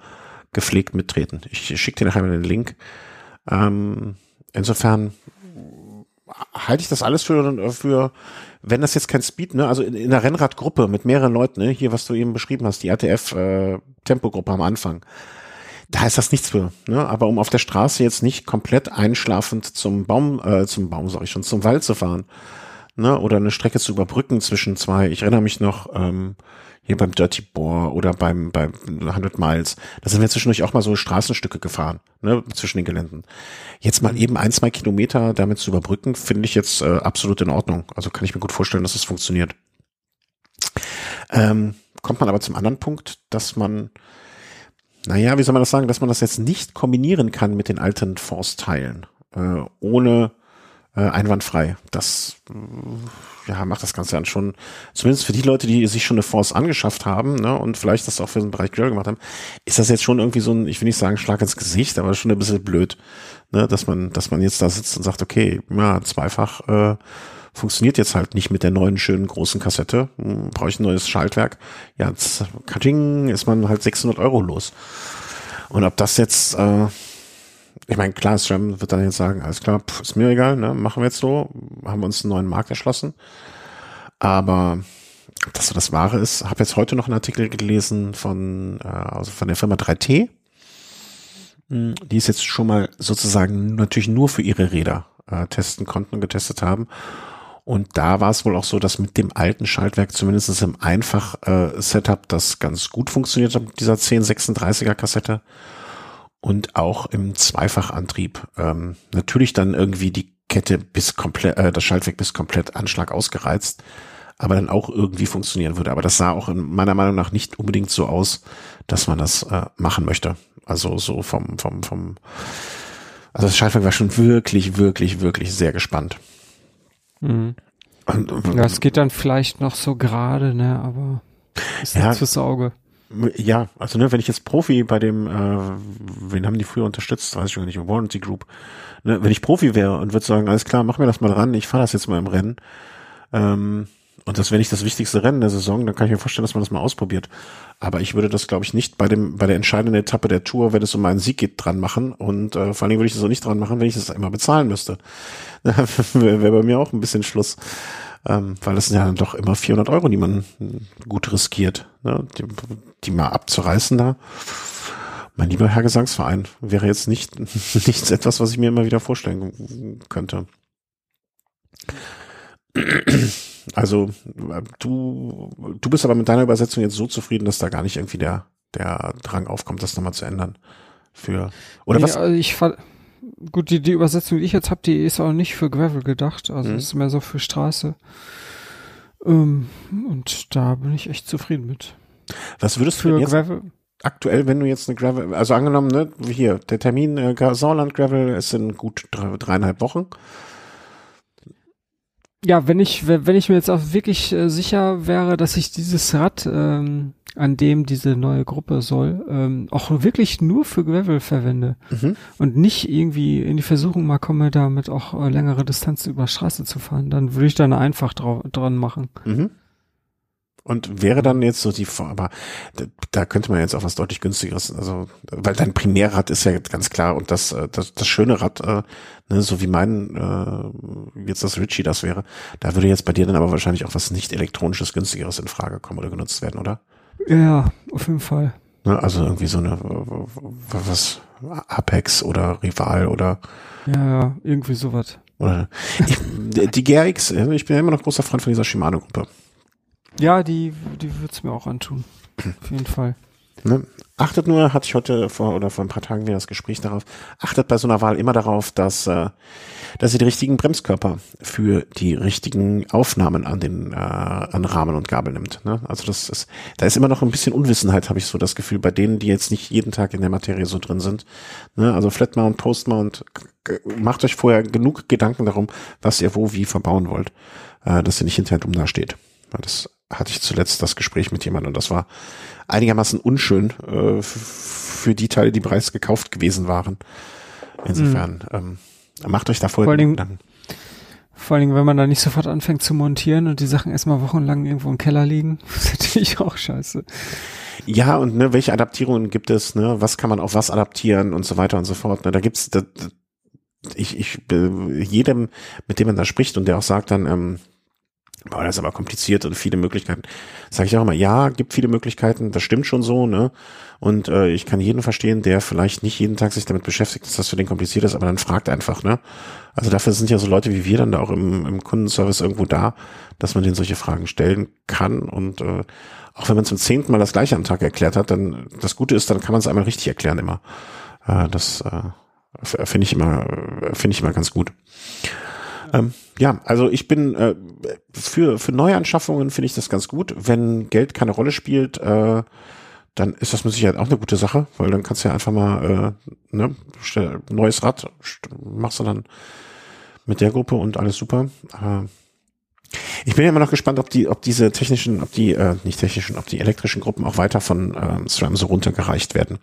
[SPEAKER 1] gepflegt mittreten. Ich schicke dir nachher mal den Link. Ähm, insofern halte ich das alles für, für, wenn das jetzt kein Speed, ne, also in, in einer Rennradgruppe mit mehreren Leuten, ne, hier, was du eben beschrieben hast, die ATF äh, am Anfang, da ist das nichts für, ne, aber um auf der Straße jetzt nicht komplett einschlafend zum Baum, äh, zum Baum, sag ich schon, zum Wald zu fahren, ne, oder eine Strecke zu überbrücken zwischen zwei. Ich erinnere mich noch ähm, hier beim Dirty Boar oder beim beim 100 Miles. Da sind wir zwischendurch auch mal so Straßenstücke gefahren, ne, zwischen den Geländen. Jetzt mal eben ein, zwei Kilometer damit zu überbrücken, finde ich jetzt äh, absolut in Ordnung. Also kann ich mir gut vorstellen, dass es das funktioniert. Ähm, kommt man aber zum anderen Punkt, dass man naja, wie soll man das sagen, dass man das jetzt nicht kombinieren kann mit den alten Force-Teilen, äh, ohne äh, einwandfrei. Das äh, ja, macht das Ganze dann schon, zumindest für die Leute, die sich schon eine Force angeschafft haben ne, und vielleicht das auch für den Bereich Grill gemacht haben, ist das jetzt schon irgendwie so ein, ich will nicht sagen Schlag ins Gesicht, aber schon ein bisschen blöd, ne, dass man, dass man jetzt da sitzt und sagt, okay, ja, zweifach äh, funktioniert jetzt halt nicht mit der neuen schönen großen Kassette, hm, brauche ich ein neues Schaltwerk. Ja, jetzt, Cutting ist man halt 600 Euro los. Und ob das jetzt äh, ich meine, klar, SRAM wird dann jetzt sagen, alles klar, pff, ist mir egal, ne, machen wir jetzt so, haben wir uns einen neuen Markt erschlossen. Aber dass so das Wahre ist, habe jetzt heute noch einen Artikel gelesen von, äh, also von der Firma 3T. Hm, die ist jetzt schon mal sozusagen natürlich nur für ihre Räder äh, testen konnten und getestet haben. Und da war es wohl auch so, dass mit dem alten Schaltwerk zumindest im Einfach-Setup äh, das ganz gut funktioniert hat mit dieser 1036er Kassette und auch im Zweifachantrieb. Ähm, natürlich dann irgendwie die Kette bis komplett, äh, das Schaltwerk bis komplett Anschlag ausgereizt, aber dann auch irgendwie funktionieren würde. Aber das sah auch in meiner Meinung nach nicht unbedingt so aus, dass man das äh, machen möchte. Also so vom, vom, vom, also das Schaltwerk war schon wirklich, wirklich, wirklich sehr gespannt.
[SPEAKER 2] Mhm. Und, ja, es geht dann vielleicht noch so gerade, ne, aber ist ja, fürs Auge.
[SPEAKER 1] Ja, also ne, wenn ich jetzt Profi bei dem, äh, wen haben die früher unterstützt, weiß ich schon nicht, Warranty Group, ne, wenn ich Profi wäre und würde sagen, alles klar, mach mir das mal ran, ich fahre das jetzt mal im Rennen, ähm, und das wäre nicht das wichtigste Rennen der Saison, dann kann ich mir vorstellen, dass man das mal ausprobiert. Aber ich würde das, glaube ich, nicht bei dem, bei der entscheidenden Etappe der Tour, wenn es um einen Sieg geht, dran machen. Und äh, vor allen Dingen würde ich das auch nicht dran machen, wenn ich das immer bezahlen müsste. wäre wär bei mir auch ein bisschen Schluss ähm, weil das sind ja dann doch immer 400 Euro, die man gut riskiert, ne? die, die mal abzureißen da. Mein lieber Herr Gesangsverein wäre jetzt nicht nichts etwas, was ich mir immer wieder vorstellen könnte. Also du du bist aber mit deiner Übersetzung jetzt so zufrieden, dass da gar nicht irgendwie der der Drang aufkommt, das nochmal zu ändern. Für oder nee, was?
[SPEAKER 2] Also ich gut, die, die Übersetzung, die ich jetzt habe, die ist auch nicht für Gravel gedacht. Also mhm. ist mehr so für Straße. Ähm, und da bin ich echt zufrieden mit.
[SPEAKER 1] Was würdest du für jetzt Gravel? aktuell, wenn du jetzt eine Gravel, also angenommen, ne, hier, der Termin äh, Sauerland Gravel ist in gut drei, dreieinhalb Wochen
[SPEAKER 2] ja, wenn ich, wenn ich mir jetzt auch wirklich äh, sicher wäre, dass ich dieses Rad, ähm, an dem diese neue Gruppe soll, ähm, auch wirklich nur für Gravel verwende mhm. und nicht irgendwie in die Versuchung mal komme, damit auch äh, längere Distanzen über Straße zu fahren, dann würde ich da einfach dran machen. Mhm.
[SPEAKER 1] Und wäre dann jetzt so die, aber da, da könnte man jetzt auch was deutlich günstigeres, also, weil dein Primärrad ist ja ganz klar und das, äh, das, das schöne Rad, äh, ne, so wie mein, äh, jetzt das Ritchie das wäre, da würde jetzt bei dir dann aber wahrscheinlich auch was nicht elektronisches günstigeres in Frage kommen oder genutzt werden, oder?
[SPEAKER 2] Ja, auf jeden Fall.
[SPEAKER 1] Ne, also irgendwie so eine, was, Apex oder Rival oder.
[SPEAKER 2] Ja, ja, irgendwie sowas.
[SPEAKER 1] Oder ich, die GRX, ich bin ja immer noch großer Freund von dieser Shimano-Gruppe.
[SPEAKER 2] Ja, die, die wird's mir auch antun. Auf jeden Fall.
[SPEAKER 1] Ne? Achtet nur, hatte ich heute vor oder vor ein paar Tagen wieder das Gespräch darauf, achtet bei so einer Wahl immer darauf, dass, äh, dass ihr die richtigen Bremskörper für die richtigen Aufnahmen an den äh, an Rahmen und Gabel nimmt. Ne? Also das ist, da ist immer noch ein bisschen Unwissenheit, habe ich so das Gefühl, bei denen, die jetzt nicht jeden Tag in der Materie so drin sind. Ne? Also Flatmount, Postmount, macht euch vorher genug Gedanken darum, was ihr wo wie verbauen wollt, äh, dass ihr nicht hinterher dumm dasteht. Weil das hatte ich zuletzt das Gespräch mit jemandem und das war einigermaßen unschön äh, für die Teile, die bereits gekauft gewesen waren. Insofern, mhm. ähm, macht euch da voll
[SPEAKER 2] vor Gedanken. Vor allen Dingen, wenn man da nicht sofort anfängt zu montieren und die Sachen erstmal wochenlang irgendwo im Keller liegen, ist natürlich auch scheiße.
[SPEAKER 1] Ja, und ne, welche Adaptierungen gibt es, ne? Was kann man auf was adaptieren und so weiter und so fort. Ne? Da gibt's da, ich, ich, jedem, mit dem man da spricht und der auch sagt dann, ähm, Boah, das ist aber kompliziert und viele Möglichkeiten. Sage ich auch immer, ja, gibt viele Möglichkeiten, das stimmt schon so, ne? Und äh, ich kann jeden verstehen, der vielleicht nicht jeden Tag sich damit beschäftigt, dass das für den kompliziert ist, aber dann fragt einfach, ne? Also dafür sind ja so Leute wie wir dann da auch im, im Kundenservice irgendwo da, dass man denen solche Fragen stellen kann. Und äh, auch wenn man zum zehnten Mal das gleiche am Tag erklärt hat, dann das Gute ist, dann kann man es einmal richtig erklären immer. Äh, das äh, finde ich immer, finde ich immer ganz gut. Ähm, ja, also ich bin äh, für für Neuanschaffungen finde ich das ganz gut. Wenn Geld keine Rolle spielt, äh, dann ist das mit Sicherheit auch eine gute Sache, weil dann kannst du ja einfach mal äh, ne, neues Rad machst du dann mit der Gruppe und alles super. Äh, ich bin ja immer noch gespannt, ob die, ob diese technischen, ob die, äh, nicht technischen, ob die elektrischen Gruppen auch weiter von äh, SRAM so runtergereicht werden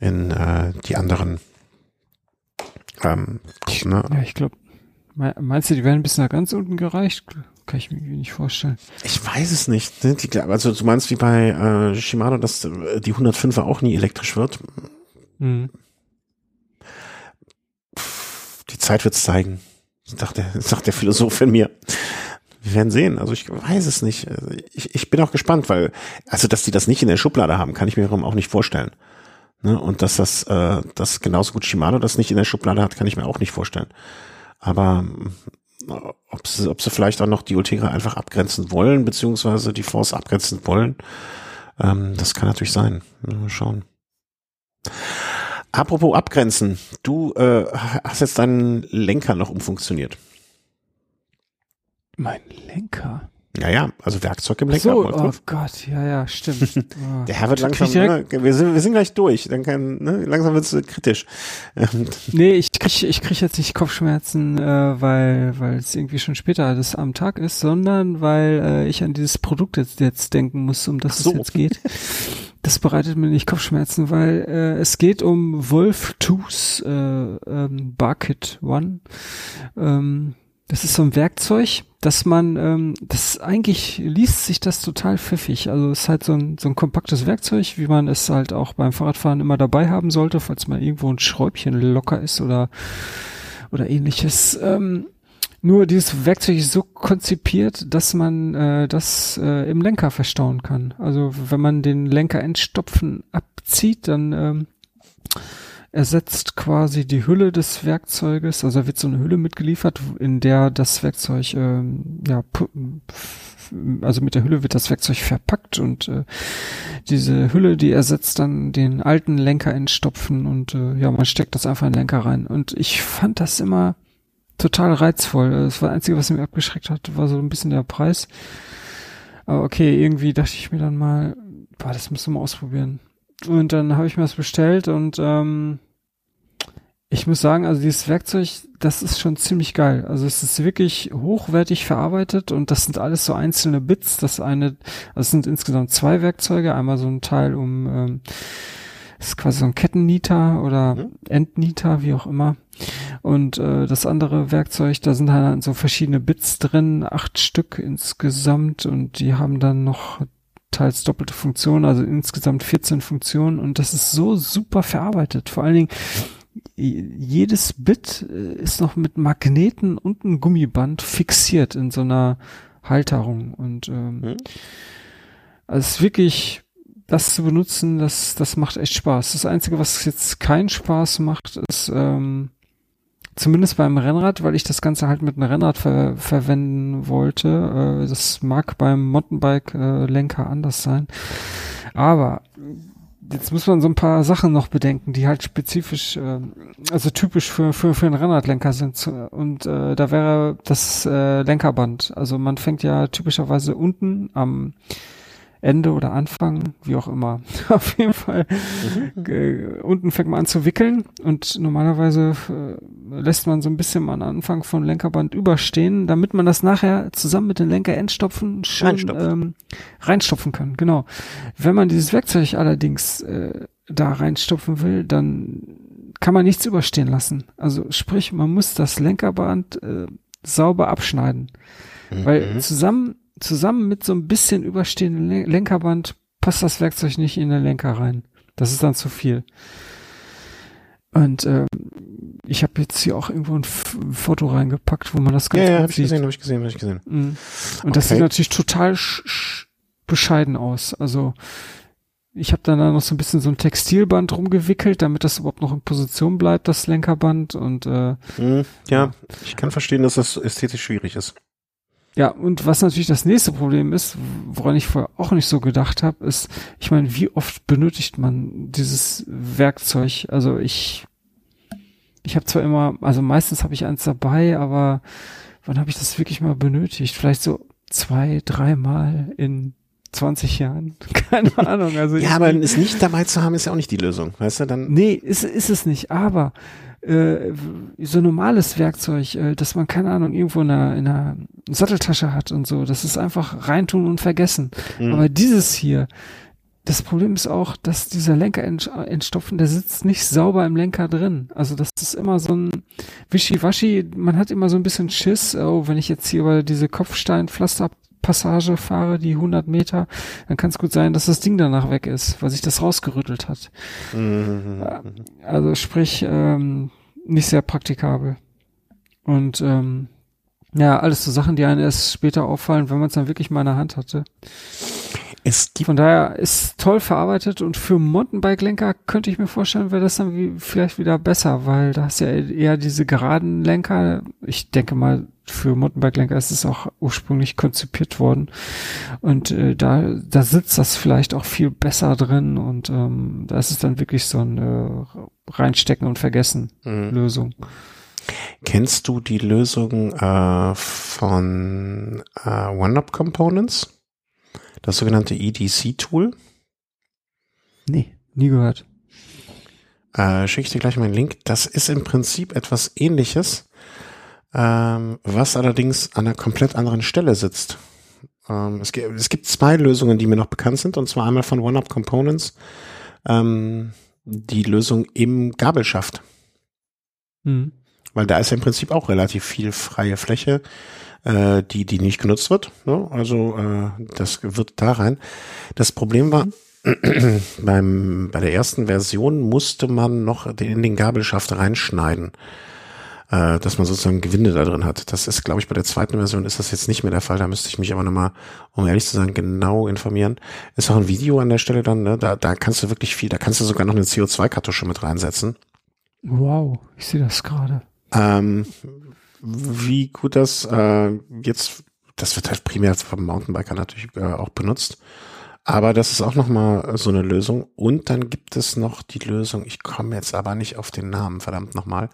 [SPEAKER 1] in äh, die anderen.
[SPEAKER 2] Ähm, ne? Ja, ich glaube, Meinst du, die werden bis nach ganz unten gereicht? Kann ich mir nicht vorstellen.
[SPEAKER 1] Ich weiß es nicht. Ne? Also du meinst wie bei äh, Shimano, dass äh, die 105er auch nie elektrisch wird? Mhm. Die Zeit wird's zeigen, sagt der, sagt der Philosoph in mir. Wir werden sehen. Also ich weiß es nicht. Also ich, ich bin auch gespannt, weil, also dass die das nicht in der Schublade haben, kann ich mir auch nicht vorstellen. Ne? Und dass das, äh, dass genauso gut Shimano das nicht in der Schublade hat, kann ich mir auch nicht vorstellen. Aber ob sie, ob sie vielleicht auch noch die Ultegra einfach abgrenzen wollen, beziehungsweise die Force abgrenzen wollen, ähm, das kann natürlich sein. Mal schauen. Apropos abgrenzen, du äh, hast jetzt deinen Lenker noch umfunktioniert.
[SPEAKER 2] Mein Lenker?
[SPEAKER 1] Ja, ja, also Werkzeug im Lenker.
[SPEAKER 2] So, oh Gott, ja, ja, stimmt.
[SPEAKER 1] Oh. Der Herr wird langsam, ne, wir, sind, wir sind gleich durch, dann kann, ne, langsam wird es kritisch.
[SPEAKER 2] nee, ich krieg, ich krieg jetzt nicht Kopfschmerzen, äh, weil, weil es irgendwie schon später alles am Tag ist, sondern weil äh, ich an dieses Produkt jetzt, jetzt denken muss, um das so. es jetzt geht. Das bereitet mir nicht Kopfschmerzen, weil äh, es geht um Wolf Tooth äh, ähm, Barkit One. Ähm, das ist so ein Werkzeug, dass man, ähm, das eigentlich liest sich das total pfiffig. Also es ist halt so ein, so ein kompaktes Werkzeug, wie man es halt auch beim Fahrradfahren immer dabei haben sollte, falls mal irgendwo ein Schräubchen locker ist oder, oder ähnliches. Ähm, nur dieses Werkzeug ist so konzipiert, dass man äh, das äh, im Lenker verstauen kann. Also wenn man den Lenker entstopfen abzieht, dann ähm, ersetzt quasi die Hülle des Werkzeuges, also da wird so eine Hülle mitgeliefert, in der das Werkzeug, ähm, ja, also mit der Hülle wird das Werkzeug verpackt und äh, diese Hülle, die ersetzt dann den alten Lenker entstopfen und äh, ja, man steckt das einfach in den Lenker rein. Und ich fand das immer total reizvoll. Das war das Einzige, was mich abgeschreckt hat, war so ein bisschen der Preis. Aber okay, irgendwie dachte ich mir dann mal, boah, das musst du mal ausprobieren. Und dann habe ich mir das bestellt und ähm, ich muss sagen, also dieses Werkzeug, das ist schon ziemlich geil. Also es ist wirklich hochwertig verarbeitet und das sind alles so einzelne Bits. Das eine, also es sind insgesamt zwei Werkzeuge. Einmal so ein Teil um, ähm, ist quasi so ein Kettennieter oder mhm. Endnieter, wie auch immer. Und äh, das andere Werkzeug, da sind halt so verschiedene Bits drin, acht Stück insgesamt und die haben dann noch teils doppelte Funktionen, also insgesamt 14 Funktionen und das ist so super verarbeitet. Vor allen Dingen, jedes Bit äh, ist noch mit Magneten und einem Gummiband fixiert in so einer Halterung und ähm, mhm. also es ist wirklich das zu benutzen, das das macht echt Spaß. Das einzige, was jetzt keinen Spaß macht, ist ähm, zumindest beim Rennrad, weil ich das Ganze halt mit einem Rennrad ver verwenden wollte. Äh, das mag beim Mountainbike-Lenker äh, anders sein. Aber jetzt muss man so ein paar Sachen noch bedenken, die halt spezifisch, äh, also typisch für, für, für einen Rennradlenker sind. Und äh, da wäre das äh, Lenkerband. Also man fängt ja typischerweise unten am Ende oder Anfang, wie auch immer. Auf jeden Fall. Mhm. Äh, unten fängt man an zu wickeln und normalerweise äh, lässt man so ein bisschen am Anfang von Lenkerband überstehen, damit man das nachher zusammen mit den Lenkerendstopfen schön reinstopfen, ähm, reinstopfen kann. Genau. Wenn man dieses Werkzeug allerdings äh, da reinstopfen will, dann kann man nichts überstehen lassen. Also sprich, man muss das Lenkerband äh, sauber abschneiden. Mhm. Weil zusammen zusammen mit so ein bisschen überstehenden Lenkerband passt das Werkzeug nicht in den Lenker rein. Das ist dann zu viel. Und ähm, ich habe jetzt hier auch irgendwo ein, F Foto reingepackt, wo man das
[SPEAKER 1] ganz ja, ja, hab ich gesehen, habe ich gesehen, habe ich gesehen.
[SPEAKER 2] Mhm. Und okay. das sieht natürlich total bescheiden aus. Also ich habe dann da noch so ein bisschen so ein Textilband rumgewickelt, damit das überhaupt noch in Position bleibt, das Lenkerband. Und äh,
[SPEAKER 1] mhm, ja, ich kann verstehen, dass das ästhetisch schwierig ist.
[SPEAKER 2] Ja, und was natürlich das nächste Problem ist, woran ich vorher auch nicht so gedacht habe, ist, ich meine, wie oft benötigt man dieses Werkzeug? Also ich, ich habe zwar immer, also meistens habe ich eins dabei, aber wann habe ich das wirklich mal benötigt? Vielleicht so zwei, dreimal in 20 Jahren. Keine Ahnung. Also
[SPEAKER 1] ja, aber es nicht dabei zu haben, ist ja auch nicht die Lösung, weißt du? Dann
[SPEAKER 2] nee, ist, ist es nicht. Aber äh, so normales Werkzeug, äh, dass man, keine Ahnung, irgendwo in einer, in einer Satteltasche hat und so, das ist einfach reintun und vergessen. Mhm. Aber dieses hier, das Problem ist auch, dass dieser Lenker entstopfen, der sitzt nicht sauber im Lenker drin. Also das ist immer so ein Wischiwaschi. Man hat immer so ein bisschen Schiss. Oh, wenn ich jetzt hier über diese Kopfsteinpflaster Passage fahre, die 100 Meter, dann kann es gut sein, dass das Ding danach weg ist, weil sich das rausgerüttelt hat. Mhm. Also sprich, ähm, nicht sehr praktikabel. Und ähm, ja, alles so Sachen, die einem erst später auffallen, wenn man es dann wirklich mal in der Hand hatte. Es gibt Von daher ist toll verarbeitet und für Mountainbike-Lenker könnte ich mir vorstellen, wäre das dann wie, vielleicht wieder besser, weil da hast ja eher diese geraden Lenker. Ich denke mal, für Mountainbike-Lenker ist es auch ursprünglich konzipiert worden. Und äh, da, da sitzt das vielleicht auch viel besser drin und ähm, da ist es dann wirklich so ein äh, Reinstecken und Vergessen mhm. Lösung.
[SPEAKER 1] Kennst du die Lösung äh, von äh, OneUp Components? Das sogenannte EDC-Tool?
[SPEAKER 2] Nee, nie gehört.
[SPEAKER 1] Äh, Schicke ich dir gleich mal einen Link. Das ist im Prinzip etwas ähnliches, ähm, was allerdings an einer komplett anderen Stelle sitzt. Ähm, es, gibt, es, gibt zwei Lösungen, die mir noch bekannt sind, und zwar einmal von OneUp Components, ähm, die Lösung im Gabelschaft. Mhm. Weil da ist ja im Prinzip auch relativ viel freie Fläche äh, die, die nicht genutzt wird. Ne? Also äh, das wird da rein. Das Problem war, beim, bei der ersten Version musste man noch in den Gabelschaft reinschneiden, äh, dass man sozusagen Gewinde da drin hat. Das ist, glaube ich, bei der zweiten Version ist das jetzt nicht mehr der Fall. Da müsste ich mich aber nochmal, um ehrlich zu sein, genau informieren. Ist auch ein Video an der Stelle dann, ne? da, da kannst du wirklich viel, da kannst du sogar noch eine CO2-Kartusche mit reinsetzen.
[SPEAKER 2] Wow, ich sehe das gerade.
[SPEAKER 1] Ähm, wie gut das äh, jetzt, das wird halt primär vom Mountainbiker natürlich äh, auch benutzt. Aber das ist auch nochmal so eine Lösung. Und dann gibt es noch die Lösung, ich komme jetzt aber nicht auf den Namen, verdammt nochmal,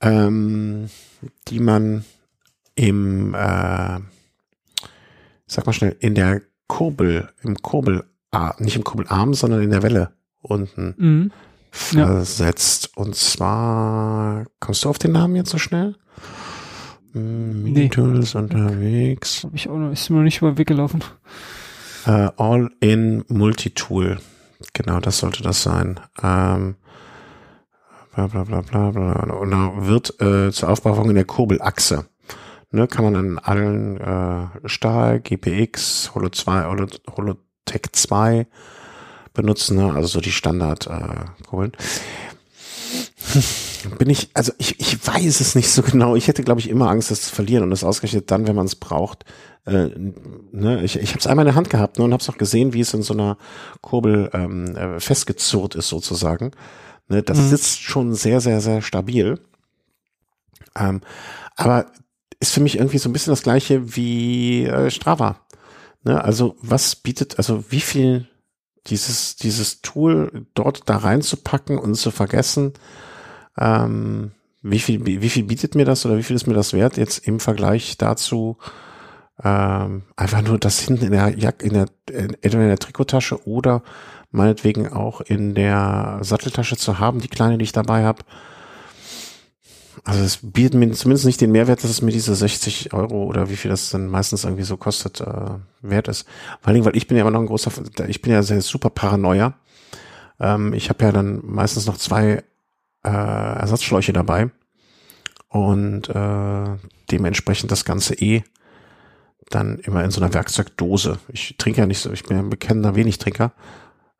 [SPEAKER 1] ähm, die man im, äh, sag mal schnell, in der Kurbel, im Kurbel, nicht im Kurbelarm, sondern in der Welle unten mhm. Versetzt. Ja. Und zwar, kommst du auf den Namen jetzt so schnell?
[SPEAKER 2] Mini-Tools
[SPEAKER 1] nee. unterwegs.
[SPEAKER 2] Hab ich auch noch, ist mir noch nicht über den Weg gelaufen.
[SPEAKER 1] Uh, All-in Multitool. Genau, das sollte das sein. Ähm, bla bla bla bla bla. Und da wird äh, zur Aufbauung in der Kurbelachse. Ne, kann man an allen äh, Stahl, GPX, Holo 2, Holo, Holotech 2 benutzen, ne? also so die Standard äh, bin ich, also ich, ich weiß es nicht so genau. Ich hätte, glaube ich, immer Angst, das zu verlieren und das ausgerechnet dann, wenn man es braucht. Äh, ne? Ich, ich habe es einmal in der Hand gehabt ne, und habe es auch gesehen, wie es in so einer Kurbel ähm, äh, festgezurrt ist sozusagen. Ne? Das mhm. sitzt schon sehr, sehr, sehr stabil. Ähm, aber ist für mich irgendwie so ein bisschen das gleiche wie äh, Strava. Ne? Also was bietet, also wie viel dieses, dieses Tool dort da reinzupacken und zu vergessen, ähm, wie viel, wie viel bietet mir das oder wie viel ist mir das wert jetzt im Vergleich dazu, ähm, einfach nur das hinten in der Jack, in der, entweder in der Trikottasche oder meinetwegen auch in der Satteltasche zu haben, die kleine, die ich dabei habe. Also es bietet mir zumindest nicht den Mehrwert, dass es mir diese 60 Euro oder wie viel das dann meistens irgendwie so kostet, äh, wert ist. Vor allen Dingen, weil ich bin ja immer noch ein großer, ich bin ja sehr super Paranoia. Ähm, ich habe ja dann meistens noch zwei äh, Ersatzschläuche dabei und äh, dementsprechend das Ganze eh dann immer in so einer Werkzeugdose. Ich trinke ja nicht so, ich bin ja ein bekennender Wenigtrinker,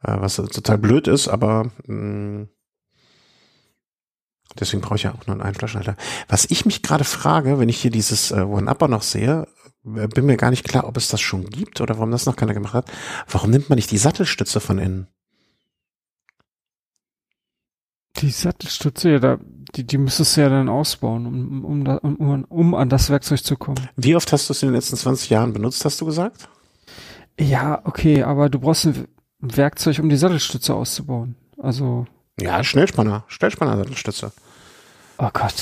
[SPEAKER 1] äh, was total blöd ist, aber mh, mm, deswegen brauche ich ja auch nur einen Flaschenhalter. Was ich mich gerade frage, wenn ich hier dieses äh, One-Upper noch sehe, äh, bin mir gar nicht klar, ob es das schon gibt oder warum das noch keiner gemacht hat. Warum nimmt man nicht die Sattelstütze von innen?
[SPEAKER 2] Die Sattelstütze, ja, da, die, die müsstest du ja dann ausbauen, um, um, um, um an das Werkzeug zu kommen.
[SPEAKER 1] Wie oft hast du es in den letzten 20 Jahren benutzt, hast du gesagt?
[SPEAKER 2] Ja, okay, aber du brauchst ein Werkzeug, um die Sattelstütze auszubauen. Also.
[SPEAKER 1] Ja, Schnellspanner, Schnellspanner-Sattelstütze.
[SPEAKER 2] Oh Gott.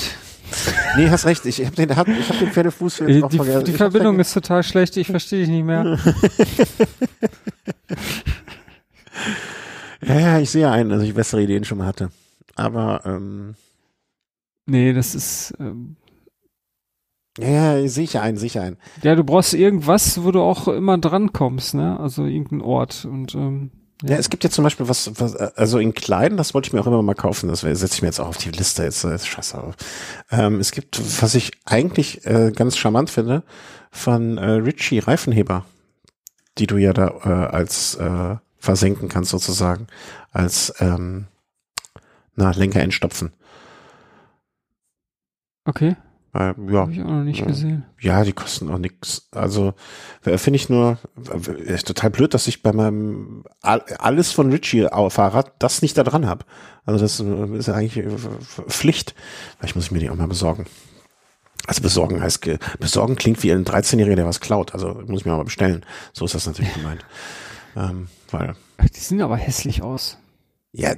[SPEAKER 1] Nee, hast recht. Ich habe den, hab, ich hab den Pferdefuß
[SPEAKER 2] jetzt die, auch vergessen. Die Verbindung ist total schlecht. Ich verstehe dich nicht mehr.
[SPEAKER 1] ja, ja, ich sehe einen, dass ich bessere Ideen schon mal hatte. Aber ähm,
[SPEAKER 2] nee, das ist ähm,
[SPEAKER 1] ja, ja, sicher ein, sicher ein.
[SPEAKER 2] Ja, du brauchst irgendwas, wo du auch immer dran kommst, ne? Also irgendein Ort und ähm,
[SPEAKER 1] ja. es gibt ja zum Beispiel was, was, also in klein, das wollte ich mir auch immer mal kaufen, das setze ich mir jetzt auch auf die Liste, jetzt, jetzt scheiße auf. Ähm, es gibt, was ich eigentlich äh, ganz charmant finde, von äh, Richie Reifenheber, die du ja da äh, als äh, versenken kannst sozusagen, als ähm, na, Lenker entstopfen.
[SPEAKER 2] Okay.
[SPEAKER 1] Äh, ja.
[SPEAKER 2] Habe ich auch noch nicht gesehen.
[SPEAKER 1] Ja, die kosten auch nichts. Also äh, finde ich nur äh, ist total blöd, dass ich bei meinem alles von Richie Fahrrad das nicht da dran habe. Also das äh, ist eigentlich Pflicht. Vielleicht muss ich mir die auch mal besorgen. Also besorgen heißt, besorgen klingt wie ein 13-Jähriger, der was klaut. Also muss ich mir mal bestellen. So ist das natürlich gemeint. Ähm, weil.
[SPEAKER 2] Die sehen aber hässlich aus.
[SPEAKER 1] Ja,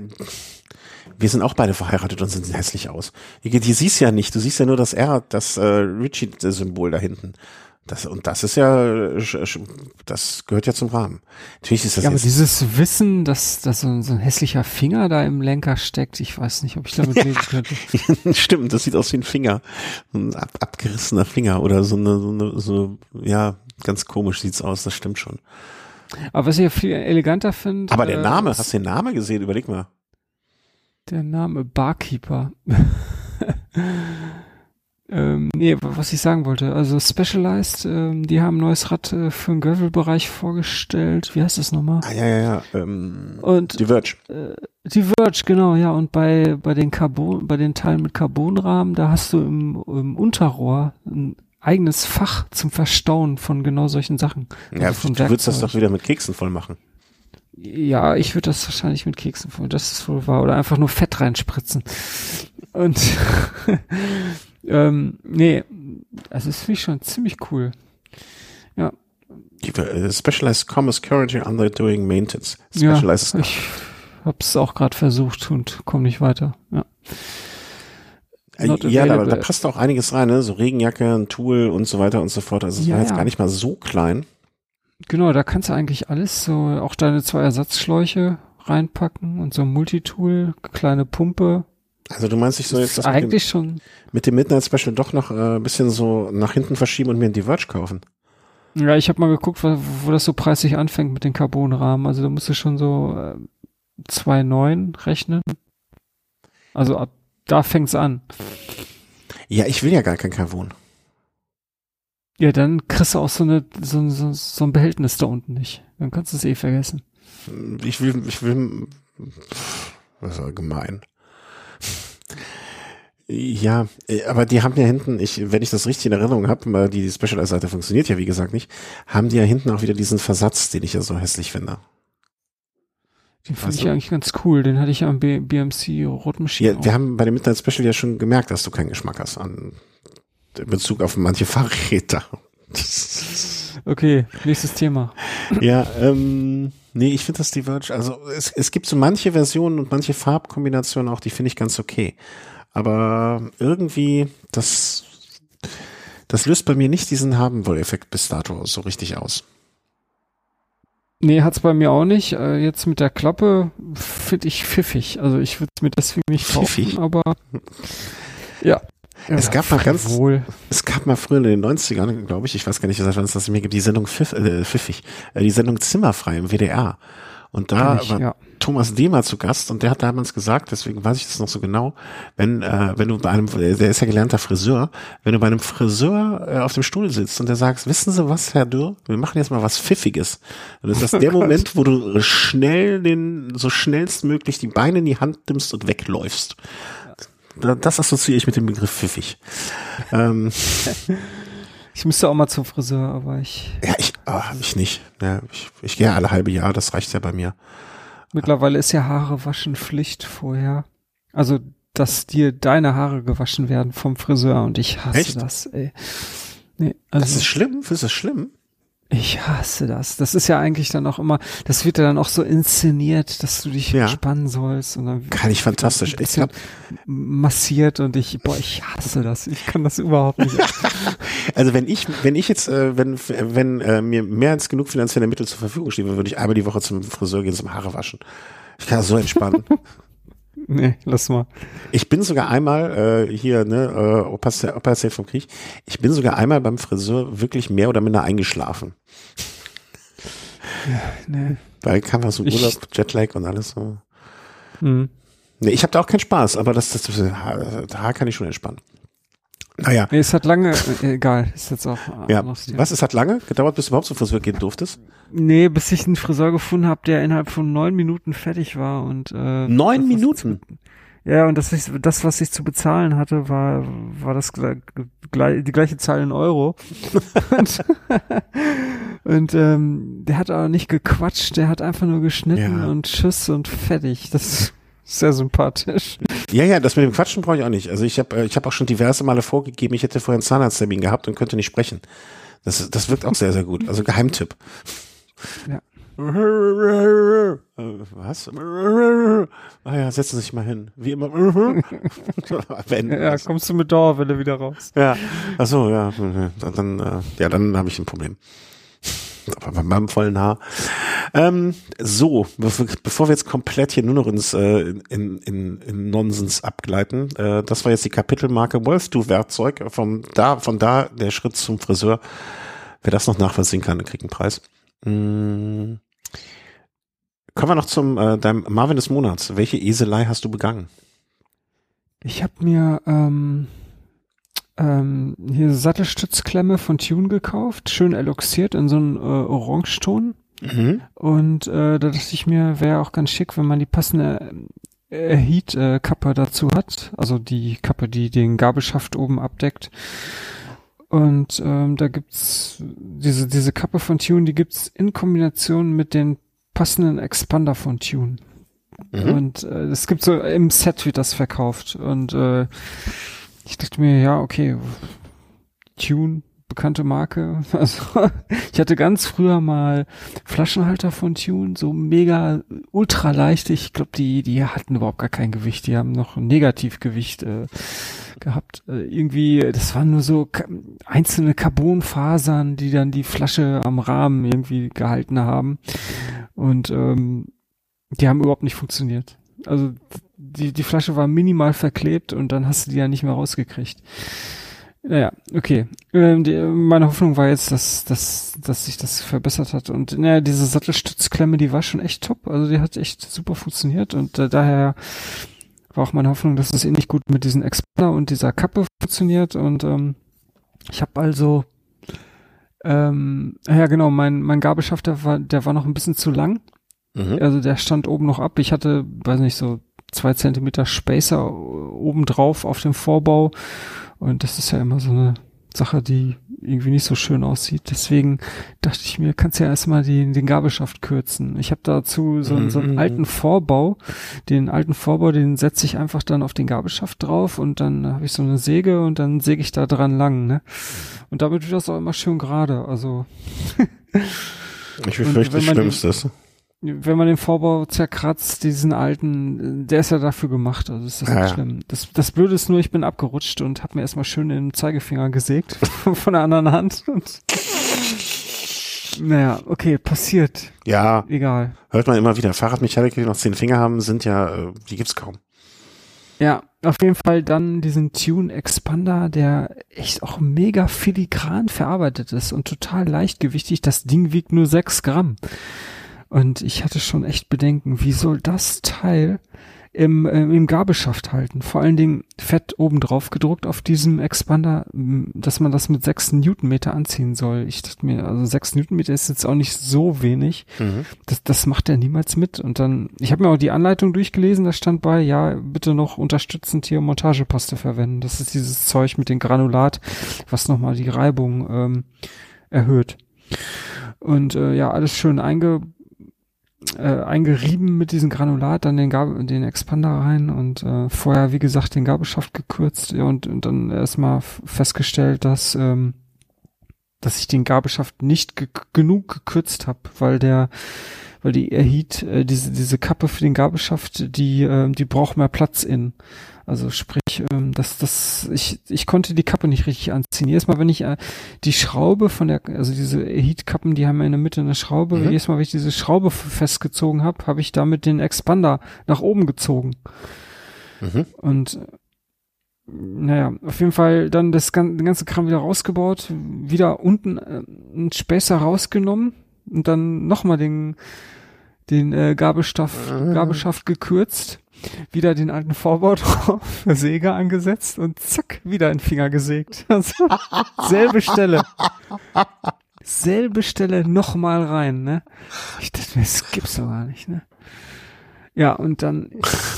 [SPEAKER 1] wir sind auch beide verheiratet und sind hässlich aus. Die, die siehst ja nicht, du siehst ja nur das R, das äh, Richie-Symbol da hinten. Das, und das ist ja, das gehört ja zum Rahmen.
[SPEAKER 2] Natürlich ist das ja, aber dieses Wissen, dass, dass so ein, so ein hässlicher Finger da im Lenker steckt, ich weiß nicht, ob ich damit leben könnte.
[SPEAKER 1] Stimmt, das sieht aus wie ein Finger. Ein ab, abgerissener Finger oder so eine, so eine, so, ja, ganz komisch sieht's aus, das stimmt schon.
[SPEAKER 2] Aber was ich ja viel eleganter finde.
[SPEAKER 1] Aber der äh, Name, äh, hast du den Namen gesehen? Überleg mal.
[SPEAKER 2] Der Name Barkeeper. ähm, nee, was ich sagen wollte, also Specialized, ähm, die haben ein neues Rad äh, für den Gravel-Bereich vorgestellt. Wie heißt das nochmal?
[SPEAKER 1] Ah, ja, ja, ja. Ähm, und, die Verge.
[SPEAKER 2] Äh, die Verge, genau, ja. Und bei, bei den Carbon, bei den Teilen mit Carbonrahmen, da hast du im, im Unterrohr ein eigenes Fach zum Verstauen von genau solchen Sachen.
[SPEAKER 1] Ja, also du würdest das doch wieder mit Keksen voll machen.
[SPEAKER 2] Ja, ich würde das wahrscheinlich mit Keksen voll, das ist wohl wahr. Oder einfach nur Fett reinspritzen. Und ähm, nee, also das finde ich schon ziemlich cool. Ja.
[SPEAKER 1] Uh, specialized Commerce currently underdoing maintenance. Specialized
[SPEAKER 2] ja, ich hab's auch gerade versucht und komme nicht weiter. Ja.
[SPEAKER 1] Not ja, da, da, passt auch einiges rein, ne? So Regenjacke, ein Tool und so weiter und so fort. Also es ja, war jetzt ja. gar nicht mal so klein.
[SPEAKER 2] Genau, da kannst du eigentlich alles, so auch deine zwei Ersatzschläuche reinpacken und so ein Multitool, kleine Pumpe.
[SPEAKER 1] Also du meinst, ich soll jetzt
[SPEAKER 2] das eigentlich mit dem, schon
[SPEAKER 1] mit dem Midnight Special doch noch äh, ein bisschen so nach hinten verschieben und mir ein Diverge kaufen?
[SPEAKER 2] Ja, ich habe mal geguckt, wo, wo, das so preislich anfängt mit den Carbonrahmen. Also da musst du schon so äh, 2,9 rechnen. Also ab da fängt's an.
[SPEAKER 1] Ja, ich will ja gar kein Carbon.
[SPEAKER 2] Ja, dann kriegst du auch so, eine, so, so, so ein Behältnis da unten nicht. Dann kannst du es eh vergessen.
[SPEAKER 1] Ich will, ich will, das ist gemein. Ja, aber die haben ja hinten, ich, wenn ich das richtig in Erinnerung habe, die, die Specialized-Seite funktioniert ja wie gesagt nicht, haben die ja hinten auch wieder diesen Versatz, den ich ja so hässlich finde.
[SPEAKER 2] Den finde ich eigentlich ganz cool. Den hatte ich am B BMC Rotmaschine.
[SPEAKER 1] Ja, wir haben bei dem Midnight Special ja schon gemerkt, dass du keinen Geschmack hast an in Bezug auf manche Fahrräder.
[SPEAKER 2] okay, nächstes Thema.
[SPEAKER 1] Ja, ähm, nee, ich finde das Diverge, also es, es gibt so manche Versionen und manche Farbkombinationen auch, die finde ich ganz okay. Aber irgendwie, das, das löst bei mir nicht diesen Haben-Woll-Effekt bis dato so richtig aus.
[SPEAKER 2] Nee, hat's bei mir auch nicht. Äh, jetzt mit der Klappe finde ich pfiffig. Also ich würde es mir deswegen nicht pfiffig. kaufen, aber ja.
[SPEAKER 1] Es ja, gab mal ganz, wohl. es gab mal früher in den 90ern, glaube ich, ich weiß gar nicht, was es mir gibt, die Sendung Pfiff, äh, Pfiffig, äh, die Sendung Zimmerfrei im WDR. Und da ich, war ja. Thomas Dehmer zu Gast und der hat damals gesagt, deswegen weiß ich das noch so genau, wenn, äh, wenn du bei einem, der ist ja gelernter Friseur, wenn du bei einem Friseur äh, auf dem Stuhl sitzt und der sagst, wissen Sie was, Herr Dürr, wir machen jetzt mal was Pfiffiges. Und das ist der Moment, wo du schnell den, so schnellstmöglich die Beine in die Hand nimmst und wegläufst. Das assoziiere ich mit dem Begriff pfiffig. ähm,
[SPEAKER 2] ich müsste auch mal zum Friseur, aber ich.
[SPEAKER 1] Ja, ich, oh, ich nicht. Ja, ich, ich gehe alle halbe Jahr, das reicht ja bei mir.
[SPEAKER 2] Mittlerweile ist ja Haare waschen Pflicht vorher. Also, dass dir deine Haare gewaschen werden vom Friseur und ich hasse Echt? das, ey.
[SPEAKER 1] Nee, also, das ist schlimm? Das schlimm?
[SPEAKER 2] Ich hasse das. Das ist ja eigentlich dann auch immer, das wird ja dann auch so inszeniert, dass du dich ja. entspannen sollst. Und dann
[SPEAKER 1] kann ich fantastisch.
[SPEAKER 2] Ich hab massiert und ich, boah, ich hasse das. Ich kann das überhaupt nicht.
[SPEAKER 1] also wenn ich, wenn ich jetzt, äh, wenn, wenn äh, mir mehr als genug finanzielle Mittel zur Verfügung stehen, würde ich einmal die Woche zum Friseur gehen, zum Haare waschen. Ich kann das so entspannen.
[SPEAKER 2] Nee, lass mal.
[SPEAKER 1] Ich bin sogar einmal äh, hier, ne, äh, Opa, Opa erzählt vom Krieg. Ich bin sogar einmal beim Friseur wirklich mehr oder minder eingeschlafen. Ja, nee. Weil kam so Urlaub, ich, Jetlag und alles so. Mhm. Nee, ich habe da auch keinen Spaß, aber das, das, das Haar kann ich schon entspannen.
[SPEAKER 2] Naja. Nee, es hat lange, äh, egal, ist jetzt auch.
[SPEAKER 1] Ja. Was, es hat lange gedauert, bis du überhaupt zum Friseur gehen durftest?
[SPEAKER 2] Nee, bis ich einen Friseur gefunden habe, der innerhalb von neun Minuten fertig war und äh,
[SPEAKER 1] Neun Minuten?
[SPEAKER 2] ja, und das, ich, das, was ich zu bezahlen hatte, war, war das die gleiche Zahl in Euro. und und ähm, der hat aber nicht gequatscht, der hat einfach nur geschnitten ja. und Tschüss und fertig. Das sehr sympathisch.
[SPEAKER 1] Ja, ja, das mit dem Quatschen brauche ich auch nicht. Also ich habe äh, ich hab auch schon diverse Male vorgegeben, ich hätte vorher einen Zahnarzttermin gehabt und könnte nicht sprechen. Das, das wirkt auch sehr, sehr gut. Also Geheimtipp. Ja. Was? Ah ja, setzen Sie sich mal hin. Wie immer.
[SPEAKER 2] Wenn, ja, kommst du mit Dauerwelle wieder raus.
[SPEAKER 1] Ja. Ach so, ja. Dann, äh, ja, dann habe ich ein Problem bei meinem vollen Haar. Ähm, so, bevor wir jetzt komplett hier nur noch ins äh, in, in, in Nonsens abgleiten, äh, das war jetzt die Kapitelmarke Wolf, du Werkzeug. Vom da, von da der Schritt zum Friseur. Wer das noch nachvollziehen kann, kriegt einen Preis. Hm. Kommen wir noch zum äh, deinem Marvin des Monats. Welche Eselei hast du begangen?
[SPEAKER 2] Ich habe mir ähm, ähm, hier Sattelstützklemme von Tune gekauft, schön eloxiert in so einem äh, Orangeton. Mhm. Und äh, da dachte ich mir, wäre auch ganz schick, wenn man die passende äh, Heat-Kappe dazu hat. Also die Kappe, die den Gabelschaft oben abdeckt. Und ähm, da gibt's diese, diese Kappe von Tune, die gibt's in Kombination mit den passenden Expander von Tune. Mhm. Und äh, es gibt so im Set wird das verkauft. Und äh, ich dachte mir, ja, okay, Tune, bekannte Marke. Also ich hatte ganz früher mal Flaschenhalter von Tune, so mega ultra leicht. Ich glaube, die die hatten überhaupt gar kein Gewicht. Die haben noch ein Negativgewicht äh, gehabt. Äh, irgendwie, das waren nur so einzelne Carbonfasern, die dann die Flasche am Rahmen irgendwie gehalten haben. Und ähm, die haben überhaupt nicht funktioniert. Also die, die Flasche war minimal verklebt und dann hast du die ja nicht mehr rausgekriegt. Naja, okay. Ähm, die, meine Hoffnung war jetzt, dass, dass, dass sich das verbessert hat. Und naja, diese Sattelstützklemme, die war schon echt top. Also die hat echt super funktioniert. Und äh, daher war auch meine Hoffnung, dass es ähnlich gut mit diesen Expander und dieser Kappe funktioniert. Und ähm, ich habe also ähm, ja genau, mein, mein Gabelschaft, der war, der war noch ein bisschen zu lang. Mhm. Also der stand oben noch ab. Ich hatte, weiß nicht, so zwei Zentimeter Spacer obendrauf auf dem Vorbau. Und das ist ja immer so eine Sache, die irgendwie nicht so schön aussieht. Deswegen dachte ich mir, kannst ja erstmal die, den Gabelschaft kürzen. Ich habe dazu so, so einen mhm. alten Vorbau. Den alten Vorbau, den setze ich einfach dann auf den Gabelschaft drauf und dann habe ich so eine Säge und dann säge ich da dran lang, ne? Und damit wird das auch immer schön gerade. Also
[SPEAKER 1] ich befürchte, das Schlimmste
[SPEAKER 2] wenn man den Vorbau zerkratzt, diesen alten, der ist ja dafür gemacht, also ist das ja, nicht schlimm. Das, das Blöde ist nur, ich bin abgerutscht und habe mir erstmal schön den Zeigefinger gesägt von der anderen Hand. Und naja, okay, passiert.
[SPEAKER 1] Ja.
[SPEAKER 2] Egal.
[SPEAKER 1] Hört man immer wieder. Fahrradmechaniker, die noch zehn Finger haben, sind ja, äh, die gibt's kaum.
[SPEAKER 2] Ja, auf jeden Fall dann diesen Tune Expander, der echt auch mega filigran verarbeitet ist und total leichtgewichtig. Das Ding wiegt nur sechs Gramm. Und ich hatte schon echt Bedenken, wie soll das Teil im, äh, im Gabelschaft halten? Vor allen Dingen fett oben drauf gedruckt auf diesem Expander, dass man das mit 6 Newtonmeter anziehen soll. Ich dachte mir, also 6 Newtonmeter ist jetzt auch nicht so wenig. Mhm. Das, das macht er niemals mit. Und dann, ich habe mir auch die Anleitung durchgelesen, da stand bei, ja, bitte noch unterstützend hier Montagepaste verwenden. Das ist dieses Zeug mit dem Granulat, was nochmal die Reibung ähm, erhöht. Und äh, ja, alles schön einge äh, eingerieben mit diesem Granulat, dann den, Gab den Expander rein und äh, vorher, wie gesagt, den Gabelschaft gekürzt ja, und, und dann erstmal festgestellt, dass ähm, dass ich den Gabelschaft nicht ge genug gekürzt habe, weil der weil die Erhiet, äh, diese diese Kappe für den Gabelschaft, die äh, die braucht mehr Platz in. Also sprich, ähm, das, das, ich, ich konnte die Kappe nicht richtig anziehen. Jedes Mal, wenn ich äh, die Schraube von der, also diese Heat-Kappen, die haben ja in der Mitte eine Schraube. Mhm. Jedes Mal, wenn ich diese Schraube festgezogen habe, habe ich damit den Expander nach oben gezogen. Mhm. Und naja, auf jeden Fall dann das den ganzen Kram wieder rausgebaut, wieder unten äh, einen Späßer rausgenommen und dann nochmal den den äh, Gabelstaff, mhm. Gabelschaft gekürzt wieder den alten Vorbau drauf, Säge angesetzt und zack, wieder in Finger gesägt. Also, selbe Stelle. Selbe Stelle nochmal rein, ne? Ich dachte mir, das gibt's doch gar nicht, ne? Ja, und dann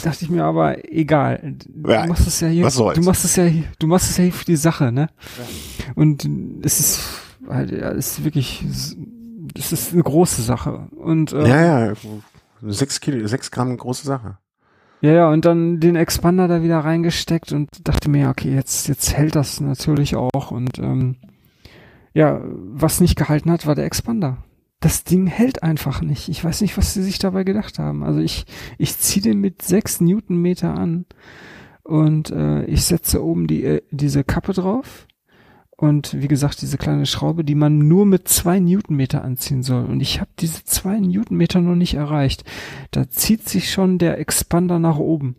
[SPEAKER 2] dachte ich mir aber, egal. Du ja, machst es ja hier, du machst es ja hier, du machst es ja hier für die Sache, ne? Ja. Und es ist halt, ja, es ist wirklich, es ist eine große Sache. Und,
[SPEAKER 1] äh, ja, ja, sechs Kilo, sechs Gramm große Sache.
[SPEAKER 2] Ja, ja, und dann den Expander da wieder reingesteckt und dachte mir, okay, jetzt, jetzt hält das natürlich auch. Und ähm, ja, was nicht gehalten hat, war der Expander. Das Ding hält einfach nicht. Ich weiß nicht, was sie sich dabei gedacht haben. Also ich, ich ziehe den mit sechs Newtonmeter an und äh, ich setze oben die, äh, diese Kappe drauf und wie gesagt, diese kleine Schraube, die man nur mit zwei Newtonmeter anziehen soll. Und ich habe diese zwei Newtonmeter noch nicht erreicht. Da zieht sich schon der Expander nach oben.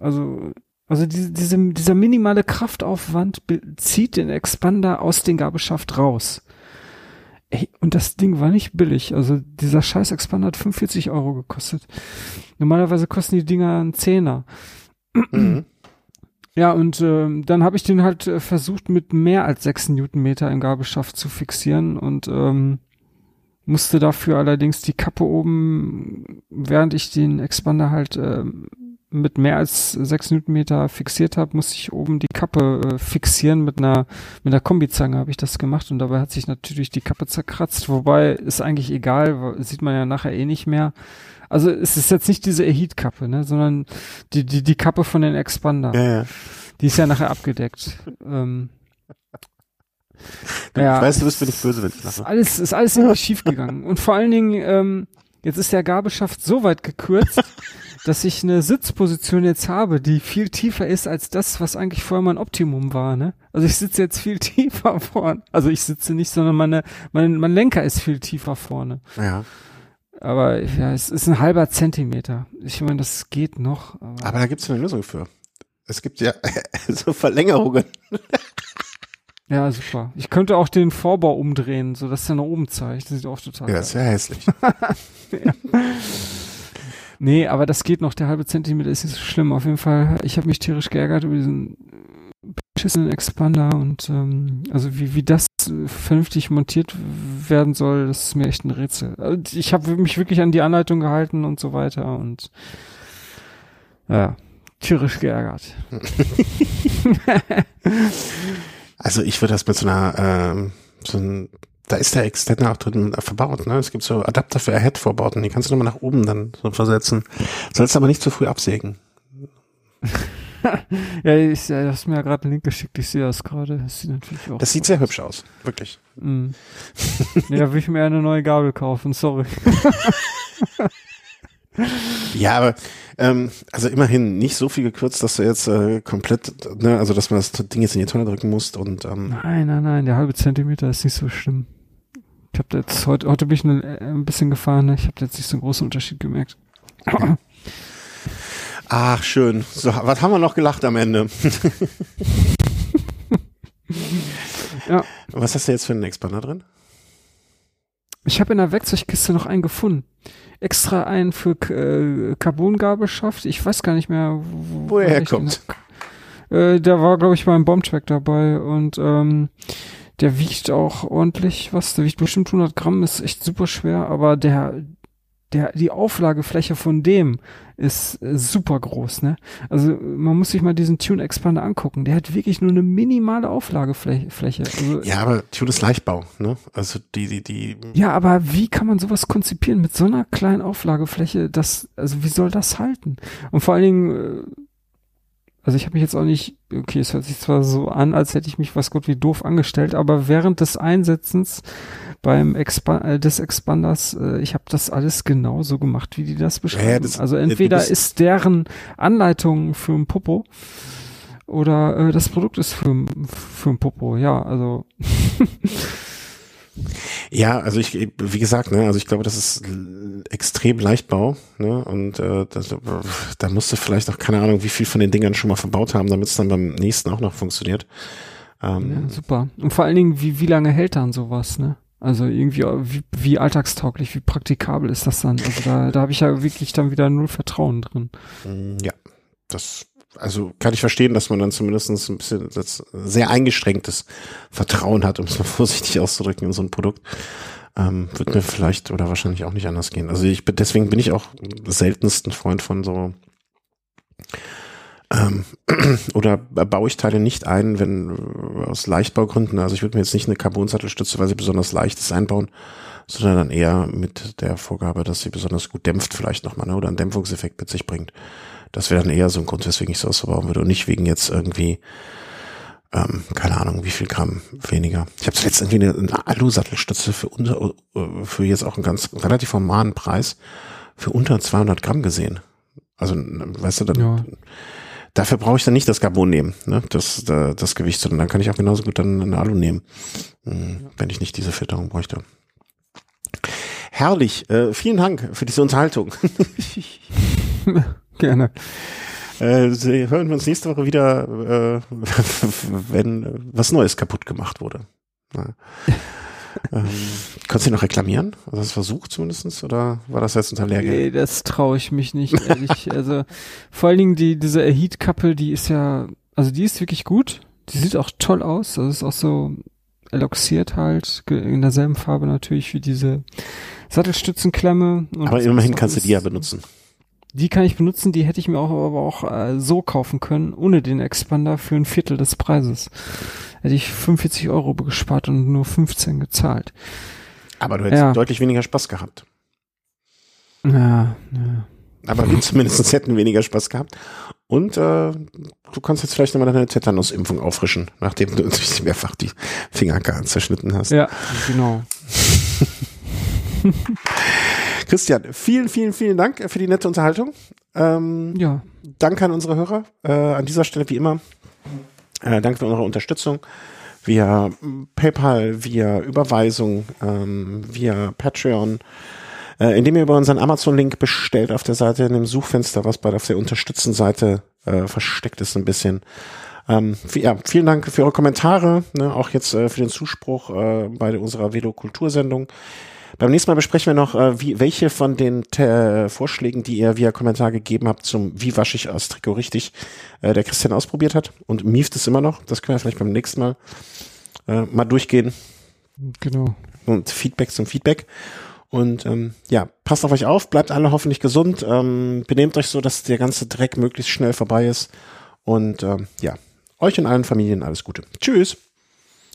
[SPEAKER 2] Also, also diese, diese, dieser minimale Kraftaufwand zieht den Expander aus dem Gabelschaft raus. Ey, und das Ding war nicht billig. Also dieser scheiß Expander hat 45 Euro gekostet. Normalerweise kosten die Dinger einen Zehner. Mhm. Ja, und äh, dann habe ich den halt äh, versucht, mit mehr als sechs Newtonmeter im Gabelschaft zu fixieren und ähm, musste dafür allerdings die Kappe oben, während ich den Expander halt äh, mit mehr als sechs Newtonmeter fixiert habe, musste ich oben die Kappe äh, fixieren mit einer mit einer Kombizange habe ich das gemacht und dabei hat sich natürlich die Kappe zerkratzt, wobei ist eigentlich egal, sieht man ja nachher eh nicht mehr. Also es ist jetzt nicht diese Heat-Kappe, ne, sondern die, die, die Kappe von den Expander. Ja, ja. Die ist ja nachher abgedeckt. Ähm,
[SPEAKER 1] du, ja, ich weiß, du bist mir nicht böse, wenn ich lache.
[SPEAKER 2] Ist alles, ist alles irgendwie schief gegangen. Und vor allen Dingen, ähm, jetzt ist der Gabelschaft so weit gekürzt, dass ich eine Sitzposition jetzt habe, die viel tiefer ist als das, was eigentlich vorher mein Optimum war, ne? Also ich sitze jetzt viel tiefer vorne. Also ich sitze nicht, sondern meine, mein, mein Lenker ist viel tiefer vorne.
[SPEAKER 1] Ja.
[SPEAKER 2] Aber ja, es ist ein halber Zentimeter. Ich meine, das geht noch.
[SPEAKER 1] Aber, aber da gibt es eine Lösung für. Es gibt ja so Verlängerungen.
[SPEAKER 2] Ja, super. Ich könnte auch den Vorbau umdrehen, so dass er nach oben zeigt. Das sieht auch total
[SPEAKER 1] Ja, ist ja hässlich.
[SPEAKER 2] ja. Nee, aber das geht noch. Der halbe Zentimeter ist nicht so schlimm. Auf jeden Fall, ich habe mich tierisch geärgert über diesen beschissenen Expander und ähm, also wie, wie das vernünftig montiert werden soll, das ist mir echt ein Rätsel. Also ich habe mich wirklich an die Anleitung gehalten und so weiter und ja, tierisch geärgert.
[SPEAKER 1] Also ich würde das mit so einer, ähm, so ein, da ist der Extender auch drin verbaut, ne? Es gibt so Adapter für Ahead-Vorbauten, die kannst du nochmal nach oben dann so versetzen. Sollst aber nicht zu früh absägen.
[SPEAKER 2] ja, ich, du hast mir ja gerade einen Link geschickt, ich sehe das gerade. Das sieht natürlich auch.
[SPEAKER 1] Das sieht sehr hübsch aus, wirklich.
[SPEAKER 2] Mm. da will ich mir eine neue Gabel kaufen, sorry.
[SPEAKER 1] ja, aber ähm, also immerhin nicht so viel gekürzt, dass du jetzt äh, komplett, ne, also dass man das Ding jetzt in die Tonne drücken musst und ähm,
[SPEAKER 2] Nein, nein, nein, der halbe Zentimeter ist nicht so schlimm. Ich habe jetzt heute, heute bin ich ein, äh, ein bisschen gefahren, ne? ich habe jetzt nicht so einen großen Unterschied gemerkt.
[SPEAKER 1] Ach, schön. So, was haben wir noch gelacht am Ende? ja. Was hast du jetzt für einen Expander drin?
[SPEAKER 2] Ich habe in der Werkzeugkiste noch einen gefunden. Extra einen für äh, Carbongabelschaft. Ich weiß gar nicht mehr,
[SPEAKER 1] wo, wo er herkommt.
[SPEAKER 2] Äh, der war, glaube ich, beim Bombtrack dabei und ähm, der wiegt auch ordentlich was. Der wiegt bestimmt 100 Gramm, ist echt super schwer, aber der der, die Auflagefläche von dem ist äh, super groß, ne? Also man muss sich mal diesen Tune Expander angucken. Der hat wirklich nur eine minimale Auflagefläche. Also,
[SPEAKER 1] ja, aber Tune ist Leichtbau, ne? Also die, die, die.
[SPEAKER 2] Ja, aber wie kann man sowas konzipieren mit so einer kleinen Auflagefläche? Das, also wie soll das halten? Und vor allen Dingen, äh, also ich habe mich jetzt auch nicht, okay, es hört sich zwar so an, als hätte ich mich was Gott wie doof angestellt, aber während des Einsetzens beim Expa äh, des Expanders, äh, ich habe das alles genauso gemacht, wie die das beschreiben. Ja, das, also entweder ist deren Anleitung für ein Popo oder äh, das Produkt ist für, für ein Popo, ja, also
[SPEAKER 1] Ja, also ich, wie gesagt, ne, also ich glaube, das ist extrem Leichtbau, ne, und äh, das, da musst du vielleicht auch keine Ahnung, wie viel von den Dingern schon mal verbaut haben, damit es dann beim nächsten auch noch funktioniert.
[SPEAKER 2] Ähm, ja, super. Und vor allen Dingen, wie, wie lange hält dann sowas, ne? Also irgendwie, wie, wie alltagstauglich, wie praktikabel ist das dann? Also da, da habe ich ja wirklich dann wieder null Vertrauen drin.
[SPEAKER 1] Ja, das also kann ich verstehen, dass man dann zumindest ein bisschen das sehr eingeschränktes Vertrauen hat, um es mal vorsichtig auszudrücken, in so ein Produkt. Ähm, wird mir vielleicht oder wahrscheinlich auch nicht anders gehen. Also ich bin, deswegen bin ich auch seltensten Freund von so ähm, oder baue ich Teile nicht ein, wenn aus Leichtbaugründen, also ich würde mir jetzt nicht eine Carbon-Sattelstütze, weil sie besonders leicht ist, einbauen, sondern dann eher mit der Vorgabe, dass sie besonders gut dämpft vielleicht nochmal, ne, oder einen Dämpfungseffekt mit sich bringt. Das wäre dann eher so ein Grund, weswegen ich sowas verbauen würde und nicht wegen jetzt irgendwie, ähm, keine Ahnung, wie viel Gramm weniger. Ich habe zuletzt irgendwie eine, eine Alu-Sattelstütze für unter, äh, für jetzt auch einen ganz relativ normalen Preis für unter 200 Gramm gesehen. Also, weißt du, dann, ja. dafür brauche ich dann nicht das Carbon nehmen, ne, das, das, das Gewicht, sondern dann kann ich auch genauso gut dann eine Alu nehmen, hm, wenn ich nicht diese Filterung bräuchte. Herrlich, äh, vielen Dank für diese Unterhaltung.
[SPEAKER 2] Gerne.
[SPEAKER 1] Äh, hören wir uns nächste Woche wieder, äh, wenn was Neues kaputt gemacht wurde. Ja. ähm, konntest du noch reklamieren? Also das versucht zumindestens oder war das jetzt unter Lehrgeld? Nee,
[SPEAKER 2] das traue ich mich nicht, ehrlich. also vor allen Dingen die, diese Heat-Kappe, die ist ja, also die ist wirklich gut. Die sieht auch toll aus. Also ist auch so eloxiert halt, in derselben Farbe natürlich wie diese Sattelstützenklemme.
[SPEAKER 1] Aber immerhin kannst du die ja benutzen
[SPEAKER 2] die kann ich benutzen, die hätte ich mir auch aber auch äh, so kaufen können, ohne den Expander für ein Viertel des Preises. Hätte ich 45 Euro gespart und nur 15 gezahlt.
[SPEAKER 1] Aber du hättest ja. deutlich weniger Spaß gehabt.
[SPEAKER 2] Ja, ja.
[SPEAKER 1] Aber wir zumindest hätten weniger Spaß gehabt. Und äh, du kannst jetzt vielleicht nochmal deine Tetanus-Impfung auffrischen, nachdem du uns mehrfach die Finger zerschnitten hast.
[SPEAKER 2] Ja, genau.
[SPEAKER 1] Christian, vielen, vielen, vielen Dank für die nette Unterhaltung. Ähm,
[SPEAKER 2] ja.
[SPEAKER 1] Danke an unsere Hörer. Äh, an dieser Stelle wie immer. Äh, danke für eure Unterstützung via PayPal, via Überweisung, ähm, via Patreon, äh, indem ihr über unseren Amazon-Link bestellt auf der Seite in dem Suchfenster, was bei auf der Unterstützen-Seite äh, versteckt ist ein bisschen. Ähm, ja, vielen Dank für eure Kommentare, ne, auch jetzt äh, für den Zuspruch äh, bei unserer Velo-Kultursendung. Beim nächsten Mal besprechen wir noch, äh, wie, welche von den äh, Vorschlägen, die ihr via Kommentar gegeben habt, zum Wie wasche ich aus Trikot richtig, äh, der Christian ausprobiert hat und mieft es immer noch. Das können wir vielleicht beim nächsten Mal äh, mal durchgehen.
[SPEAKER 2] Genau.
[SPEAKER 1] Und Feedback zum Feedback. Und ähm, ja, passt auf euch auf, bleibt alle hoffentlich gesund, ähm, benehmt euch so, dass der ganze Dreck möglichst schnell vorbei ist. Und ähm, ja, euch und allen Familien alles Gute. Tschüss.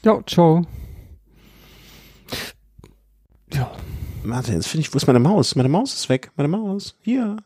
[SPEAKER 2] Ja, ciao. Ja.
[SPEAKER 1] Warte, jetzt finde ich, wo ist meine Maus? Meine Maus ist weg. Meine Maus. Hier.